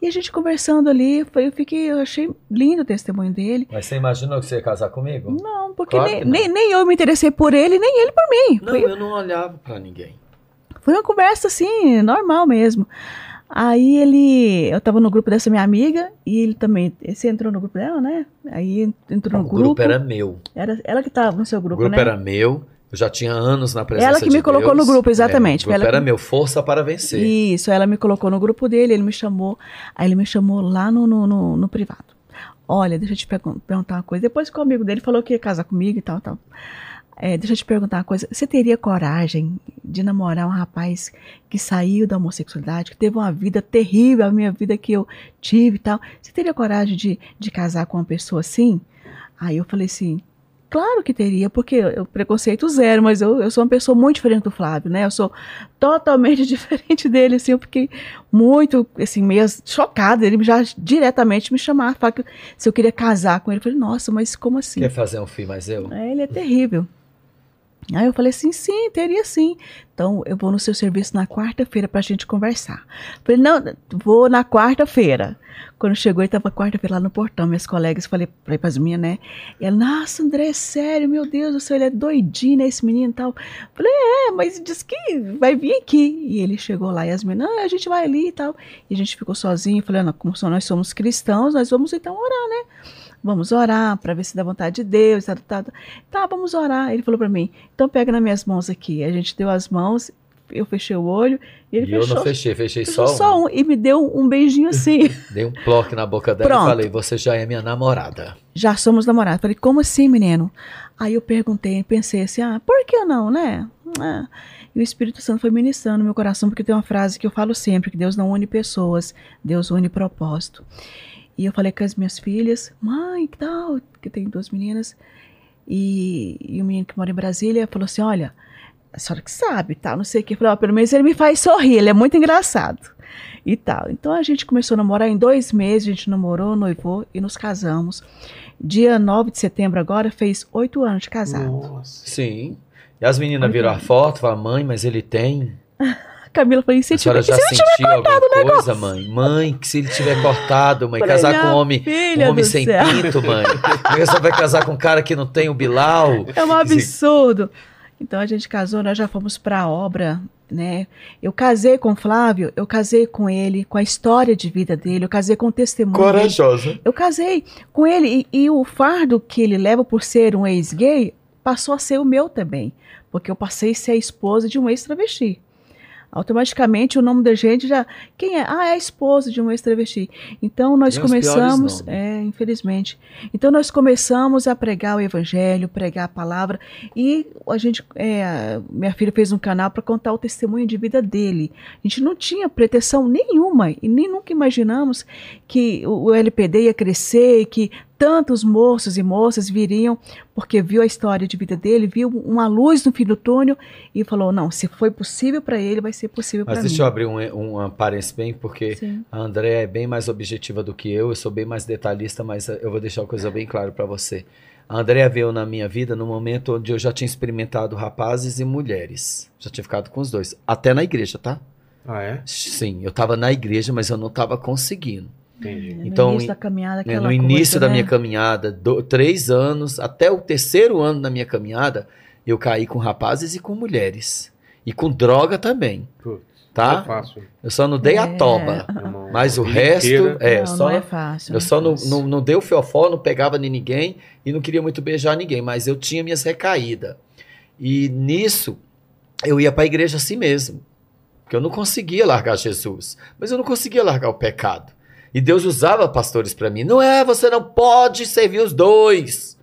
E a gente conversando ali, foi- eu fiquei, eu achei lindo o testemunho dele.
Mas você imaginou que você ia casar comigo?
Não, porque
Claro
nem,
não.
nem, nem eu me interessei por ele, nem ele por mim.
Não,
Foi,
eu não olhava pra ninguém.
foi uma conversa assim, normal mesmo. Aí ele, eu tava no grupo dessa minha amiga, e ele também, você entrou no grupo dela, né? Aí entrou
o
no
grupo,
grupo.
era meu.
Era ela que tava no seu
O
grupo,
grupo
né?
era meu. Eu já tinha anos na presença
Ela que
de
me colocou
Deus.
no grupo, exatamente.
É, o grupo
ela
era
que-
meu, força para vencer.
Isso, ela me colocou no grupo dele, ele me chamou, aí ele me chamou lá no, no, no- no privado. Olha, deixa eu te pergun- perguntar uma coisa. Depois que o amigo dele falou que ia casar comigo e tal, tal. É, deixa eu te perguntar uma coisa. Você teria coragem de namorar um rapaz que saiu da homossexualidade, que teve uma vida terrível, a minha vida que eu tive e tal? Você teria coragem de, de casar com uma pessoa assim? Aí eu falei assim, claro que teria, porque eu preconceito zero, mas eu, eu sou uma pessoa muito diferente do Flávio, né? Eu sou totalmente diferente dele, assim, eu fiquei muito, assim, meio chocada, ele já diretamente me chamar, falar que se eu queria casar com ele, eu falei, nossa, mas como assim?
Quer fazer um filho mais eu?
É, ele é terrível. Aí eu falei assim, sim, teria sim. Então eu vou no seu serviço na quarta-feira pra gente conversar. Falei, não, vou na quarta-feira. Quando chegou, ele tava quarta-feira lá no portão, minhas colegas, falei, falei pras minhas, né? E ela, nossa, André, sério, meu Deus do céu, ele é doidinho, né, esse menino e tal. Falei, é, mas diz que vai vir aqui. E ele chegou lá e as meninas, não, a gente vai ali e tal. E a gente ficou sozinho, falei, não, como nós somos cristãos, nós vamos então orar, né? Vamos orar para ver se dá vontade de Deus. Tá, tá, tá. tá, vamos orar. Ele falou para mim, então pega nas minhas mãos aqui. A gente deu as mãos, eu fechei o olho e ele
E eu
fechou,
não fechei, fechei só,
só
um.
um. E me deu um beijinho assim.
Dei um bloco na boca dela
Pronto.
e falei, você já é minha namorada.
Já somos namorados. Falei, como assim, menino? Aí eu perguntei, pensei assim, ah, por que não, né? Ah. E o Espírito Santo foi ministrando no meu coração, porque tem uma frase que eu falo sempre, que Deus não une pessoas, Deus une propósito. E eu falei com as minhas filhas, mãe, que tal? Que tem duas meninas. E, e o menino que mora em Brasília falou assim, olha, a senhora que sabe, tal, não sei o que. Eu falei, ó, pelo menos ele me faz sorrir, ele é muito engraçado. E tal. Então a gente começou a namorar em dois meses, a gente namorou, noivou e nos casamos. Dia 9 de setembro agora fez oito anos de casado.
Nossa.
Sim. E as meninas viram a foto, falaram, mãe, mas ele tem.
Camila falou, e se tiver,
já
se não tiver cortado o
coisa,
negócio?
mãe? Mãe, que se ele tiver cortado, mãe,
Falei,
casar com um homem, um homem sem
céu.
pinto, mãe. Como é que você vai casar com um cara que não tem o Bilal?
É um absurdo. Então a gente casou, nós já fomos para a obra, né? Eu casei com o Flávio, eu casei com ele, com a história de vida dele, eu casei com o testemunho. dele.
Corajosa.
Eu casei com ele e, e o fardo que ele leva por ser um ex-gay passou a ser o meu também, porque eu passei a ser a esposa de um ex-travesti. Automaticamente o nome da gente já. Quem é? Ah, é a esposa de um ex-travesti. Então nós
Tem
começamos. É, infelizmente. Então nós começamos a pregar o evangelho, pregar a palavra. E a gente. é, minha filha fez um canal para contar o testemunho de vida dele. A gente não tinha pretensão nenhuma e nem nunca imaginamos que o o LPD ia crescer e que tantos moços e moças viriam porque viu a história de vida dele, viu uma luz no fim do túnel e falou: não, se foi possível para ele, vai ser possível para
Mas
mim.
deixa eu abrir um, um parênteses bem, porque
Sim.
a Andréa é bem mais objetiva do que eu, eu sou bem mais detalhista, mas eu vou deixar uma coisa bem clara para você. A Andréa veio na minha vida no momento onde eu já tinha experimentado rapazes e mulheres. Já tinha ficado com os dois. Até na igreja, tá?
Ah, é?
Sim, eu tava na igreja, mas eu não tava conseguindo.
Entendi.
No
Então,
início da caminhada,
né, no início
coisa,
da
né?
minha caminhada, do- três anos, até o terceiro ano da minha caminhada, eu caí com rapazes e com mulheres. E com droga também,
Putz,
tá?
É fácil.
Eu só não dei a
É.
toba.
irmão.
Mas o
A
resto,
inteira.
é,
não,
só,
não é fácil.
eu
é
só não,
fácil.
não, não dei o fiofó, não pegava em ninguém e não queria muito beijar ninguém, mas eu tinha minhas recaídas. E nisso, eu ia para a igreja assim mesmo. Porque eu não conseguia largar Jesus, mas eu não conseguia largar o pecado. E Deus usava pastores para mim. Não é, você não pode servir os dois,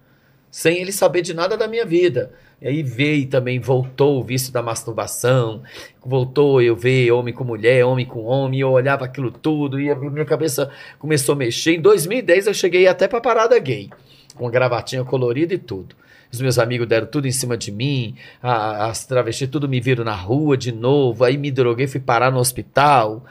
sem ele saber de nada da minha vida. E aí veio também, voltou o vício da masturbação, voltou eu ver homem com mulher, homem com homem, eu olhava aquilo tudo, e a minha cabeça começou a mexer. Em 2010 eu cheguei até pra parada gay, com gravatinha colorida e tudo. Os meus amigos deram tudo em cima de mim, a- as travestis tudo me viram na rua de novo, aí me droguei, fui parar no hospital,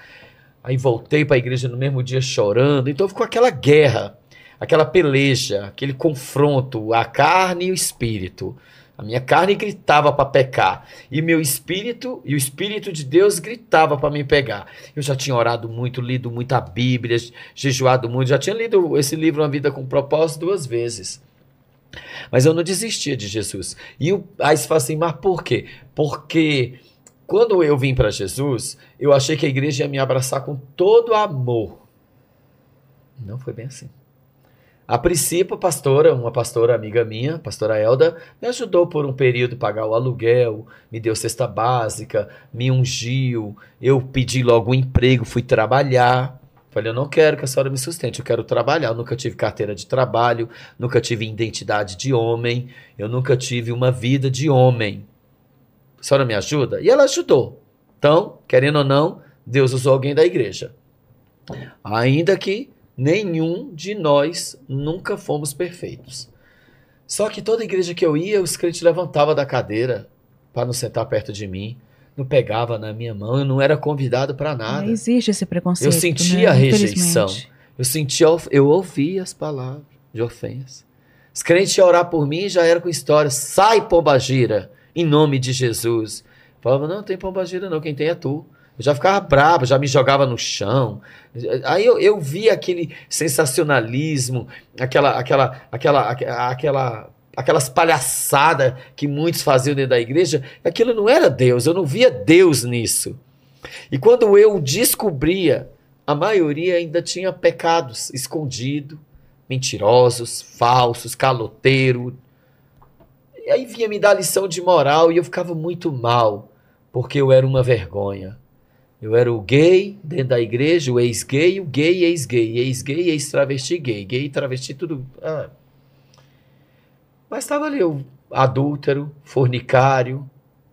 aí voltei pra igreja no mesmo dia chorando, então ficou aquela guerra, aquela peleja, aquele confronto, a carne e o espírito. A minha carne gritava para pecar. E meu espírito, e o espírito de Deus gritava para me pegar. Eu já tinha orado muito, lido muita Bíblia, jejuado muito. Já tinha lido esse livro Uma Vida com Propósito duas vezes. Mas eu não desistia de Jesus. E o, aí você fala assim, mas por quê? Porque quando eu vim para Jesus, eu achei que a igreja ia me abraçar com todo amor. Não foi bem assim. A princípio, a pastora, uma pastora amiga minha, a pastora Elda, me ajudou por um período a pagar o aluguel, me deu cesta básica, me ungiu, eu pedi logo um emprego, fui trabalhar. Falei, eu não quero que a senhora me sustente, eu quero trabalhar. Eu nunca tive carteira de trabalho, nunca tive identidade de homem, eu nunca tive uma vida de homem. A senhora me ajuda? E ela ajudou. Então, querendo ou não, Deus usou alguém da igreja. Ainda que nenhum de nós nunca fomos perfeitos. Só que toda igreja que eu ia, os crentes levantavam da cadeira para não sentar perto de mim, não pegava na minha mão, eu não era convidado para nada.
Não existe esse preconceito.
Eu sentia
né?
a rejeição. Eu sentia, eu ouvia as palavras de ofensa. Os crentes iam orar por mim já era com história. Sai, pombagira, em nome de Jesus. Falava, não, tem pombagira não, quem tem é tu. Eu já ficava bravo, já me jogava no chão. Aí eu, eu via aquele sensacionalismo, aquela, aquela, aquela, aquela, aquelas palhaçadas que muitos faziam dentro da igreja. Aquilo não era Deus, eu não via Deus nisso. E quando eu descobria, a maioria ainda tinha pecados escondidos, mentirosos, falsos, caloteiro. E aí vinha me dar lição de moral e eu ficava muito mal, porque eu era uma vergonha. Eu era o gay dentro da igreja, o ex-gay, o gay, ex-gay, ex-gay, ex-travesti, gay, gay, travesti, tudo. Ah. Mas estava ali o adúltero, fornicário,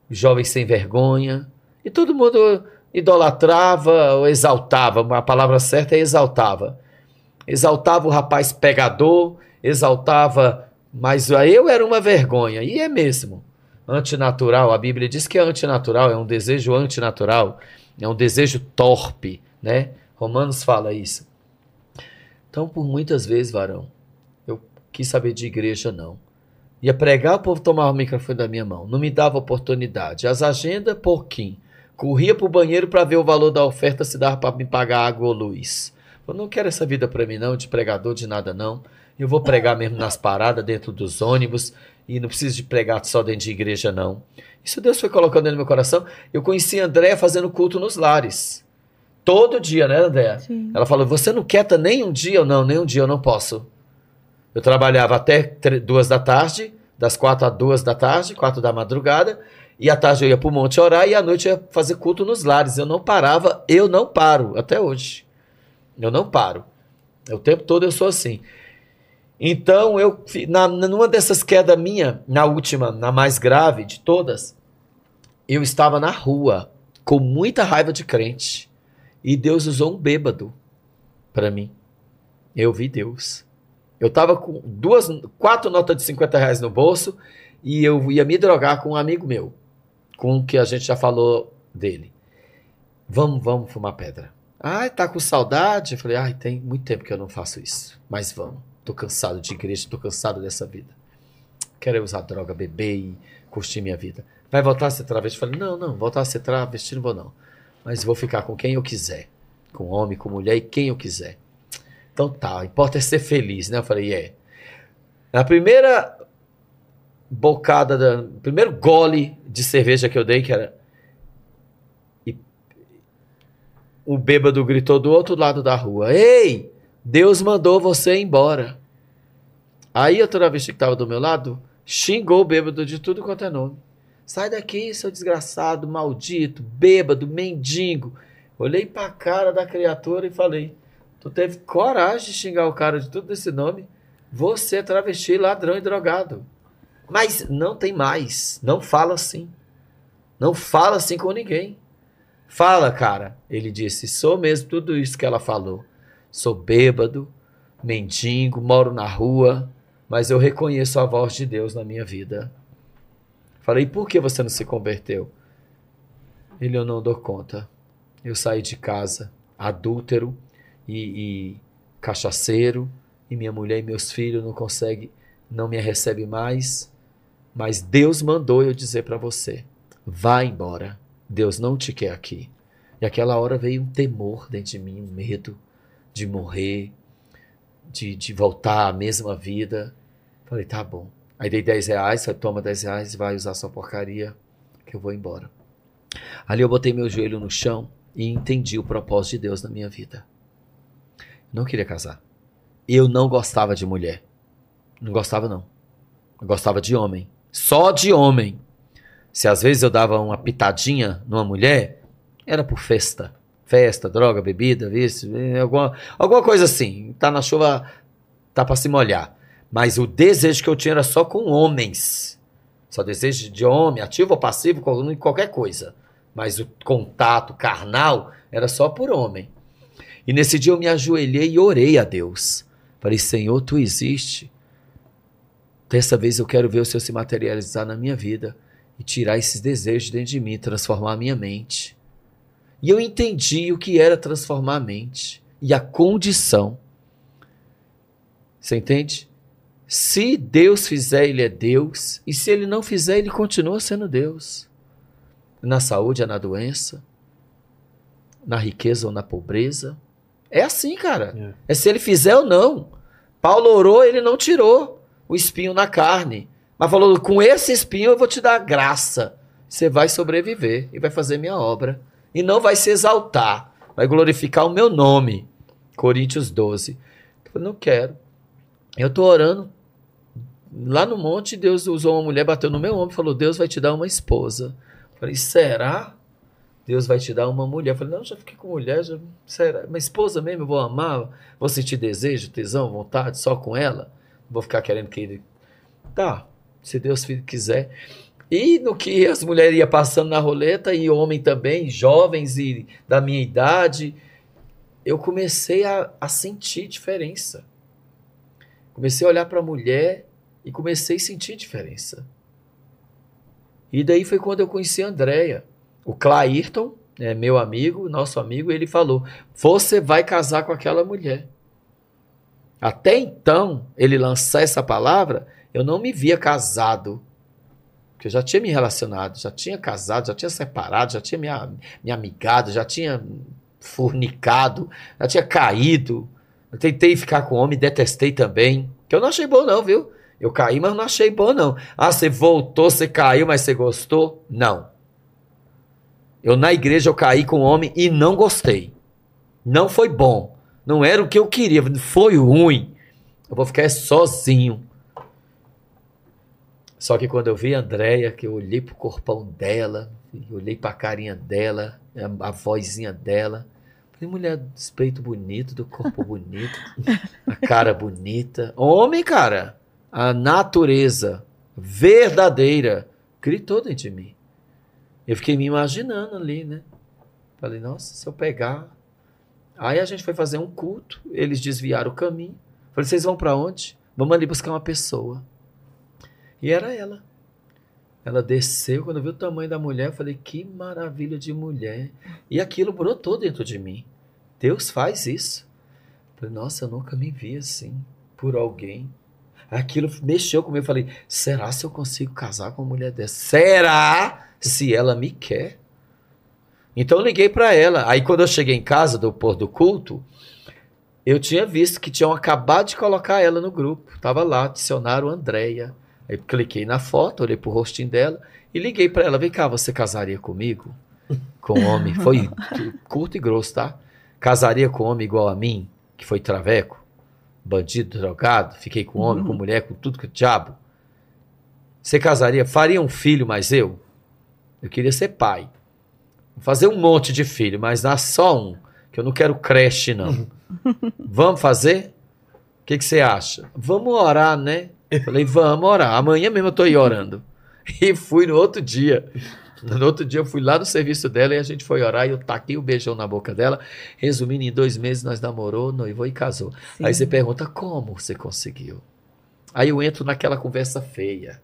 jovem sem vergonha, e todo mundo idolatrava ou exaltava, a palavra certa é exaltava. Exaltava o rapaz pegador, exaltava, mas eu era uma vergonha, e é mesmo. Antinatural, a Bíblia diz que é antinatural, é um desejo antinatural. É um desejo torpe, né? Romanos fala isso. Então, por muitas vezes, varão, eu quis saber de igreja, não. Ia pregar, o povo tomava o microfone da minha mão. Não me dava oportunidade. As agendas, pouquinho. Corria pro banheiro para ver o valor da oferta, se dava para me pagar água ou luz. Eu não quero essa vida para mim, não, de pregador, de nada, não. Eu vou pregar mesmo nas paradas, dentro dos ônibus, e não preciso de pregar só dentro de igreja, não. Isso Deus foi colocando no meu coração. Eu conheci a Andréa fazendo culto nos lares. Todo dia, né, Andréa?
Sim.
Ela falou: Você não quieta nem um dia? Eu não, nem um dia eu não posso. Eu trabalhava até duas da tarde, das quatro às duas da tarde, quatro da madrugada, e à tarde eu ia para o monte orar e à noite eu ia fazer culto nos lares. Eu não parava, eu não paro, até hoje. Eu não paro. O tempo todo eu sou assim. Então, eu, na, numa dessas quedas minha, na última, na mais grave de todas, eu estava na rua com muita raiva de crente. E Deus usou um bêbado para mim. Eu vi Deus. Eu estava com duas, quatro notas de 50 reais no bolso e eu ia me drogar com um amigo meu, com o que a gente já falou dele. Vamos, vamos fumar pedra. Ai, tá com saudade? Eu falei, ai, tem muito tempo que eu não faço isso. Mas vamos. Tô cansado de igreja, tô cansado dessa vida. Quero usar droga, beber e curtir minha vida. Vai voltar a ser travesti? Falei, não, não, voltar a ser travesti não vou não. Mas vou ficar com quem eu quiser. Com homem, com mulher e quem eu quiser. Então tá, o importa é ser feliz, né? Eu falei, é. Na primeira bocada, da, primeiro gole de cerveja que eu dei, que era. E o bêbado gritou do outro lado da rua: Ei, Deus mandou você embora. Aí a travesti que estava do meu lado xingou o bêbado de tudo quanto é nome. Sai daqui, seu desgraçado, maldito, bêbado, mendigo. Olhei pra cara da criatura e falei: Tu teve coragem de xingar o cara de tudo desse nome? Você é travesti, ladrão e drogado. Mas não tem mais. Não fala assim. Não fala assim com ninguém. Fala, cara. Ele disse: Sou mesmo tudo isso que ela falou. Sou bêbado, mendigo, moro na rua, mas eu reconheço a voz de Deus na minha vida. Falei: Por que você não se converteu? Ele: Eu não dou conta. Eu saí de casa, adúltero e, e cachaceiro, e minha mulher e meus filhos não conseguem, não me recebem mais. Mas Deus mandou eu dizer para você: vá embora. Deus não te quer aqui. E aquela hora veio um temor dentro de mim, um medo de morrer, de, de voltar à mesma vida. Falei, tá bom. Aí dei 10 reais, falei, toma 10 reais e vai usar sua porcaria, que eu vou embora. Ali eu botei meu joelho no chão e entendi o propósito de Deus na minha vida. Não queria casar. Eu não gostava de mulher. Não gostava, não. Eu gostava de homem. Só de homem. Se às vezes eu dava uma pitadinha numa mulher, era por festa. Festa, droga, bebida, vício, alguma, alguma coisa assim. Tá na chuva, tá pra se molhar. Mas o desejo que eu tinha era só com homens. Só desejo de homem, ativo ou passivo, qualquer coisa. Mas o contato carnal era só por homem. E nesse dia eu me ajoelhei e orei a Deus. Falei, Senhor, tu existe. Dessa vez eu quero ver o Senhor se materializar na minha vida e tirar esses desejos dentro de mim, transformar a minha mente. E eu entendi o que era transformar a mente e a condição. Você entende? Se Deus fizer, Ele é Deus. E se Ele não fizer, Ele continua sendo Deus. Na saúde ou na doença, na riqueza ou na pobreza. É assim, cara. É. é se Ele fizer ou não. Paulo orou, Ele não tirou o espinho na carne. Mas falou: com esse espinho eu vou te dar graça. Você vai sobreviver e vai fazer minha obra e não vai se exaltar, vai glorificar o meu nome. Coríntios 12. Eu não quero. Eu estou orando. Lá no monte, Deus usou uma mulher, bateu no meu ombro e falou: Deus vai te dar uma esposa. Eu falei, será? Deus vai te dar uma mulher. Eu falei, não, já fiquei com mulher, já, será? Uma esposa mesmo, eu vou amar, vou sentir desejo, tesão, vontade, só com ela. Vou ficar querendo que ele. Tá, se Deus quiser. E no que as mulheres iam passando na roleta, e homem também, jovens e da minha idade, eu comecei a, a sentir diferença. Comecei a olhar para a mulher e comecei a sentir diferença. E daí foi quando eu conheci a Andrea. O Clairton, é meu amigo, nosso amigo, ele falou: Você vai casar com aquela mulher. Até então, ele lançar essa palavra, eu não me via casado porque eu já tinha me relacionado, já tinha casado, já tinha separado, já tinha me, me amigado, já tinha fornicado, já tinha caído. Eu tentei ficar com homem, detestei também. Que eu não achei bom, não, viu? Eu caí, mas não achei bom, não. Ah, você voltou, você caiu, mas você gostou? Não. Eu na igreja eu caí com homem e não gostei. Não foi bom. Não era o que eu queria. Foi ruim. Eu vou ficar sozinho. Só que quando eu vi a Andréia, que eu olhei pro corpão dela, olhei pra carinha dela, a, a vozinha dela, falei, mulher do peito bonito, do corpo bonito, a cara bonita. Homem, cara, a natureza verdadeira gritou dentro de mim. Eu fiquei me imaginando ali, né? Falei, nossa, se eu pegar. Aí a gente foi fazer um culto, eles desviaram o caminho. Falei, vocês vão para onde? Vamos ali buscar uma pessoa. E era ela. Ela desceu, quando viu o tamanho da mulher, eu falei, que maravilha de mulher. E aquilo brotou dentro de mim. Deus faz isso. Eu falei, nossa, eu nunca me vi assim, por alguém. Aquilo mexeu comigo. Eu falei, será se eu consigo casar com uma mulher dessa? Será se ela me quer? Então eu liguei para ela. Aí quando eu cheguei em casa do pôr do culto, eu tinha visto que tinham acabado de colocar ela no grupo. Tava lá, adicionaram Andréia. Aí cliquei na foto, olhei pro rostinho dela e liguei para ela: vem cá, você casaria comigo? Com um homem. Foi curto e grosso, tá? Casaria com um homem igual a mim, que foi traveco, bandido, drogado, fiquei com homem, com mulher, com tudo que o diabo. Você casaria? Faria um filho, mas eu? Eu queria ser pai. Fazer um monte de filho, mas dá só um, que eu não quero creche, não. Vamos fazer? O que, que você acha? Vamos orar, né? Falei, vamos orar. Amanhã mesmo eu tô aí orando. E fui no outro dia. No outro dia eu fui lá no serviço dela e a gente foi orar e eu taquei o um beijão na boca dela. Resumindo, em dois meses nós namorou, noivou e casou. Sim. Aí você pergunta, como você conseguiu? Aí eu entro naquela conversa feia.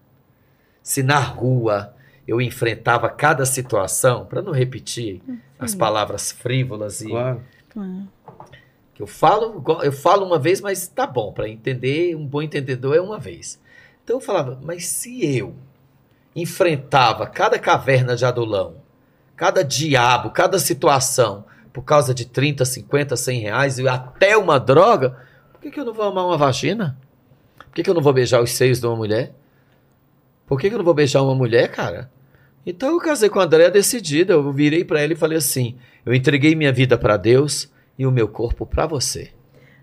Se na rua eu enfrentava cada situação, para não repetir Sim. as palavras frívolas e... Claro. Que eu falo, eu falo uma vez, mas tá bom, para entender, um bom entendedor é uma vez. Então eu falava, mas se eu enfrentava cada caverna de adulão, cada diabo, cada situação, por causa de 30, 50, 100 reais e até uma droga, por que, que eu não vou amar uma vagina? Por que, que eu não vou beijar os seios de uma mulher? Por que, que eu não vou beijar uma mulher, cara? Então eu casei com a Andréa decidida. Eu virei para ela e falei assim: eu entreguei minha vida para Deus e o meu corpo para você.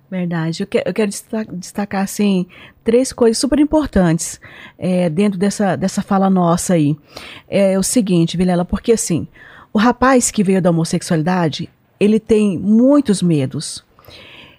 Verdade. Eu, que, eu quero destacar, destacar, assim, três coisas super importantes é, dentro dessa, dessa fala nossa aí. É o seguinte, Vilela, porque assim, o rapaz que veio da homossexualidade, ele tem muitos medos.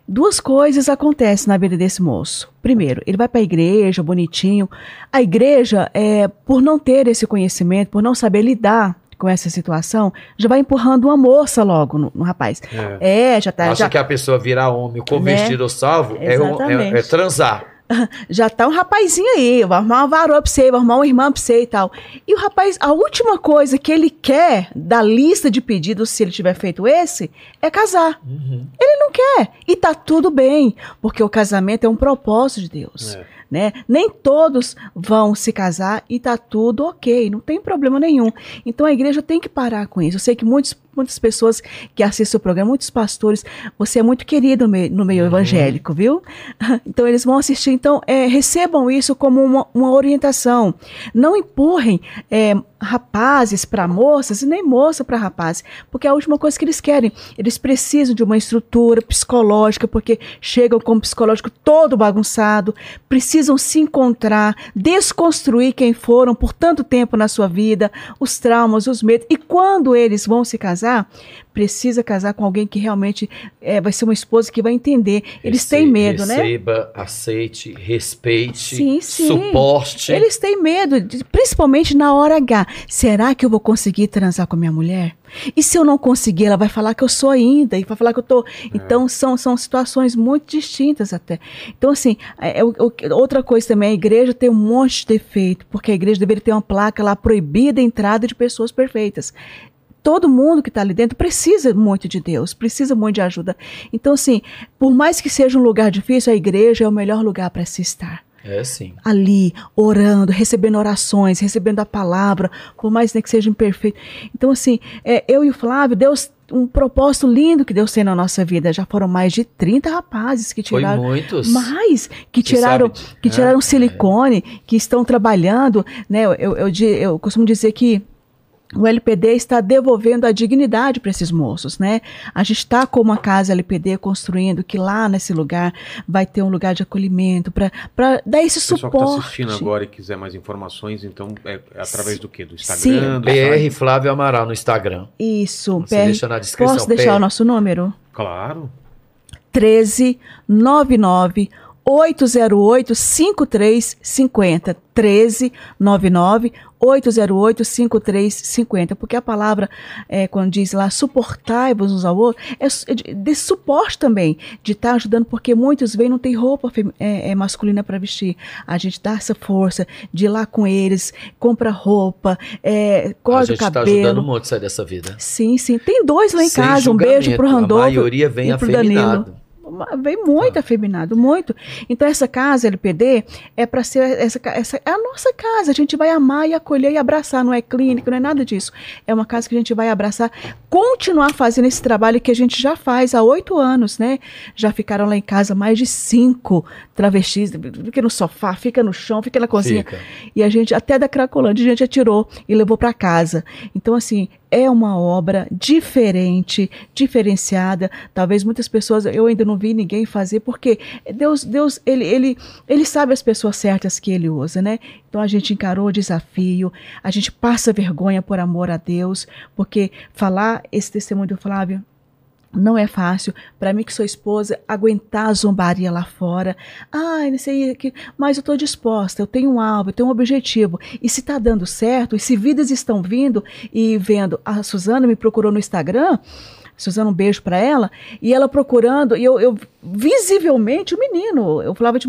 Duas coisas acontecem na vida desse moço. Primeiro, ele vai para a igreja, bonitinho. A igreja, é, por não ter esse conhecimento, por não saber lidar com essa situação, já vai empurrando uma moça logo no, no rapaz. É. é, já tá.
Acha
já...
que a pessoa virar homem, convertido né? ou salvo, é, é, é transar.
já tá um rapazinho aí, vai arrumar uma varoa pra você, vai arrumar uma irmã pra você e tal. E o rapaz, a última coisa que ele quer da lista de pedidos, se ele tiver feito esse, é casar. Uhum. Ele não quer. E tá tudo bem, porque o casamento é um propósito de Deus. É né? Nem todos vão se casar e tá tudo ok, não tem problema nenhum. Então a igreja tem que parar com isso. Eu sei que muitos, muitas pessoas que assistem o programa, muitos pastores, você é muito querido no meio, no meio uhum. evangélico, viu? Então eles vão assistir. Então é, recebam isso como uma, uma orientação. Não empurrem é, rapazes para moças e nem moça para rapazes, porque é a última coisa que eles querem. Eles precisam de uma estrutura psicológica, porque chegam com o psicológico todo bagunçado, precisam se encontrar, desconstruir quem foram por tanto tempo na sua vida, os traumas, os medos. E quando eles vão se casar, precisa casar com alguém que realmente é, vai ser uma esposa que vai entender. Eles Rece têm medo,
receba,
né?
Receba, aceite, respeite, sim, sim. suporte.
Eles têm medo, principalmente na hora H. Será que eu vou conseguir transar com a minha mulher? E se eu não conseguir, ela vai falar que eu sou ainda, e vai falar que eu tô. É. Então, são, são situações muito distintas até. Então, assim, é, é, outra coisa também, a igreja tem um monte de defeito, porque a igreja deveria ter uma placa lá proibida a entrada de pessoas perfeitas todo mundo que está ali dentro precisa muito de Deus, precisa muito de ajuda. Então, assim, por mais que seja um lugar difícil, a igreja é o melhor lugar para se estar.
É sim.
Ali, orando, recebendo orações, recebendo a palavra, por mais né, que seja imperfeito. Então, assim, é, eu e o Flávio, Deus um propósito lindo que Deus tem na nossa vida. Já foram mais de 30 rapazes que tiraram.
Foi muitos.
Mais que, tiraram, que tiraram é, silicone, é. que estão trabalhando. Né? Eu, eu, eu, eu costumo dizer que o LPD está devolvendo a dignidade para esses moços, né? A gente está com uma casa LPD construindo que lá nesse lugar vai ter um lugar de acolhimento para dar esse suporte. O pessoal
que está assistindo agora e quiser mais informações, então é, é através do que? Do Instagram? Sim.
Do BR Flávio Amaral no Instagram.
Isso.
Você PR... deixa na descrição.
Posso deixar PR... o nosso número?
Claro.
13 99 808 5350 1399 808 5350 porque a palavra é, quando diz lá suportai-vos uns ao outro é, é desse suporte também de estar tá ajudando porque muitos vêm não tem roupa é, é masculina para vestir. A gente dá essa força de ir lá com eles compra roupa é, corta o cabelo a gente
está ajudando muito a sair dessa vida.
Sim sim. Tem dois lá em Sem casa um beijo pro Randolfo a
maioria vem afeminado Danilo
vem muito ah. afeminado, muito. Então essa casa LPD é para ser essa, essa é a nossa casa. A gente vai amar e acolher e abraçar. Não é clínica, não é nada disso. É uma casa que a gente vai abraçar, continuar fazendo esse trabalho que a gente já faz há oito anos, né? Já ficaram lá em casa mais de cinco travestis, fica no sofá, fica no chão, fica na cozinha. Fica. E a gente até da Cracolândia a gente atirou e levou para casa. Então assim é uma obra diferente, diferenciada. Talvez muitas pessoas, eu ainda não vi ninguém fazer, porque Deus, Deus, ele, ele, ele sabe as pessoas certas que ele usa, né? Então a gente encarou o desafio, a gente passa vergonha por amor a Deus, porque falar esse testemunho do Flávio não é fácil para mim que sou esposa aguentar a zombaria lá fora. Ai, não sei que, mas eu estou disposta. Eu tenho um alvo, eu tenho um objetivo. E se está dando certo, e se vidas estão vindo e vendo, a Suzana me procurou no Instagram Suzana, um beijo para ela, e ela procurando, e eu, eu visivelmente, o menino, eu falava de,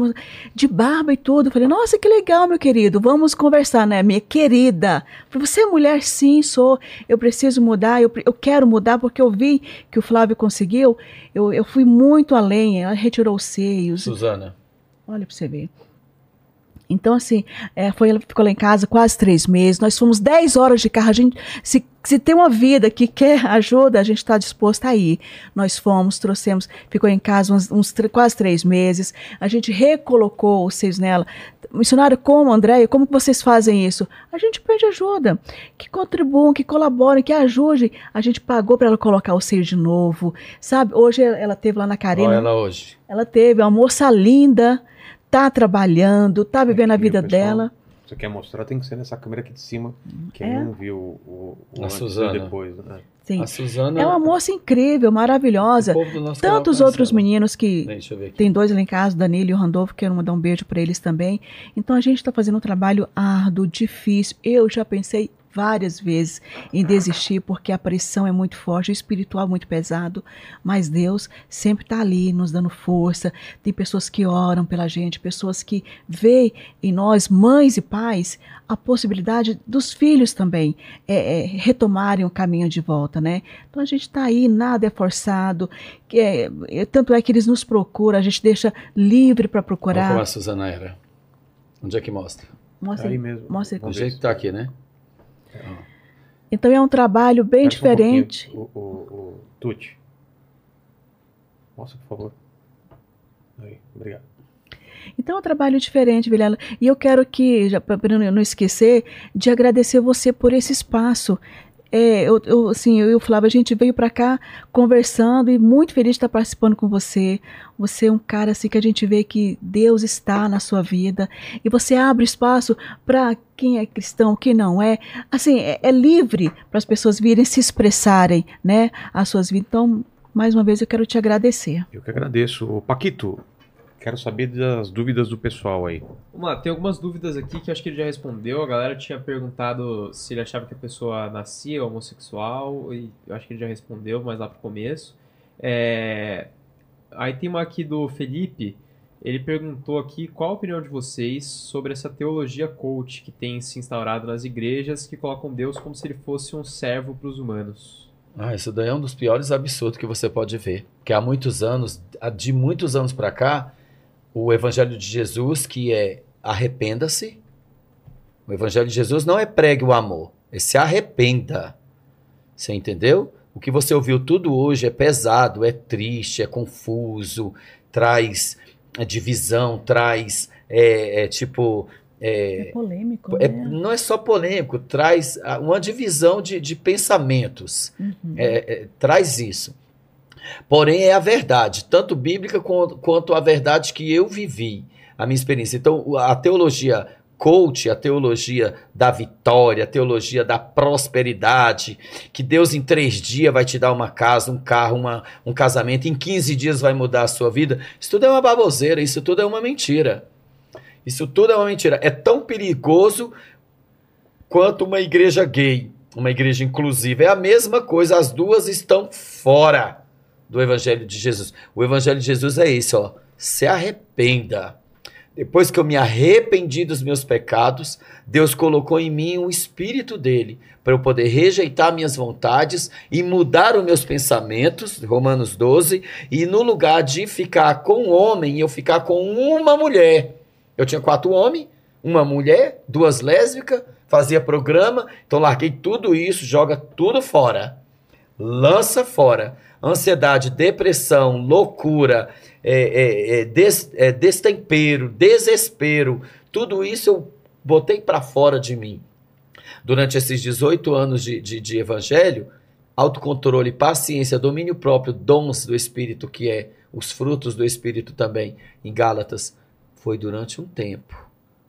de barba e tudo, eu falei, nossa, que legal, meu querido, vamos conversar, né, minha querida. falei, você é mulher? Sim, sou, eu preciso mudar, eu, eu quero mudar, porque eu vi que o Flávio conseguiu, eu, eu fui muito além, ela retirou os seios.
Suzana.
Olha para você ver. Então, assim, é, foi, ela ficou lá em casa quase três meses. Nós fomos 10 horas de carro. A gente, se, se tem uma vida que quer ajuda, a gente está disposto a ir. Nós fomos, trouxemos, ficou em casa uns, uns quase três meses. A gente recolocou os seis nela. Missionário, como, Andréia, como vocês fazem isso? A gente pede ajuda. Que contribuam, que colaborem, que ajudem. A gente pagou para ela colocar o seio de novo. Sabe? Hoje ela ela teve lá na Karina.
Olha ela hoje.
Ela teve uma moça linda, tá trabalhando, tá vivendo a
Aqui,
vida
pessoal.
dela.
Você quer mostrar, tem que ser nessa câmera aqui de cima. Quem
É.
não viu o, o
A Suzana.
depois. Né?
Sim.
A Suzana.
É uma moça incrível, maravilhosa.
o povo do nosso
Tantos outros meninos que
Deixa eu ver aqui.
tem dois lá em casa, o Danilo e o Randolfo, quero mandar um beijo para eles também. Então a gente está fazendo um trabalho árduo, difícil. Eu já pensei várias vezes em desistir porque a pressão é muito forte, o espiritual é muito pesado, mas Deus sempre está ali nos dando força. Tem pessoas que oram pela gente, pessoas que veem em nós, mães e pais, a possibilidade dos filhos também é, é, retomarem o caminho de volta, né? Então a gente está aí, nada é forçado, que é, é, tanto é que eles nos procuram, a gente deixa livre para procurar.
a Suzana era. Onde é que mostra?
Mostra
Aí mesmo.
Mostra
Vamos
jeito
ver.
que tá aqui, né?
Então é um trabalho bem
um
diferente.
pouquinho. O, o, o Tuti. Mostra, por favor. Aí, obrigado.
Então é um trabalho diferente, Vilela. E eu quero que, já para não esquecer, de agradecer você por esse espaço. É, eu, eu, assim, eu e o Flávio, a gente veio para cá conversando e muito feliz de estar participando com você. Você é um cara assim que a gente vê que Deus está na sua vida e você abre espaço para quem é cristão, quem não é. Assim, é, é livre para as pessoas virem se expressarem, né, as suas vidas. Então, mais uma vez eu quero te agradecer.
Eu que agradeço. Paquito, quero saber das dúvidas do pessoal aí.
Vamos lá, tem algumas dúvidas aqui que eu acho que ele já respondeu. A galera tinha perguntado se ele achava que a pessoa nascia homossexual, e eu acho que ele já respondeu, mas lá pro começo. É, Aí tem uma aqui do Felipe, ele perguntou aqui qual a opinião de vocês sobre essa teologia coach que tem se instaurado nas igrejas que colocam Deus como se ele fosse um servo para os humanos.
Ah, isso daí é um dos piores absurdos que você pode ver. Que há muitos anos, há de muitos anos para cá, o evangelho de Jesus, que é arrependa-se. O evangelho de Jesus não é pregue o amor, é se arrependa. Você entendeu? O que você ouviu tudo hoje é pesado, é triste, é confuso, traz é, divisão, traz é, é, tipo é,
polêmico,
é- não é só polêmico, traz ah, uma divisão de, de pensamentos.
Uhum.
É, é, traz isso. Porém, é a verdade, tanto bíblica quanto, a verdade que eu vivi, a minha experiência. Então, a teologia coach, a teologia da vitória, a teologia da prosperidade, que Deus em três dias vai te dar uma casa, um carro, uma, um casamento, em 15 dias vai mudar a sua vida, isso tudo é uma baboseira, isso tudo é uma mentira. Isso tudo é uma mentira. É tão perigoso quanto uma igreja gay, uma igreja inclusiva. É a mesma coisa, as duas estão fora do Evangelho de Jesus. O Evangelho de Jesus é esse, ó. Se arrependa. Depois que eu me arrependi dos meus pecados, Deus colocou em mim o espírito dele para eu poder rejeitar minhas vontades e mudar os meus pensamentos, Romanos 12, e no lugar de ficar com um homem, eu ficar com uma mulher. Eu tinha quatro homens, uma mulher, duas lésbicas, fazia programa, então larguei tudo isso, joga tudo fora. Lança fora. Ansiedade, depressão, loucura, é, é, é, des- é, destempero, desespero, tudo isso eu botei para fora de mim. Durante esses 18 anos de, de, de evangelho, autocontrole, paciência, domínio próprio, dons do Espírito, que é os frutos do Espírito também, em Gálatas, foi durante um tempo.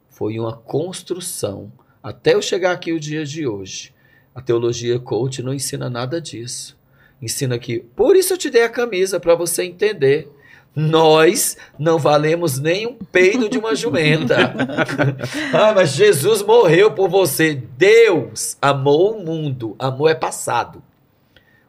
Foi uma construção. Até eu chegar aqui o dia de hoje. A teologia coach não ensina nada disso. Ensina que, por isso eu te dei a camisa, para você entender. Nós não valemos nem um peido de uma jumenta. ah, mas Jesus morreu por você. Deus amou o mundo. Amor é passado.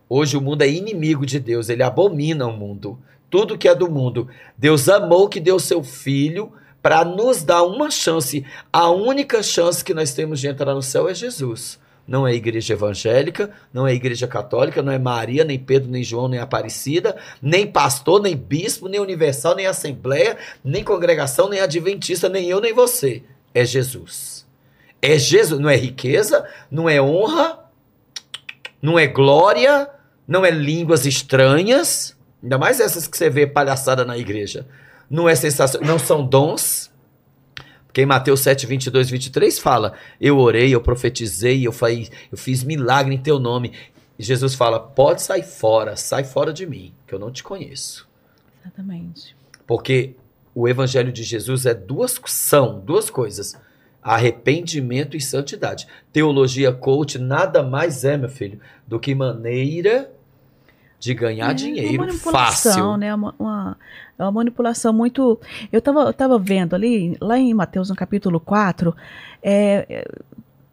Hoje o mundo é inimigo de Deus, ele abomina o mundo. Tudo que é do mundo. Deus amou que deu seu filho para nos dar uma chance. A única chance que nós temos de entrar no céu é Jesus. Não é igreja evangélica, não é igreja católica, não é Maria, nem Pedro, nem João, nem Aparecida, nem pastor, nem bispo, nem universal, nem assembleia, nem congregação, nem adventista, nem eu, nem você. é Jesus. É Jesus, não é riqueza, não é honra, não é glória, não é línguas estranhas, ainda mais essas que você vê palhaçada na igreja. Não é sensação, não são dons. Porque em Mateus 7, 22, 23 fala: Eu orei, eu profetizei, eu, faz, eu fiz milagre em teu nome. E Jesus fala: Pode sair fora, sai fora de mim, que eu não te conheço.
Exatamente.
Porque o evangelho de Jesus é duas são duas coisas: arrependimento e santidade. Teologia coach nada mais é, meu filho, do que maneira de ganhar
É,
dinheiro
uma manipulação,
fácil.
né? Uma, uma, é uma manipulação muito. Eu estava eu tava vendo ali, lá em Mateus, no capítulo 4, é, é,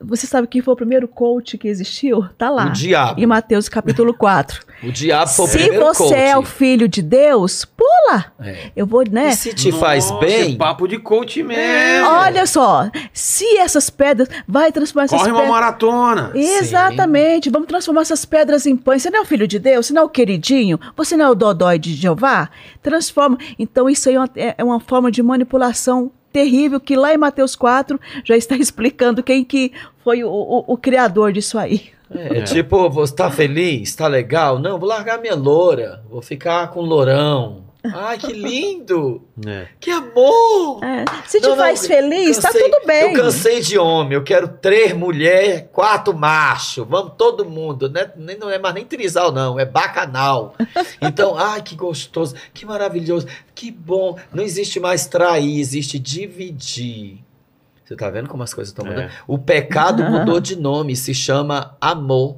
você sabe quem foi o primeiro coach que existiu? Tá lá.
O diabo.
Em Mateus capítulo 4.
O diabo foi o
Se
primeiro
você
coach.
é o filho de Deus, pula!
É.
Eu vou, né?
E se te faz
Nossa,
bem,
é papo de coach mesmo.
Olha só, se essas pedras. Vai transformar essas
Corre uma
pedras.
maratona.
Exatamente, vamos transformar essas pedras em pães. Você não é o filho de Deus? Você não é o queridinho? Você não é o dodói de Jeová? Transforma. Então, isso aí é uma, é uma forma de manipulação terrível que lá em Mateus 4 já está explicando quem que foi o, o- o criador disso aí.
É,
É.
tipo, você tá feliz? Tá legal? Não, vou largar minha loura. Vou ficar com lourão. Ai, que lindo!
É.
Que amor!
É, se te
Não, não,
faz feliz, tá
cansei-
tudo bem.
Eu cansei de homem, eu quero três mulheres, quatro machos. Vamos todo mundo, né? Nem, não é mais nem trisal, não, é bacanal. Então, ai, que gostoso, que maravilhoso, que bom. Não existe mais trair, existe dividir. Você tá vendo como as coisas estão mudando?
É.
O pecado mudou de nome, se chama amor.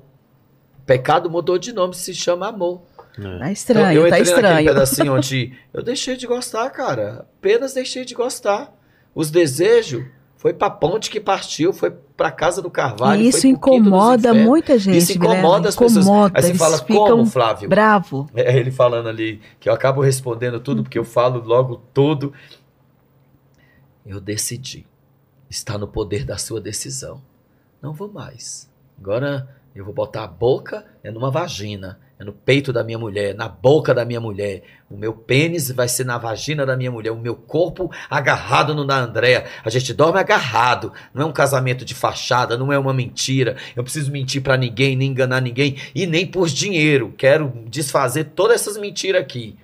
O pecado mudou de nome, se chama amor.
É.
Tá
Então,
estranho,
eu
tá estranho.
pedacinho onde eu deixei de gostar, cara. Apenas deixei de gostar. Os desejos foi pra ponte que partiu, foi pra casa do Carvalho.
E isso incomoda muita gente.
Isso incomoda as pessoas.
Incomoda,
Aí você
eles
fala, como, Flávio?
bravo.
É ele falando ali, que eu acabo respondendo tudo, porque eu falo logo tudo. Eu decidi. Está no poder da sua decisão. Não vou mais. Agora eu vou botar a boca é numa vagina, é no peito da minha mulher, na boca da minha mulher. O meu pênis vai ser na vagina da minha mulher, o meu corpo agarrado no da Andréa. A gente dorme agarrado. Não é um casamento de fachada, não é uma mentira. Eu preciso mentir pra ninguém, nem enganar ninguém e nem por dinheiro. Quero desfazer todas essas mentiras aqui.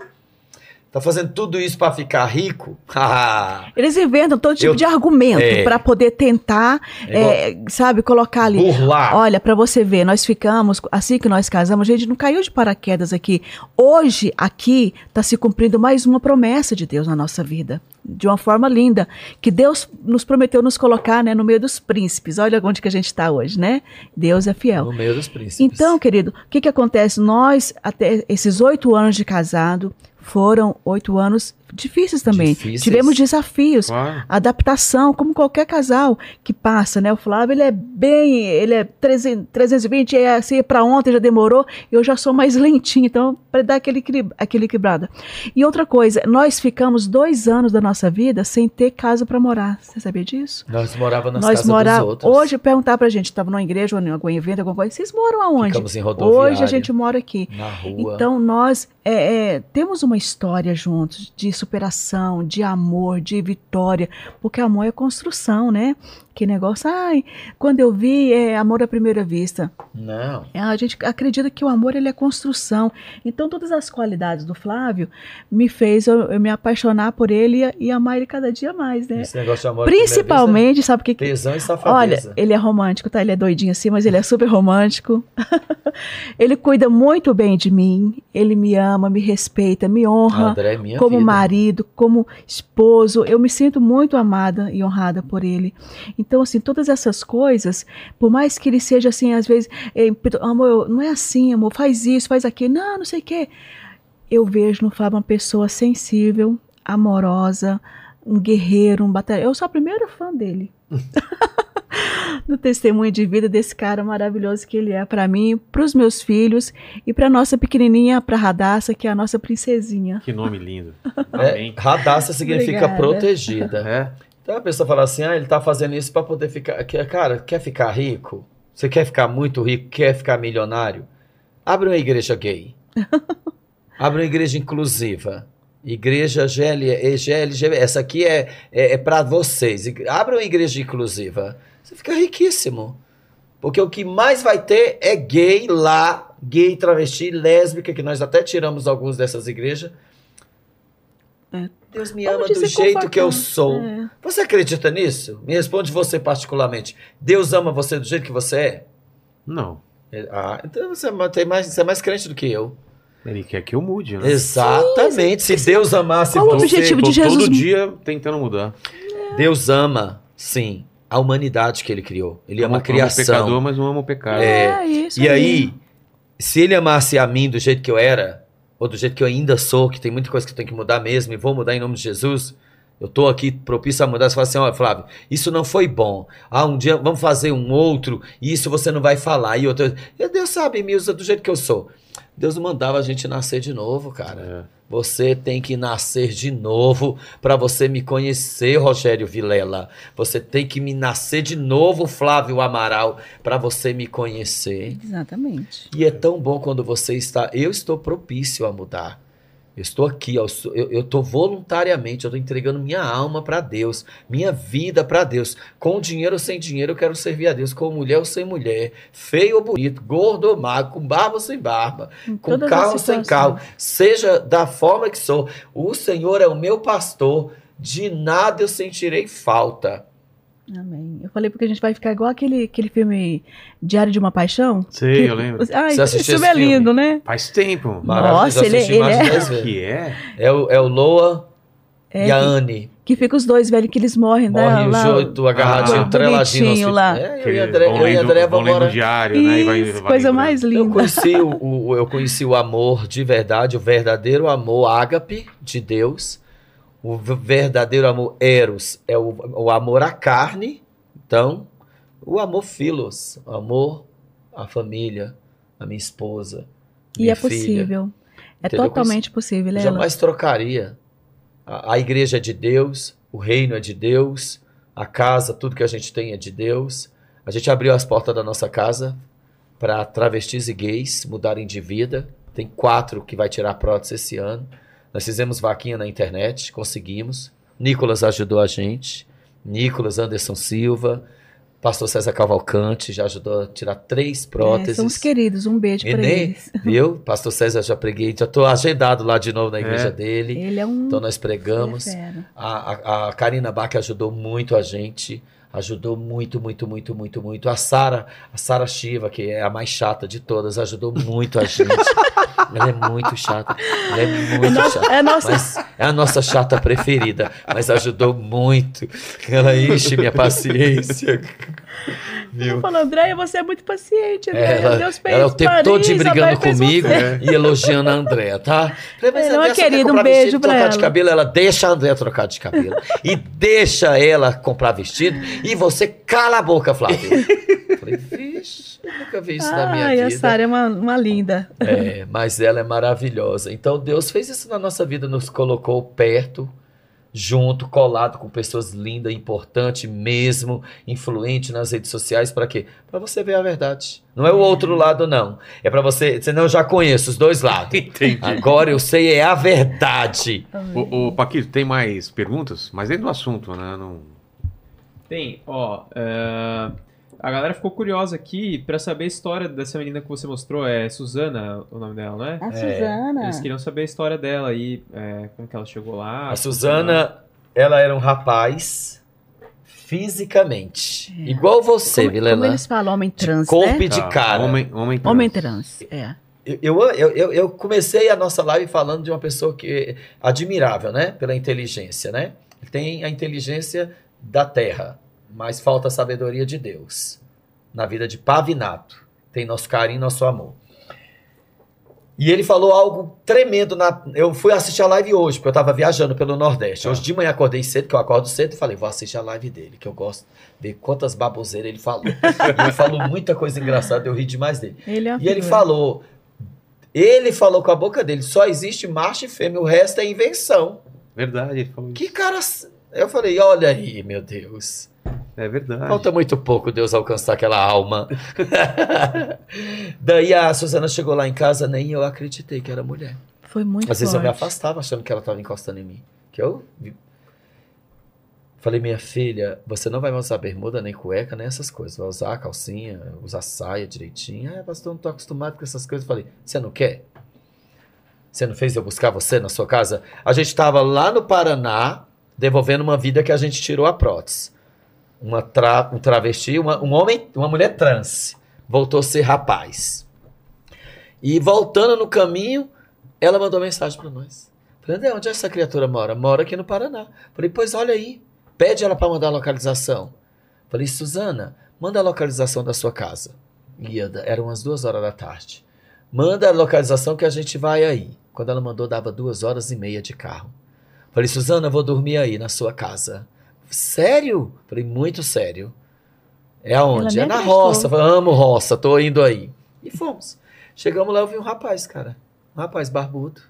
Tá fazendo tudo isso pra ficar rico?
Eles inventam todo tipo
Eu-
de argumento
É.
para poder tentar,
É
é, sabe, colocar ali.
burlar.
Olha, para você ver, nós ficamos, assim que nós casamos, a gente não caiu de paraquedas aqui. Hoje, aqui, está se cumprindo mais uma promessa de Deus na nossa vida. De uma forma linda. Que Deus nos prometeu nos colocar né, no meio dos príncipes. Olha onde que a gente está hoje, né? Deus é fiel.
No meio dos príncipes.
Então, querido, o que, que acontece? Nós, até esses oito anos de casado, foram oito anos difíceis também.
Difíceis.
Tivemos desafios adaptação, como qualquer casal que passa, né? O Flávio, ele é bem, ele é 300, 320, é assim, para ontem já demorou, eu já sou mais lentinho, então, para dar aquele, aquele equilibrado. E outra coisa, nós ficamos dois anos da nossa vida sem ter casa para morar, você sabia disso?
Nós morávamos nas
nós
casas
mora...
dos outros.
Hoje, perguntar pra gente, estava numa igreja ou em algum evento, alguma coisa, vocês moram aonde?
Ficamos em rodoviária.
Hoje a gente mora aqui.
Na rua.
Então, nós é, é, temos uma história juntos de superação, de amor, de vitória, porque amor é construção, né? Que negócio, ai, quando eu vi, é amor à primeira vista.
Não.
É, A gente acredita que o amor ele é construção. Então, todas as qualidades do Flávio me fez eu, eu me apaixonar por ele e, e amar ele cada dia mais, né?
Esse negócio de amor à primeira vista,
Principalmente, sabe o que,
Tesão e
Olha,
safadeza.
ele é romântico, tá? Ele é doidinho assim, mas ele é super romântico. ele cuida muito bem de mim. Ele me ama, me respeita, me honra
André é minha
como
vida.
marido, como esposo. Eu me sinto muito amada e honrada por ele. Então, assim, todas essas coisas, por mais que ele seja assim, às vezes, amor, não é assim, amor, faz isso, faz aquilo, não, não sei o quê. Eu vejo no Fábio uma pessoa sensível, amorosa, um guerreiro, um batalhão. Eu sou a primeira fã dele. do testemunho de vida desse cara maravilhoso que ele é para mim, para os meus filhos e para nossa pequenininha, para Radassa, que é a nossa princesinha.
Que nome lindo.
É, radassa significa
Obrigada.
protegida.
É.
Então a pessoa fala assim: ah, ele tá fazendo isso pra poder ficar. Cara, quer ficar rico? Você quer ficar muito rico? Quer ficar milionário? Abre uma igreja gay. Abre uma igreja inclusiva. Igreja GL, GLGB, essa aqui é, é, é para vocês. Abra uma igreja inclusiva. Você fica riquíssimo. Porque o que mais vai ter é gay lá, gay, travesti, lésbica, que nós até tiramos alguns dessas igrejas.
É.
Deus me ama do jeito que eu sou.
É.
Você acredita nisso? Me responde você particularmente. Deus ama você do jeito que você é?
Não.
É, Ah, então você é mais, você é mais crente do que eu.
Ele quer que eu mude, né?
Exatamente. Se Deus amasse
Qual o
você,
objetivo de Jesus?
todo dia tentando mudar.
Deus ama, sim, a humanidade que ele criou. Ele ama a
Amo- amo o
criação.
pecador, mas não amo o pecado.
É,
isso
E aí, se ele amasse a mim do jeito que eu era, ou do jeito que eu ainda sou, que tem muita coisa que eu tenho que mudar mesmo, e vou mudar em nome de Jesus, eu tô aqui propício a mudar. Você fala assim, olha, Flávio, isso não foi bom. Ah, um dia vamos fazer um outro, e isso você não vai falar. E outro. Deus sabe, me usa do jeito que eu sou. Deus mandava a gente nascer de novo, cara.
É.
Você tem que nascer de novo para você me conhecer, Rogério Vilela. Você tem que me nascer de novo, Flávio Amaral, para você me conhecer.
Exatamente.
E é tão bom quando você está. Eu estou propício a mudar. Estou aqui, ó, eu, estou voluntariamente, eu estou entregando minha alma para Deus, minha vida para Deus. Com dinheiro ou sem dinheiro, eu quero servir a Deus. Com mulher ou sem mulher, feio ou bonito, gordo ou magro, com barba ou sem barba,
Em
com carro ou sem carro, seja da forma que sou. O Senhor é o meu pastor, de nada eu sentirei falta.
Amém. Eu falei porque a gente vai ficar igual aquele, aquele filme Diário de uma Paixão.
Sei,
Que-
eu lembro.
Ai,
Você assistiu
isso
esse
é lindo,
filme?
né?
Faz tempo.
Nossa, ele- ele é-.
Que é?
É o, é o Loa
É,
e a Anne.
que fica os dois, velho, que eles morrem. né,
Morre
lá,
os oito agarradinho,
Ah,
treladinho. no
bonitinho
hospital.
lá.
É, eu e André, eu e André
vão
vamos embora.
diário, né? E vai,
Isso,
vai
coisa
lembrando.
mais
Eu
linda.
conheci o, o- eu conheci o amor de verdade, o verdadeiro amor ágape de Deus. O verdadeiro amor eros é o, o amor à carne. Então, o amor filos, o amor à família, à minha esposa.
E
minha
é
filha.
possível. É
Entendeu?
totalmente possível, Lela.
jamais trocaria. A, a igreja é de Deus, o reino é de Deus, a casa, tudo que a gente tem é de Deus. A gente abriu as portas da nossa casa para travestis e gays mudarem de vida. Tem quatro que vai tirar prótese esse ano. Nós fizemos vaquinha na internet, conseguimos. Nicolas ajudou a gente. Nicolas Anderson Silva, Pastor César Cavalcante já ajudou a tirar três
É,
próteses.
são os queridos, um beijo pra
nem-
eles.
Viu? Pastor César já preguei, já estou agendado lá de novo na igreja
É.
dele.
Ele é um.
Então nós pregamos.
é.
A, a, a Karina Bach ajudou muito a gente. Ajudou muito, muito, muito, muito, muito. A Sara, a Sara Shiva, que é a mais chata de todas, ajudou muito a gente. Ela é muito chata. Ela é muito chata.
É nossa.
É a nossa chata preferida, mas ajudou muito. Ela enche minha paciência.
Eu falo, Andréia, você é muito paciente, Andréia.
Ela,
Deus fez
ela o tempo todo de
Marisa,
brigando comigo
você.
e elogiando a Andréa, tá? Falei, mas
Ela é uma
Andréa só quer
querida, um beijo
vestido e
pra
trocar de
ela.
cabelo. Ela deixa a Andréa trocar de cabelo. e deixa ela comprar vestido. E você cala a boca, Flávio. Falei, vixe, eu nunca vi isso na minha
Ai, a
vida.
Sara é uma, uma linda.
É, mas ela é maravilhosa. Então Deus fez isso na nossa vida, nos colocou perto, junto, colado com pessoas lindas, importante mesmo, influente nas redes sociais, para quê? Para você ver a verdade. Não é o outro lado não. É para você, senão eu já conheço os dois lados.
Entendi.
Agora eu sei é a verdade.
Ô, ô, Paquito, tem mais perguntas? Mas dentro do assunto, né? Não...
Tem, ó. é, A galera ficou curiosa aqui pra saber a história dessa menina que você mostrou. É Suzana o nome dela, não é?
A Suzana.
Eles queriam saber a história dela aí, é, como que ela chegou lá.
A Suzana, ela era um rapaz fisicamente, igual você,
Como, como
Vilela.
eles falam, homem trans,
corpo
né?
e de
Tá,
cara.
Homem, homem trans.
Homem trans, é.
Eu, eu, eu, eu comecei a nossa live falando de uma pessoa que é admirável, né? Pela inteligência, né? Tem a inteligência da terra, mas falta a sabedoria de Deus. Na vida de Pavinato. Tem nosso carinho, nosso amor. E ele falou algo tremendo. Na... Eu fui assistir a live hoje, porque eu estava viajando pelo Nordeste.
Tá.
Hoje de manhã acordei cedo, que eu acordo cedo, e falei, vou assistir a live dele, que eu gosto de ver quantas baboseiras ele falou. ele falou muita coisa engraçada, eu ri demais dele.
Ele é
E ele falou, ele falou com a boca dele, só existe macho e fêmea, o resto é invenção.
Verdade, ele falou isso.
Que cara... Eu falei, olha aí, meu Deus.
É verdade.
Falta muito pouco Deus alcançar aquela alma. Daí a Suzana chegou lá em casa, nem eu acreditei que era mulher.
Foi muito
Às vezes eu me
forte.
afastava achando que ela estava encostando em mim. Que eu falei, minha filha, você não vai mais usar bermuda, nem cueca, nem essas coisas. Vai usar calcinha, usar saia direitinho. Ah, pastor, eu não tô acostumado com essas coisas. Eu falei, você não quer? Você não fez eu buscar você na sua casa? A gente estava lá no Paraná, devolvendo uma vida que a gente tirou a prótese. Uma tra- um travesti, uma, um homem, uma mulher trans. Voltou a ser rapaz. E voltando no caminho, ela mandou mensagem para nós. Falei, onde essa criatura mora? Mora aqui no Paraná. Falei, pois olha aí, pede ela para mandar a localização. Falei, Suzana, manda a localização da sua casa. Ia, eram umas duas horas da tarde. Manda a localização que a gente vai aí. Quando ela mandou, dava duas horas e meia de carro. Falei, Suzana, vou dormir aí na sua casa. Sério? Falei, muito sério. É aonde? É na roça. Falei, amo roça, tô indo aí. E fomos. Chegamos lá, eu vi um rapaz, cara. Um rapaz barbudo.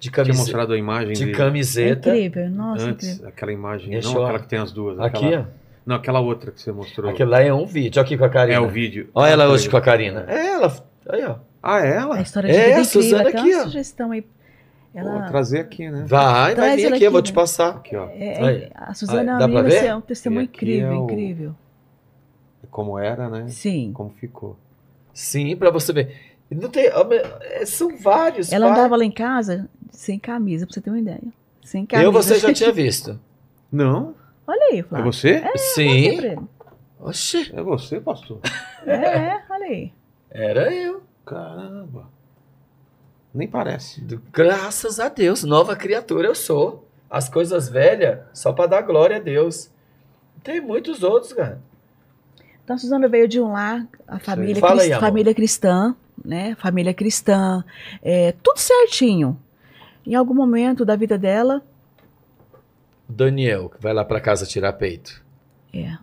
De
Tinha
camiseta.
mostrado a imagem
De
dele
É
camiseta.
incrível, nossa,
antes,
incrível.
aquela imagem,
Deixa
não
eu-
aquela que tem as duas.
Aqui,
aquela,
ó.
Não, aquela outra que você mostrou.
Aquele lá é um vídeo. Aqui com a Karina.
É o vídeo.
Olha ela
Ah,
hoje com a. Karina. É ela. Aí, ó.
Ah, é ela?
A história
É,
de vida
a
incrível.
Suzana
Até
aqui,
uma
ó.
sugestão aí. Ela,
Vou trazer aqui, né?
Vai, vai
Traz
vir
ela
aqui, eu vou
aqui,
te
né?
passar.
Aqui, ó.
é- é- a Suzana
Aí,
é assim, é um testemunho
aqui
incrível,
é o-
incrível.
Como era, né?
Sim.
Como ficou.
Sim, pra você ver. Não tem, é, são vários.
Ela
vai.
andava lá em casa sem camisa, pra você ter uma ideia. Sem camisa.
Eu você já tinha visto.
Não?
Olha aí,
É
Flávio.
você?
Aqui
Sim.
ele.
Oxi,
É você, pastor?
É, é, olha aí.
era eu.
Caramba. Nem parece.
Do- Graças a Deus, nova criatura eu sou. As coisas velhas, só pra dar glória a Deus. Tem muitos outros, cara.
Então, a Suzana veio de um lar, a família,
Fala
cris-
aí,
família cristã, né? Família cristã, é, tudo certinho. Em algum momento da vida dela,
Daniel, que vai lá pra casa tirar peito.
é,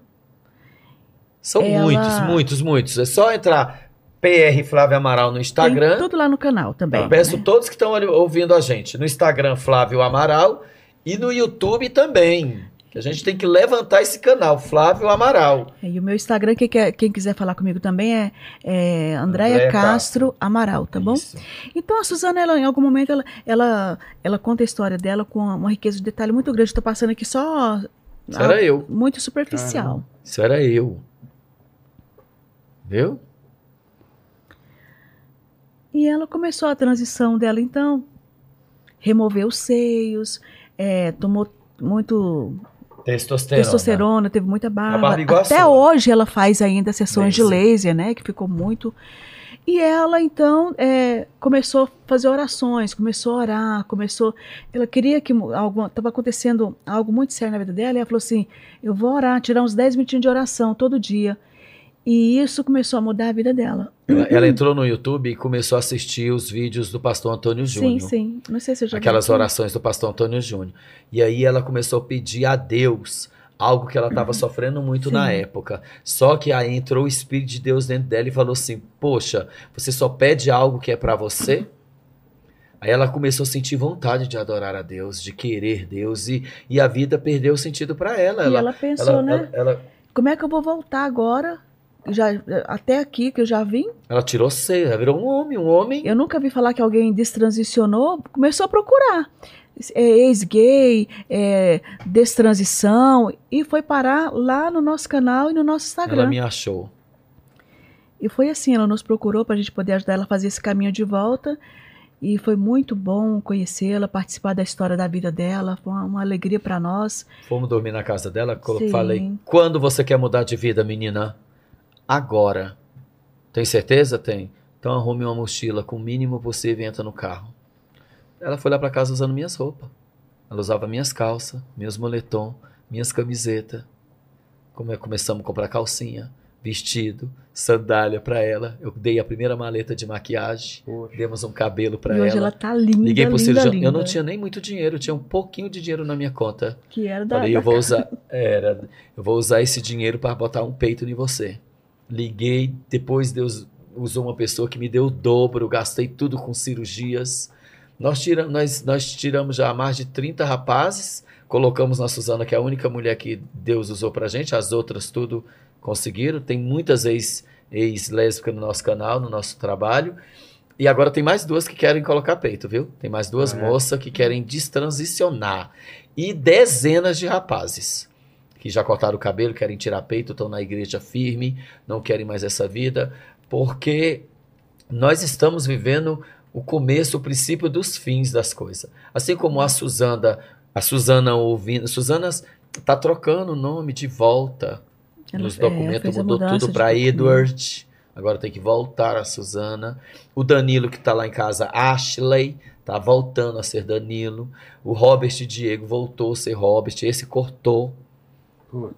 São
Ela-
muitos, muitos, muitos. É só entrar PR Flávio Amaral no Instagram.
tem tudo lá no canal também.
Eu peço
né?
todos que estão ouvindo a gente. No Instagram, Flávio Amaral. E no YouTube também. Que a gente tem que levantar esse canal, Flávio Amaral.
E o meu Instagram, quem, quer- quem quiser falar comigo também é, é Andréia
Andréia
Castro Amaral, tá bom?
Isso.
Então a Suzana, ela, em algum momento, ela, ela, ela conta a história dela com uma riqueza de detalhe muito grande. Estou passando aqui só
Isso era eu.
muito superficial.
Isso era eu. Viu?
E ela começou a transição dela, então, removeu os seios, é, tomou muito
Testosterona.
testosterona, teve muita barba.
barba
Até hoje ela faz ainda sessões de
Laser.
laser, né? Que ficou muito. E ela, então, é, começou a fazer orações, começou a orar, começou. Ela queria que estava acontecendo algo muito sério na vida dela, e ela falou assim: eu vou orar, tirar uns 10 minutinhos de oração todo dia. E isso começou a mudar a vida dela.
Ela, ela entrou no YouTube e começou a assistir os vídeos do pastor Antônio Júnior.
Sim, sim. Não sei se eu já vi
Aquelas
aqui.
orações do pastor Antônio Júnior. E aí ela começou a pedir a Deus algo que ela estava sofrendo muito
Sim.
na época. Só que aí entrou o Espírito de Deus dentro dela e falou assim: Poxa, você só pede algo que é para você? Aí ela começou a sentir vontade de adorar a Deus, de querer Deus, e, e a vida perdeu o sentido para ela.
E
Ela,
ela pensou,
ela,
né?
ela,
Como é que eu vou voltar agora? Já, até aqui que eu já vim.
ela tirou ceia, ela virou um homem, um homem.
Eu nunca vi falar que alguém destransicionou. Começou a procurar. É, Ex-gay, é, destransição. E foi parar lá no nosso canal e no nosso Instagram.
Ela me achou.
E foi assim, ela nos procurou para a gente poder ajudar ela a fazer esse caminho de volta. E foi muito bom conhecê-la, participar da história da vida dela. Foi uma, uma alegria para nós.
Fomos dormir na casa dela,
Sim.
falei, quando você quer mudar de vida, menina? Agora. Tem certeza? Tem. Então arrume uma mochila com o mínimo possível e entra no carro. Ela foi lá pra casa usando minhas roupas. Ela usava minhas calças, meus moletom, minhas camisetas. Come- Começamos a comprar calcinha, vestido, sandália pra ela. Eu dei a primeira maleta de maquiagem,
Poxa.
demos um cabelo pra
e hoje ela
ela.
tá linda,
Liguei pro
linda,
cirurgião.
linda.
Eu não tinha nem muito dinheiro, eu tinha um pouquinho de dinheiro na minha conta.
Que era da,
Falei,
da
eu vou usar, era, eu vou usar esse dinheiro para botar um peito em você. Liguei, depois Deus usou uma pessoa que me deu o dobro, eu gastei tudo com cirurgias. Nós tiramos, nós, nós tiramos já mais de 30 rapazes, colocamos na Suzana, que é a única mulher que Deus usou pra gente, as outras tudo conseguiram. Tem muitas ex, ex-lésbicas no nosso canal, no nosso trabalho. E agora tem mais duas que querem colocar peito, viu? Tem mais duas
Ah, é?
moças que querem destransicionar. E dezenas de rapazes que já cortaram o cabelo, querem tirar peito, estão na igreja firme, não querem mais essa vida, porque nós estamos vivendo o começo, o princípio dos fins das coisas. Assim como a Suzana, a Suzana ouvindo, Suzana tá trocando o nome de volta
Ela-
nos documentos, mudou tudo para. Edward. Agora tem que voltar a Suzana. O Danilo, que está lá em casa, Ashley, tá voltando a ser Danilo. O Robert Diego voltou a ser Robert. Esse cortou.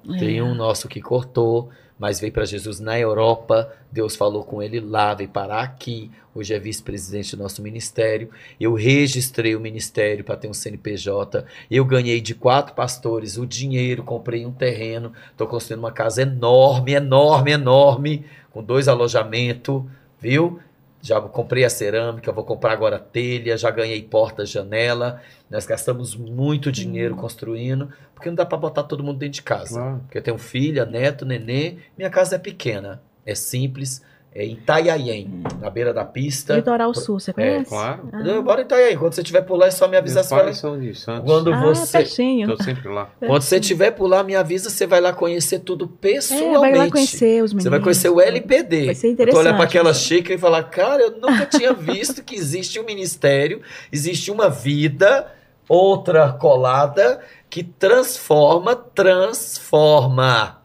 É.
Tem um nosso que cortou, mas veio para Jesus na Europa. Deus falou com ele lá, veio parar aqui. Hoje é vice-presidente do nosso ministério. Eu registrei o ministério para ter um CNPJ. Eu ganhei de quatro pastores o dinheiro, comprei um terreno. Estou construindo uma casa enorme, enorme, enorme, com dois alojamentos, viu? Já comprei a cerâmica, vou comprar agora a telha, já ganhei porta, janela. Nós gastamos muito dinheiro construindo, porque não dá para botar todo mundo dentro de casa.
Claro.
Porque eu tenho filha, neto, nenê. Minha casa é pequena, é simples, é em Itaiaém, na beira da pista.
Litoral Sul, você conhece?
Claro.
Ah.
Eu moro em Itaiaém. Quando você estiver por lá, é só me avisar.
Meus são de Santos.
Quando
Ah,
você,
pertinho.
Tô sempre lá.
quando você estiver por lá, me avisa. Você vai lá conhecer tudo pessoalmente.
É, vai lá conhecer os meninos.
Você vai conhecer o LPD.
Vai ser
Eu tô olhando
interessante.
para aquela xícara e falar, cara, eu nunca tinha visto que existe um ministério, existe uma vida, outra colada, que transforma, transforma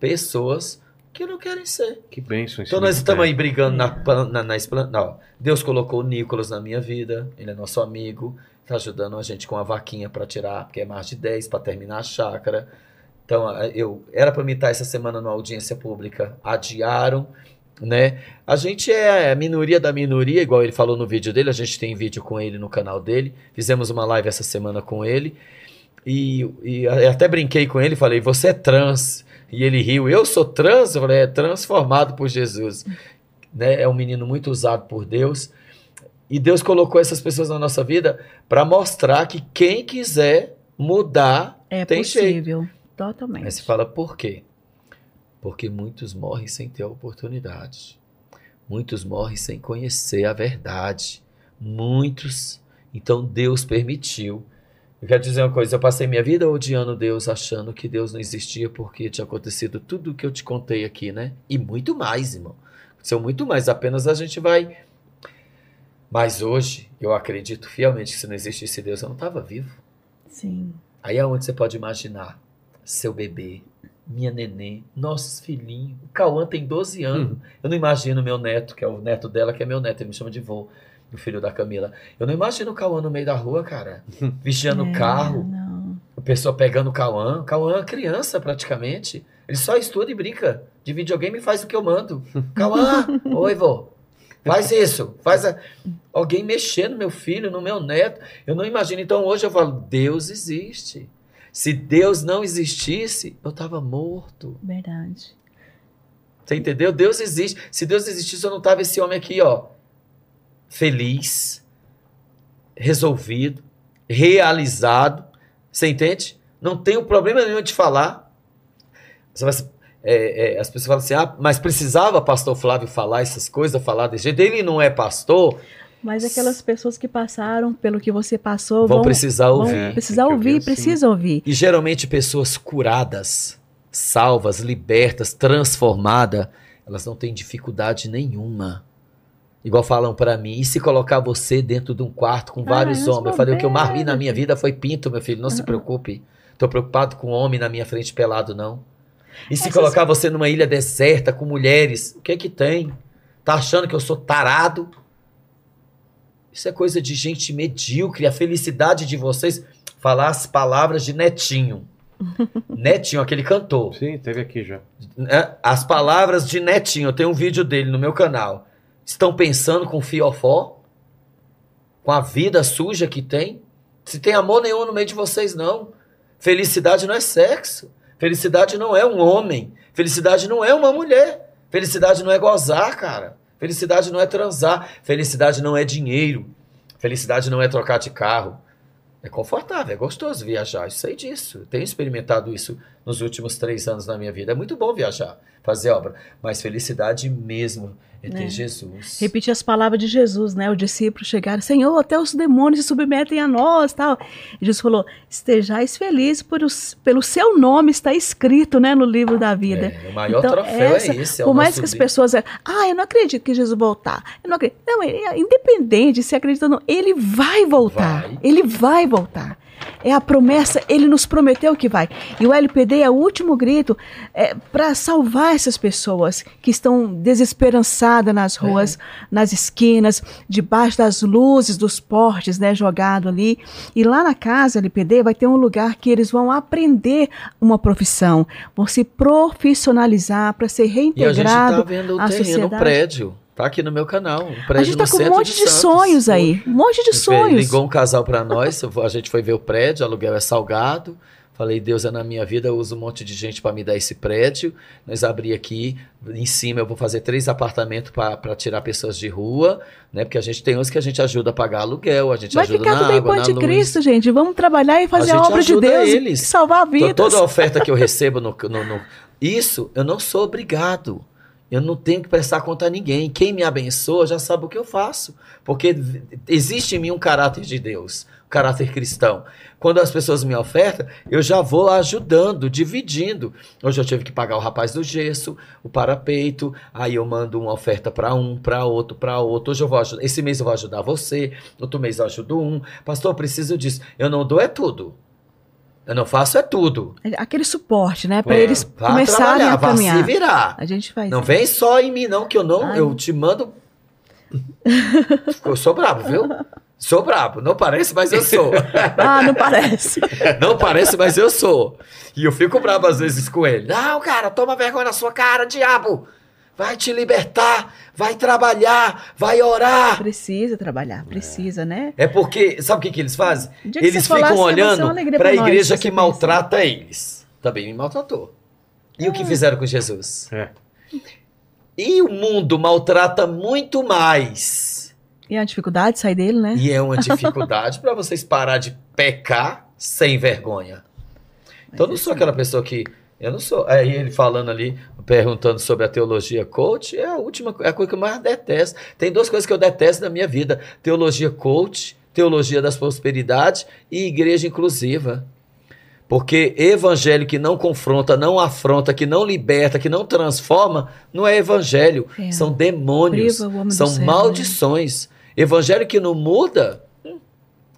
pessoas que não querem ser.
Que bênção esse
Então nós estamos aí brigando na, na, na esplan- não, Deus colocou o Nicolas na minha vida, ele é nosso amigo, tá ajudando a gente com a vaquinha para tirar, porque é mais de 10 para terminar a chácara. Então eu era para me estar essa semana numa audiência pública, adiaram, né? A gente é a minoria da minoria, igual ele falou no vídeo dele, a gente tem vídeo com ele no canal dele. Fizemos uma live essa semana com ele. E, e até brinquei com ele, falei: "Você é trans?" E ele riu: "Eu sou trans?" Eu falei: "É transformado por Jesus." Né? É um menino muito usado por Deus. E Deus colocou essas pessoas na nossa vida para mostrar que quem quiser mudar
É
tem jeito.
possível. Totalmente.
Aí você fala, por quê? Porque muitos morrem sem ter a oportunidade. Muitos morrem sem conhecer a verdade. Muitos. Então Deus permitiu. Eu quero dizer uma coisa: eu passei minha vida odiando Deus, achando que Deus não existia porque tinha acontecido tudo o que eu te contei aqui, né? E muito mais, irmão. Aconteceu muito mais. Apenas a gente vai. Mas hoje, eu acredito fielmente que se não existisse Deus, eu não estava vivo.
Sim.
Aí é onde você pode imaginar seu bebê, minha neném, nossos filhinhos. O Cauã tem 12 anos. Eu não imagino meu neto, que é o neto dela, que é meu neto, ele me chama de vô, o filho da Camila. Eu não imagino o Cauã no meio da rua, cara, vigiando o
É,
carro,
Não.
a pessoa pegando o Cauã. Cauã é criança, praticamente. Ele só estuda e brinca de videogame e faz o que eu mando. Cauã, oi, vô. Faz isso, faz a... alguém mexer no meu filho, no meu neto. Eu não imagino. Então hoje eu falo, Deus existe. Se Deus não existisse, eu estava morto.
Verdade.
Você entendeu? Deus existe. Se Deus existisse, eu não tava esse homem aqui, ó, feliz, resolvido, realizado. Você entende? Não tenho problema nenhum de falar. Você vai se- é, é, as pessoas falam assim, ah, mas precisava pastor Flávio falar essas coisas, falar desse jeito. Ele não é pastor,
Mas aquelas pessoas que passaram pelo que você passou
vão
vão,
precisar
vão
ouvir.
É,
precisar ouvir,
ouvir, sim.
precisam ouvir.
E geralmente pessoas curadas, salvas, libertas, transformadas, elas não têm dificuldade nenhuma. Igual falam pra mim, e se colocar você dentro de um quarto com
Ah,
vários
as
homens? Eu falei, o que eu mais vi na minha vida foi pinto, meu filho, não se preocupe. Tô preocupado com homem na minha frente pelado, não. E se
Essas-
colocar você numa ilha deserta com mulheres, o que é que tem? Tá achando que eu sou tarado? Isso é coisa de gente medíocre. A felicidade de vocês falar as palavras de Netinho. Netinho, aquele cantor.
Sim, teve aqui já.
As palavras de Netinho, eu tenho um vídeo dele no meu canal. Estão pensando com fiofó? Com a vida suja que tem? Se tem amor nenhum no meio de vocês, não. Felicidade não é sexo. Felicidade não é um homem. Felicidade não é uma mulher. Felicidade não é gozar, cara. Felicidade não é transar. Felicidade não é dinheiro. Felicidade não é trocar de carro. É confortável, é gostoso viajar, eu sei disso. Tenho experimentado isso nos últimos três anos na minha vida. É muito bom viajar, fazer obra. Mas felicidade mesmo É ter Jesus.
Repetir as palavras de Jesus, né? Os discípulos chegaram, Senhor, até os demônios se submetem a nós, tal. E Jesus falou, estejais felizes por os, pelo seu nome está escrito, né, no livro da vida.
É, o maior
Então,
troféu
essa-
é esse. É
Por
o
mais que as pessoas, ah, eu não acredito que Jesus voltar. Eu não acredito. Não, ele- independente de se acredita ou não, ele vai voltar.
Vai.
Ele vai voltar. É a promessa, ele nos prometeu que vai. E o LPD é o último grito para salvar essas pessoas que estão desesperançadas nas
É.
ruas, nas esquinas, debaixo das luzes dos portes, né, jogado ali. E lá na casa LPD vai ter um lugar que eles vão aprender uma profissão, vão se profissionalizar para ser
E a gente tá
reintegrado
vendo o
à
terreno, o
sociedade.
prédio. Tá aqui no meu canal. Um prédio
A gente tá com um monte de,
Santos.
sonhos aí, um monte de sonhos.
Ligou um casal pra nós, a gente foi ver o prédio, aluguel é salgado. Falei, Deus é na minha vida, eu uso um monte de gente para me dar esse prédio. Nós abri aqui, em cima eu vou fazer três apartamentos para tirar pessoas de rua, né? Porque a gente tem uns que a gente ajuda a pagar aluguel, a gente
Vai
ajuda
ficar
na água, na
o
luz.
anticristo, gente. Vamos trabalhar e fazer a,
gente
obra de Deus
eles.
e salvar
To-
vidas.
Toda a oferta que eu recebo no, no- no- Isso, eu não sou obrigado. Eu não tenho que prestar conta a ninguém. Quem me abençoa já sabe o que eu faço. Porque existe em mim um caráter de Deus, um caráter cristão. Quando as pessoas me ofertam, eu já vou ajudando, dividindo. Hoje eu tive que pagar o rapaz do gesso, o parapeito, aí eu mando uma oferta para um, para outro, para outro. Hoje eu vou ajudar, esse mês eu vou ajudar você, outro mês eu ajudo um. Pastor, eu preciso disso. Eu não dou é tudo. Eu não faço é tudo.
Aquele suporte, né? Para
É,
eles começarem a
vá se
caminhar.
virar.
A gente faz.
Não vem só em mim, não, que eu não.
Ai.
Eu te mando. Eu sou brabo, viu? Sou brabo. Não parece, mas eu sou.
Ah, não parece.
Não parece, mas eu sou. E eu fico brabo às vezes com ele. Não, cara, toma vergonha na sua cara, diabo. Vai te libertar, vai trabalhar, vai orar.
Precisa trabalhar, precisa, né?
É porque, sabe o que, que eles fazem?
Que
Eles ficam
uma
olhando para a igreja que maltrata eles. Também me maltratou. E o que fizeram com Jesus?
É.
E o mundo maltrata muito mais.
E a dificuldade de sair dele, né?
E é uma dificuldade para vocês parar de pecar sem vergonha. Então eu não sou aquela pessoa que. Eu não sou. Aí ele falando ali, perguntando sobre a teologia coach, é a última é a coisa que eu mais detesto. Tem duas coisas que eu detesto na minha vida: teologia coach, teologia das prosperidades e igreja inclusiva. Porque evangelho que não confronta, não afronta, que não liberta, que não transforma, não é evangelho.
É.
São demônios, são
céu, né?
maldições. Evangelho que não muda, hum,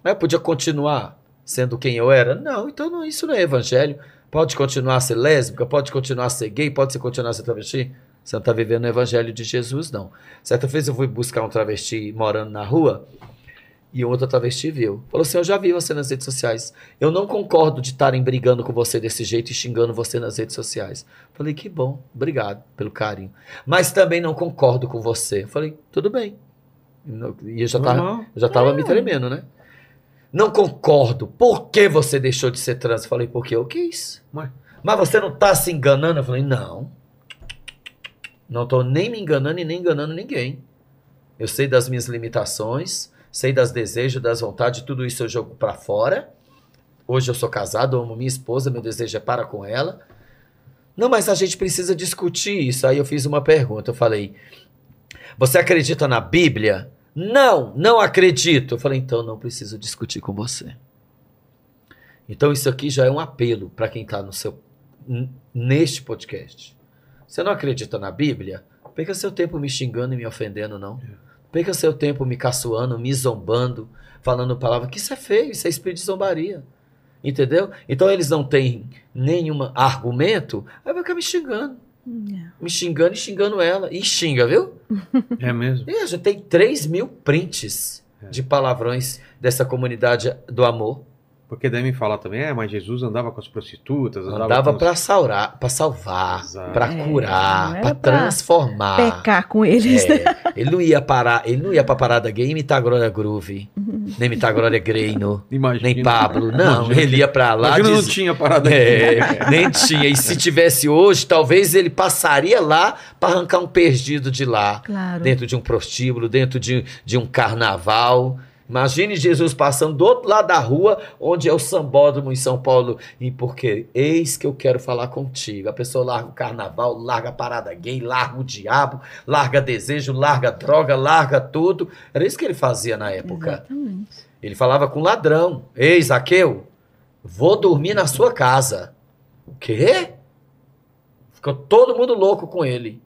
né, podia continuar sendo quem eu era? Não, então não, isso não é evangelho. Pode continuar a ser lésbica, pode continuar a ser gay, pode continuar a ser travesti. Você não está vivendo o evangelho de Jesus, não. Certa vez eu fui buscar um travesti morando na rua e outra travesti viu. Falou assim: Eu já vi você nas redes sociais. Eu não concordo de estarem brigando com você desse jeito e xingando você nas redes sociais. Falei: Que bom, obrigado pelo carinho. Mas também não concordo com você. Falei: Tudo bem. E eu já estava já tava me tremendo, né? Não concordo. Por que você deixou de ser trans? Eu falei, porque eu quis. Mas você não tá se enganando? Eu falei, não. Não tô nem me enganando e nem enganando ninguém. Eu sei das minhas limitações, sei das desejos, das vontades, tudo isso eu jogo pra fora. Hoje eu sou casado, amo minha esposa, meu desejo é para com ela. Não, mas a gente precisa discutir isso. Aí eu fiz uma pergunta, eu falei: Você acredita na Bíblia? Não, não acredito. Eu falei, então não preciso discutir com você. Então isso aqui já é um apelo para quem está no seu neste podcast. Você não acredita na Bíblia? Perca seu tempo me xingando e me ofendendo, não. Perca seu tempo me caçoando, me zombando, falando palavra que isso é feio, isso é espírito de zombaria. Entendeu? Então eles não têm nenhum argumento, aí vai ficar me xingando. Me xingando e xingando ela. E xinga, viu?
É mesmo.
E a gente tem 3 mil prints de palavrões dessa comunidade do amor.
Porque devem falar também, é, mas Jesus andava com as prostitutas, andava,
Andava
com os-
para salvar, para salvar, para
É, não
curar, para
pra
transformar.
Pecar com eles. né?
É, ele não ia parar, ele não ia pra parada gay imitar Glória Groove, nem imitar Glória Greino,
Imagina.
nem Pablo. Não,
Imagina
ele ia pra lá
Imagina, não
diz-
tinha parada
É, nem tinha. E se tivesse hoje, talvez ele passaria lá para arrancar um perdido de lá.
Claro.
Dentro de um prostíbulo, dentro de, de um carnaval. Imagine Jesus passando do outro lado da rua, onde é o sambódromo em São Paulo, e porque eis que eu quero falar contigo. A pessoa larga o carnaval, larga a parada gay, larga o diabo, larga desejo, larga droga, larga tudo. Era isso que ele fazia na época.
Exatamente.
Ele falava com ladrão: Ei, Zaqueu, vou dormir na sua casa. O quê? Ficou todo mundo louco com ele.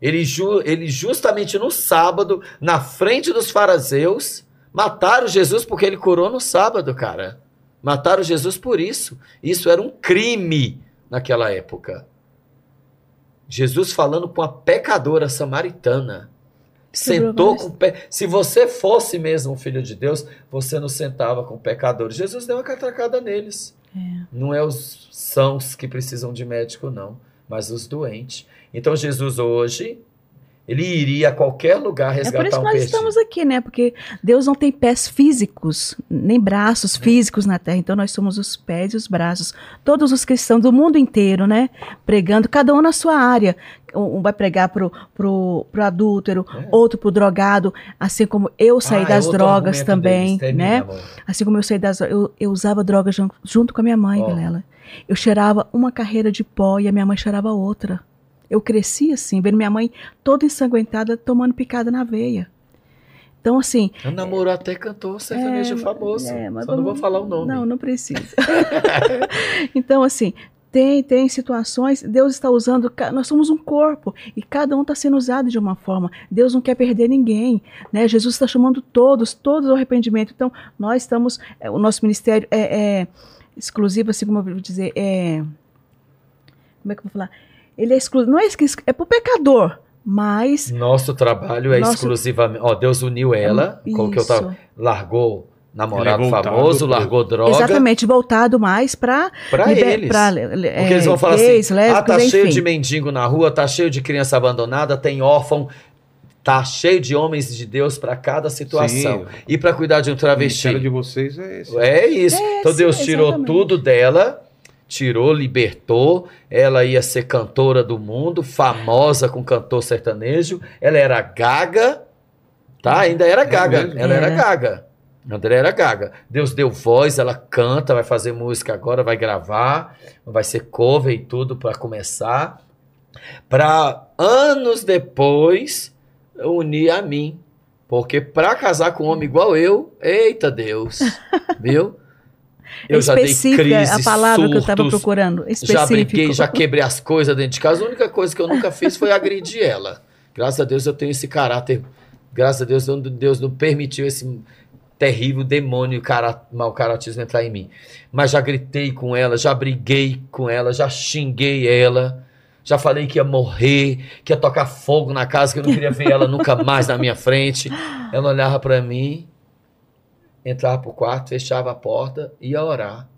Ele, ju- ele justamente no sábado, na frente dos fariseus, mataram Jesus porque ele curou no sábado, cara. Mataram Jesus por isso. Isso era um crime naquela época. Jesus falando com a pecadora samaritana.
Quebrou
Sentou com o pé. Se você fosse mesmo um filho de Deus, você não sentava com pecadores. Jesus deu uma catracada neles. Não é os sãos que precisam de médico, não, mas os doentes. Então Jesus hoje, ele iria a qualquer lugar
É por
resgatar
isso que
um
nós
perdido.
estamos aqui, né? Porque Deus não tem pés físicos, nem braços físicos na terra. Então nós somos os pés e os braços. Todos os cristãos do mundo inteiro, né? Pregando, cada um na sua área. Um um vai pregar pro, pro, pro adúltero,
É.
outro pro drogado, assim como eu saí
Ah, é
das
outro
drogas também,
deles.
Né? Assim como eu saí das eu, eu usava drogas jun- junto com a minha mãe,
Ó.
Vilela. Eu cheirava uma carreira de pó e a minha mãe cheirava outra. Eu cresci assim, vendo minha mãe toda ensanguentada, tomando picada na veia. Então, assim.
Eu namorou até cantor sertanejo
é,
famoso.
é, mas
Só não vou
vamos-
falar o nome.
Não, não precisa. então, assim, tem, tem situações, Deus está usando, nós somos um corpo e cada um está sendo usado de uma forma. Deus não quer perder ninguém, né? Jesus está chamando todos, todos ao arrependimento. Então, nós estamos, é, o nosso ministério é, é exclusivo, assim como eu vou dizer, é. Como é que eu vou falar? Ele é exclusivo, não é exclusivo, é para o pecador, mas.
Nosso trabalho é
Nosso-
exclusivamente. Ó, Deus uniu ela, com o que eu tava. Largou namorado
é voltado
famoso, largou droga.
Exatamente, voltado mais para
Pra eles.
Porque
Porque eles vão falar
gays,
assim: ah,
lésbicas,
tá cheio
enfim.
de mendigo na rua, tá cheio de criança abandonada, tem órfão, tá cheio de homens de Deus pra cada situação.
Sim.
E pra cuidar de um
O
travesti.
de vocês é esse.
É isso. então
sim,
Deus tirou
exatamente.
tudo dela, tirou, libertou. Ela ia ser cantora do mundo, famosa com cantor sertanejo. Ela era gaga, tá? Ainda era gaga.
mesmo?
Ela era
Era.
gaga. André era gaga. Deus deu voz, ela canta, vai fazer música agora, vai gravar, vai ser cover e tudo para começar. Para anos depois unir a mim. Porque para casar com um homem igual eu, eita Deus, viu?
Específica é a palavra que eu estava
surtos,
procurando.
já
Específico.
briguei, já quebrei as coisas dentro de casa. A única coisa que eu nunca fiz foi agredir ela. Graças a Deus eu tenho esse caráter. Graças a Deus Deus não permitiu esse terrível demônio cara, mau caratismo entrar em mim. Mas já gritei com ela, já briguei com ela, já xinguei ela. Já falei que ia morrer, que ia tocar fogo na casa, que eu não queria ver ela nunca mais na minha frente. Ela olhava pra mim, entrava pro quarto, fechava a porta e ia orar.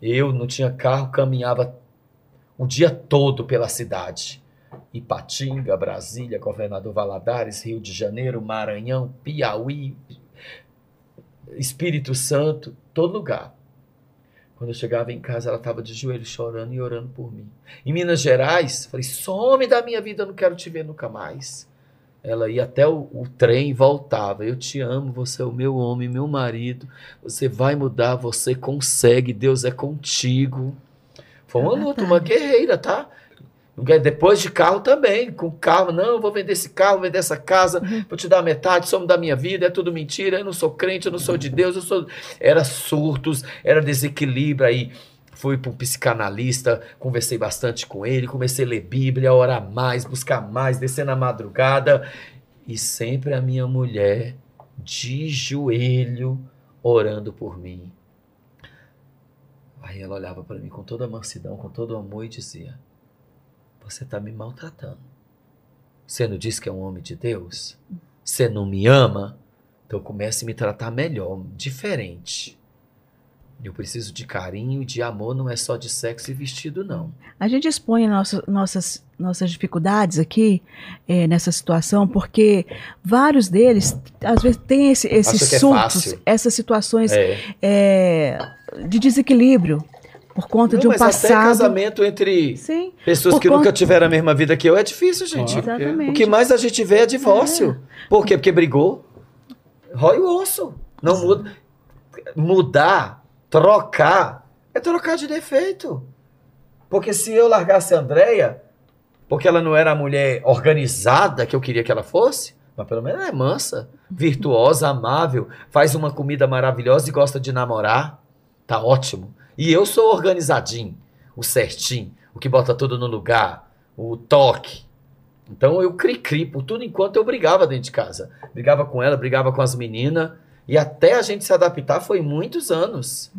Eu não tinha carro, caminhava o dia todo pela cidade. Ipatinga, Brasília, Governador Valadares, Rio de Janeiro, Maranhão, Piauí, Espírito Santo, todo lugar. Quando eu chegava em casa, ela estava de joelho chorando e orando por mim. Em Minas Gerais, falei: some da minha vida, eu não quero te ver nunca mais. Ela ia até o, o trem e voltava. Eu te amo, você é o meu homem, meu marido. Você vai mudar, você consegue, Deus é contigo. Foi uma luta, uma guerreira, tá? Depois de carro também, com carro, não, eu vou vender esse carro, vender essa casa, vou te dar metade, some da minha vida, é tudo mentira, eu não sou crente, eu não sou de Deus, eu sou. Era surtos, era desequilíbrio aí. Fui para um psicanalista, conversei bastante com ele, comecei a ler Bíblia, orar mais, buscar mais, descer na madrugada. E sempre a minha mulher de joelho orando por mim. Aí ela olhava para mim com toda a mansidão, com todo o amor e dizia: Você está me maltratando. Você não diz que é um homem de Deus? Você não me ama? Então comece a me tratar melhor, diferente. Eu preciso de carinho de amor, não é só de sexo e vestido, não.
A gente expõe nossa, nossas, nossas dificuldades aqui eh, nessa situação, porque vários deles, às vezes, têm esse, esses
é
surtos,
fácil.
essas situações
É.
eh, de desequilíbrio por conta
Não,
de um
mas até
passado.
casamento entre
Sim,
pessoas que
conta-
nunca tiveram a mesma vida que eu é difícil, gente.
Exatamente.
O que mais a gente vê é divórcio. Por quê? Porque brigou. Rói o osso. Não muda. Mudar, trocar, é trocar de defeito. Porque se eu largasse a Andréia, porque ela não era a mulher organizada que eu queria que ela fosse, mas pelo menos ela é mansa, virtuosa, amável, faz uma comida maravilhosa e gosta de namorar, tá ótimo. E eu sou organizadinho, o certinho, o que bota tudo no lugar, o toque. Então eu cri-cri por tudo enquanto eu brigava dentro de casa. Brigava com ela, brigava com as meninas. E até a gente se adaptar foi muitos anos.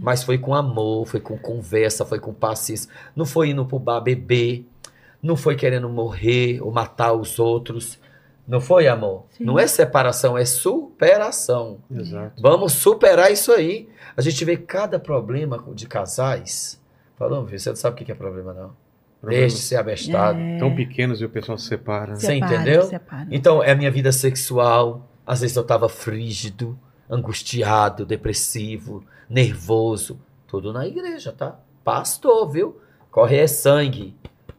Mas foi com amor, foi com conversa, foi com paciência. Não foi indo pro bar beber. Não foi querendo morrer ou matar os outros. Não foi, amor?
Sim.
Não é separação, é superação.
Exato.
Vamos superar isso aí. A gente vê cada problema de casais. Falando, você não sabe o que é problema, não.
Problemas
Deixe ser abestado.
É,
tão pequenos e o pessoal se separa.
Você
separa,
entendeu?
separa.
Então, é a minha vida sexual. Às vezes eu tava frígido, angustiado, depressivo, nervoso. Tudo na igreja, tá? Pastor, viu? Corre é sangue.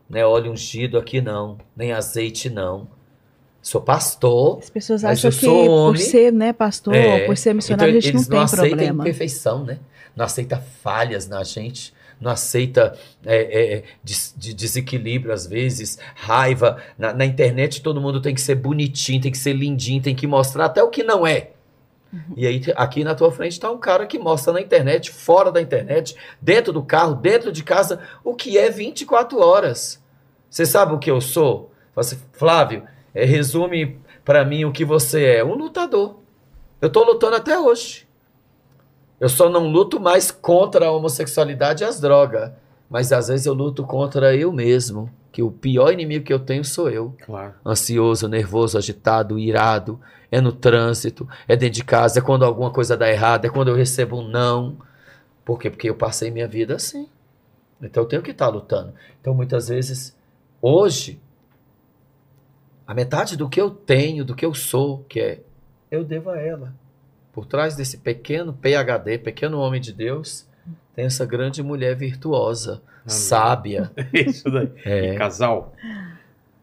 Não é óleo ungido aqui, não. Nem azeite, não. Sou pastor.
As pessoas
Mas
acham que
sou
por
homem.
ser né, pastor,
É.
por ser missionário,
Então,
a gente não
eles
tem
aceitam
problema.
imperfeição, né? Não aceita falhas na gente, não aceita é, é, des- de desequilíbrio às vezes, raiva. Na, na internet todo mundo tem que ser bonitinho, tem que ser lindinho, tem que mostrar até o que não é. E aí, aqui na tua frente está um cara que mostra na internet, fora da internet, dentro do carro, dentro de casa, o que é 24 horas. Você sabe o que eu sou? Flávio, é, resume para mim o que você é. Um lutador. Eu tô lutando até hoje. Eu só não luto mais contra a homossexualidade e as drogas. Mas às vezes eu luto contra eu mesmo. Que o pior inimigo que eu tenho sou eu.
Claro.
Ansioso, nervoso, agitado, irado. É no trânsito, é dentro de casa, é quando alguma coisa dá errado, é quando eu recebo um não. Por quê? Porque eu passei minha vida assim. Então eu tenho que estar lutando. Então muitas vezes, hoje, a metade do que eu tenho, do que eu sou, que é eu devo a ela. Por trás desse pequeno PhD, pequeno homem de Deus, tem essa grande mulher virtuosa, sábia.
Isso daí.
É.
E casal,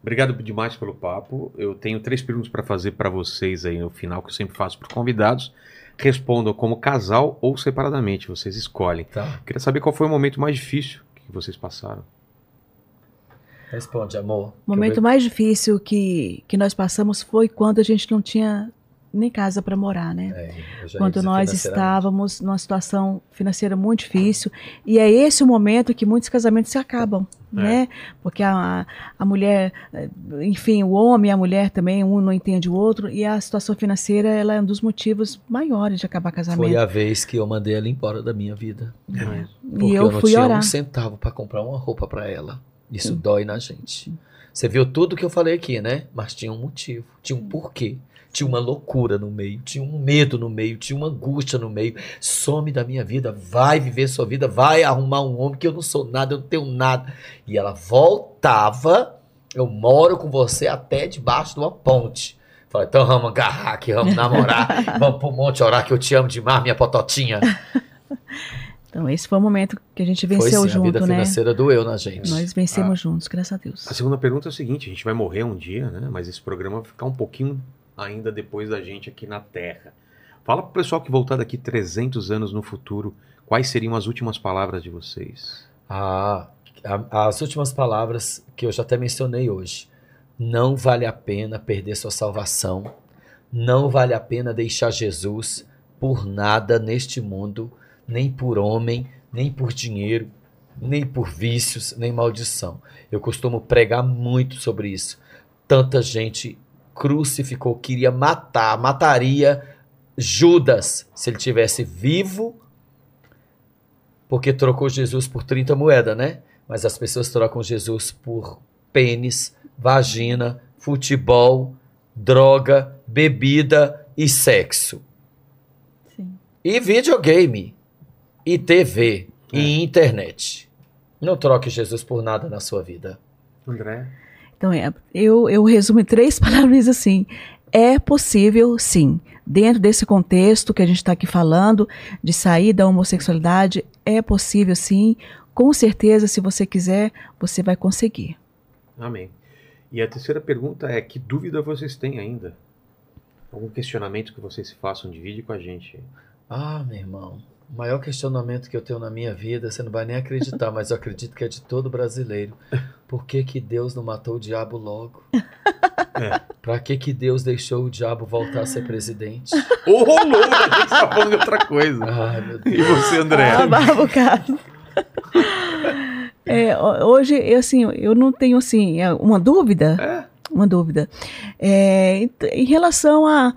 obrigado demais pelo papo. Eu tenho três perguntas para fazer para vocês aí no final, que eu sempre faço para convidados. Respondam como casal ou separadamente, vocês escolhem.
Tá.
Queria saber qual foi o momento mais difícil que vocês passaram.
Responde, amor.
O momento mais difícil que, que nós passamos foi quando a gente não tinha nem casa para morar, né?
É,
quando nós estávamos numa situação financeira muito difícil. E é esse o momento que muitos casamentos se acabam,
É.
né? Porque a, a mulher, eh, enfim, o homem e a mulher também, um não entende o outro, e a situação financeira ela é um dos motivos maiores de acabar casamento.
Foi a vez que eu mandei ela embora da minha vida. Porque
e
eu,
eu
não
fui
tinha
orar.
um centavo para comprar uma roupa para ela. Isso dói na gente. Você viu tudo que eu falei aqui, né? Mas tinha um motivo, tinha um porquê. Tinha uma loucura no meio, tinha um medo no meio, tinha uma angústia no meio. Some da minha vida, vai viver sua vida, vai arrumar um homem que eu não sou nada, eu não tenho nada. E ela voltava, eu moro com você até debaixo de uma ponte. Falei, então vamos agarrar aqui, vamos namorar, vamos pro monte orar que eu te amo demais, minha pototinha.
Então, esse foi o momento que a gente
Foi
venceu
sim, a vida
junto, né?
financeira doeu na gente.
Nós vencemos juntos, graças a Deus.
A segunda pergunta é o seguinte: a gente vai morrer um dia, né? Mas esse programa vai ficar um pouquinho ainda depois da gente aqui na Terra. Fala pro pessoal que voltar daqui 300 anos no futuro, quais seriam as últimas palavras de vocês?
Ah, as últimas palavras que eu já até mencionei hoje. Não vale a pena perder sua salvação. Não vale a pena deixar Jesus por nada neste mundo, nem por homem, nem por dinheiro, nem por vícios, nem maldição. Eu costumo pregar muito sobre isso. Tanta gente crucificou, queria matar, mataria Judas se ele tivesse vivo porque trocou Jesus por 30 moedas, né? Mas as pessoas trocam Jesus por pênis, vagina, futebol, droga, bebida e sexo.
Sim.
E videogame, e TV, e internet. Não troque Jesus por nada na sua vida.
André?
Então, é, eu, eu resumo em três palavras assim. É possível, sim. Dentro desse contexto que a gente está aqui falando, de sair da homossexualidade, é possível, sim. Com certeza, se você quiser, você vai conseguir.
Amém. E a terceira pergunta é: que dúvida vocês têm ainda? Algum questionamento que vocês façam, divide com a gente.
Ah, meu irmão, o maior questionamento que eu tenho na minha vida, você não vai nem acreditar, mas eu acredito que é de todo brasileiro. Por que, que Deus não matou o diabo logo?
É.
Pra que, que Deus deixou o diabo voltar a ser presidente?
Ô, louco, a gente tá falando de outra coisa.
Ai, meu
E
Deus.
você, André?
Ah, Carlos. É, ho- hoje, eu, assim, eu não tenho assim, é, uma dúvida.
É.
Uma dúvida. É, em relação a.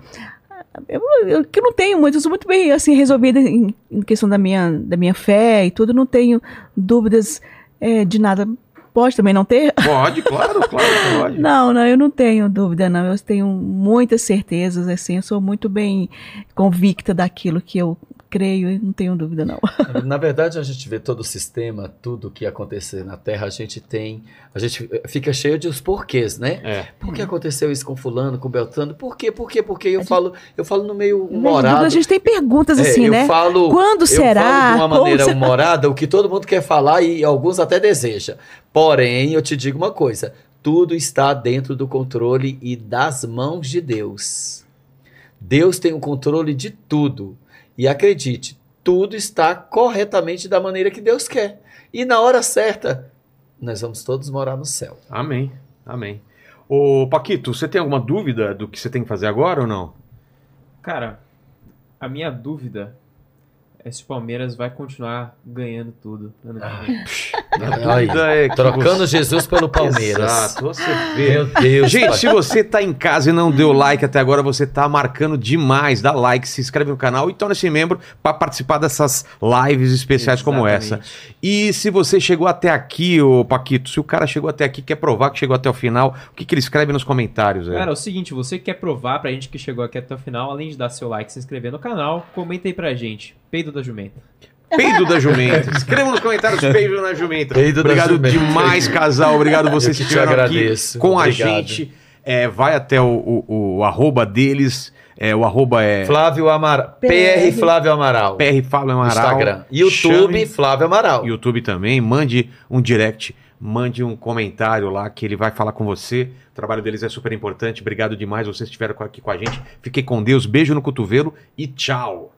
Eu, eu, que eu não tenho muito, eu sou muito bem assim, resolvida em, em questão da minha, da minha fé e tudo, não tenho dúvidas é, de nada. Pode também não ter?
Pode, claro, claro que pode.
Não, não, eu não tenho dúvida, não. Eu tenho muitas certezas, assim, eu sou muito bem convicta daquilo que eu creio e não tenho dúvida, não.
Na verdade, a gente vê todo o sistema, tudo que acontecer na Terra, a gente tem. A gente fica cheio de os porquês, né?
É.
Por que aconteceu isso com fulano, com Beltrano? Por quê? Por quê? Porque eu
gente-
falo, eu falo no meio humorado.
a gente tem perguntas
É,
assim,
eu
né?
Falo,
Quando
eu
será?
falo de uma
Como
maneira
será?
humorada o que todo mundo quer falar e alguns até deseja. Porém, eu te digo uma coisa: tudo está dentro do controle e das mãos de Deus. Deus tem o controle de tudo. E acredite, tudo está corretamente da maneira que Deus quer. E na hora certa, nós vamos todos morar no céu.
Amém, amém. Ô, Paquito, você tem alguma dúvida do que você tem que fazer agora ou não?
Cara, a minha dúvida é se o Palmeiras vai continuar ganhando tudo ano que vem.
Aí,
é
trocando
você-
Jesus pelo Palmeiras.
Exato, você vê.
Meu Deus.
Gente,
pai.
se você tá em casa e não deu like até agora, você tá marcando demais. Dá like, se inscreve no canal e torna-se membro para participar dessas lives especiais como essa.
Exatamente.
E se você chegou até aqui, ô Paquito, se o cara chegou até aqui, quer provar que chegou até o final, o que, que ele escreve nos comentários? aí?
Cara, é o seguinte, você que quer provar pra gente que chegou aqui até o final, além de dar seu like e se inscrever no canal, comenta aí pra gente. Peido da Jumenta.
Peido da Jumenta. Escreva nos comentários Peido da Jumenta.
Peido da
Obrigado
Jumenta.
demais, casal. Obrigado vocês que estiveram aqui com a
Obrigado.
gente. É, vai até o, o, o arroba deles. É, o arroba é
Flávio Amaral.
PR.
PR Flávio Amaral.
PR Fábio Amaral.
Instagram. YouTube
Chame-
Flávio Amaral.
YouTube também. Mande um direct, mande um comentário lá que ele vai falar com você. O trabalho deles é super importante. Obrigado demais. Vocês estiveram aqui com a gente. Fiquem com Deus. Beijo no cotovelo e tchau.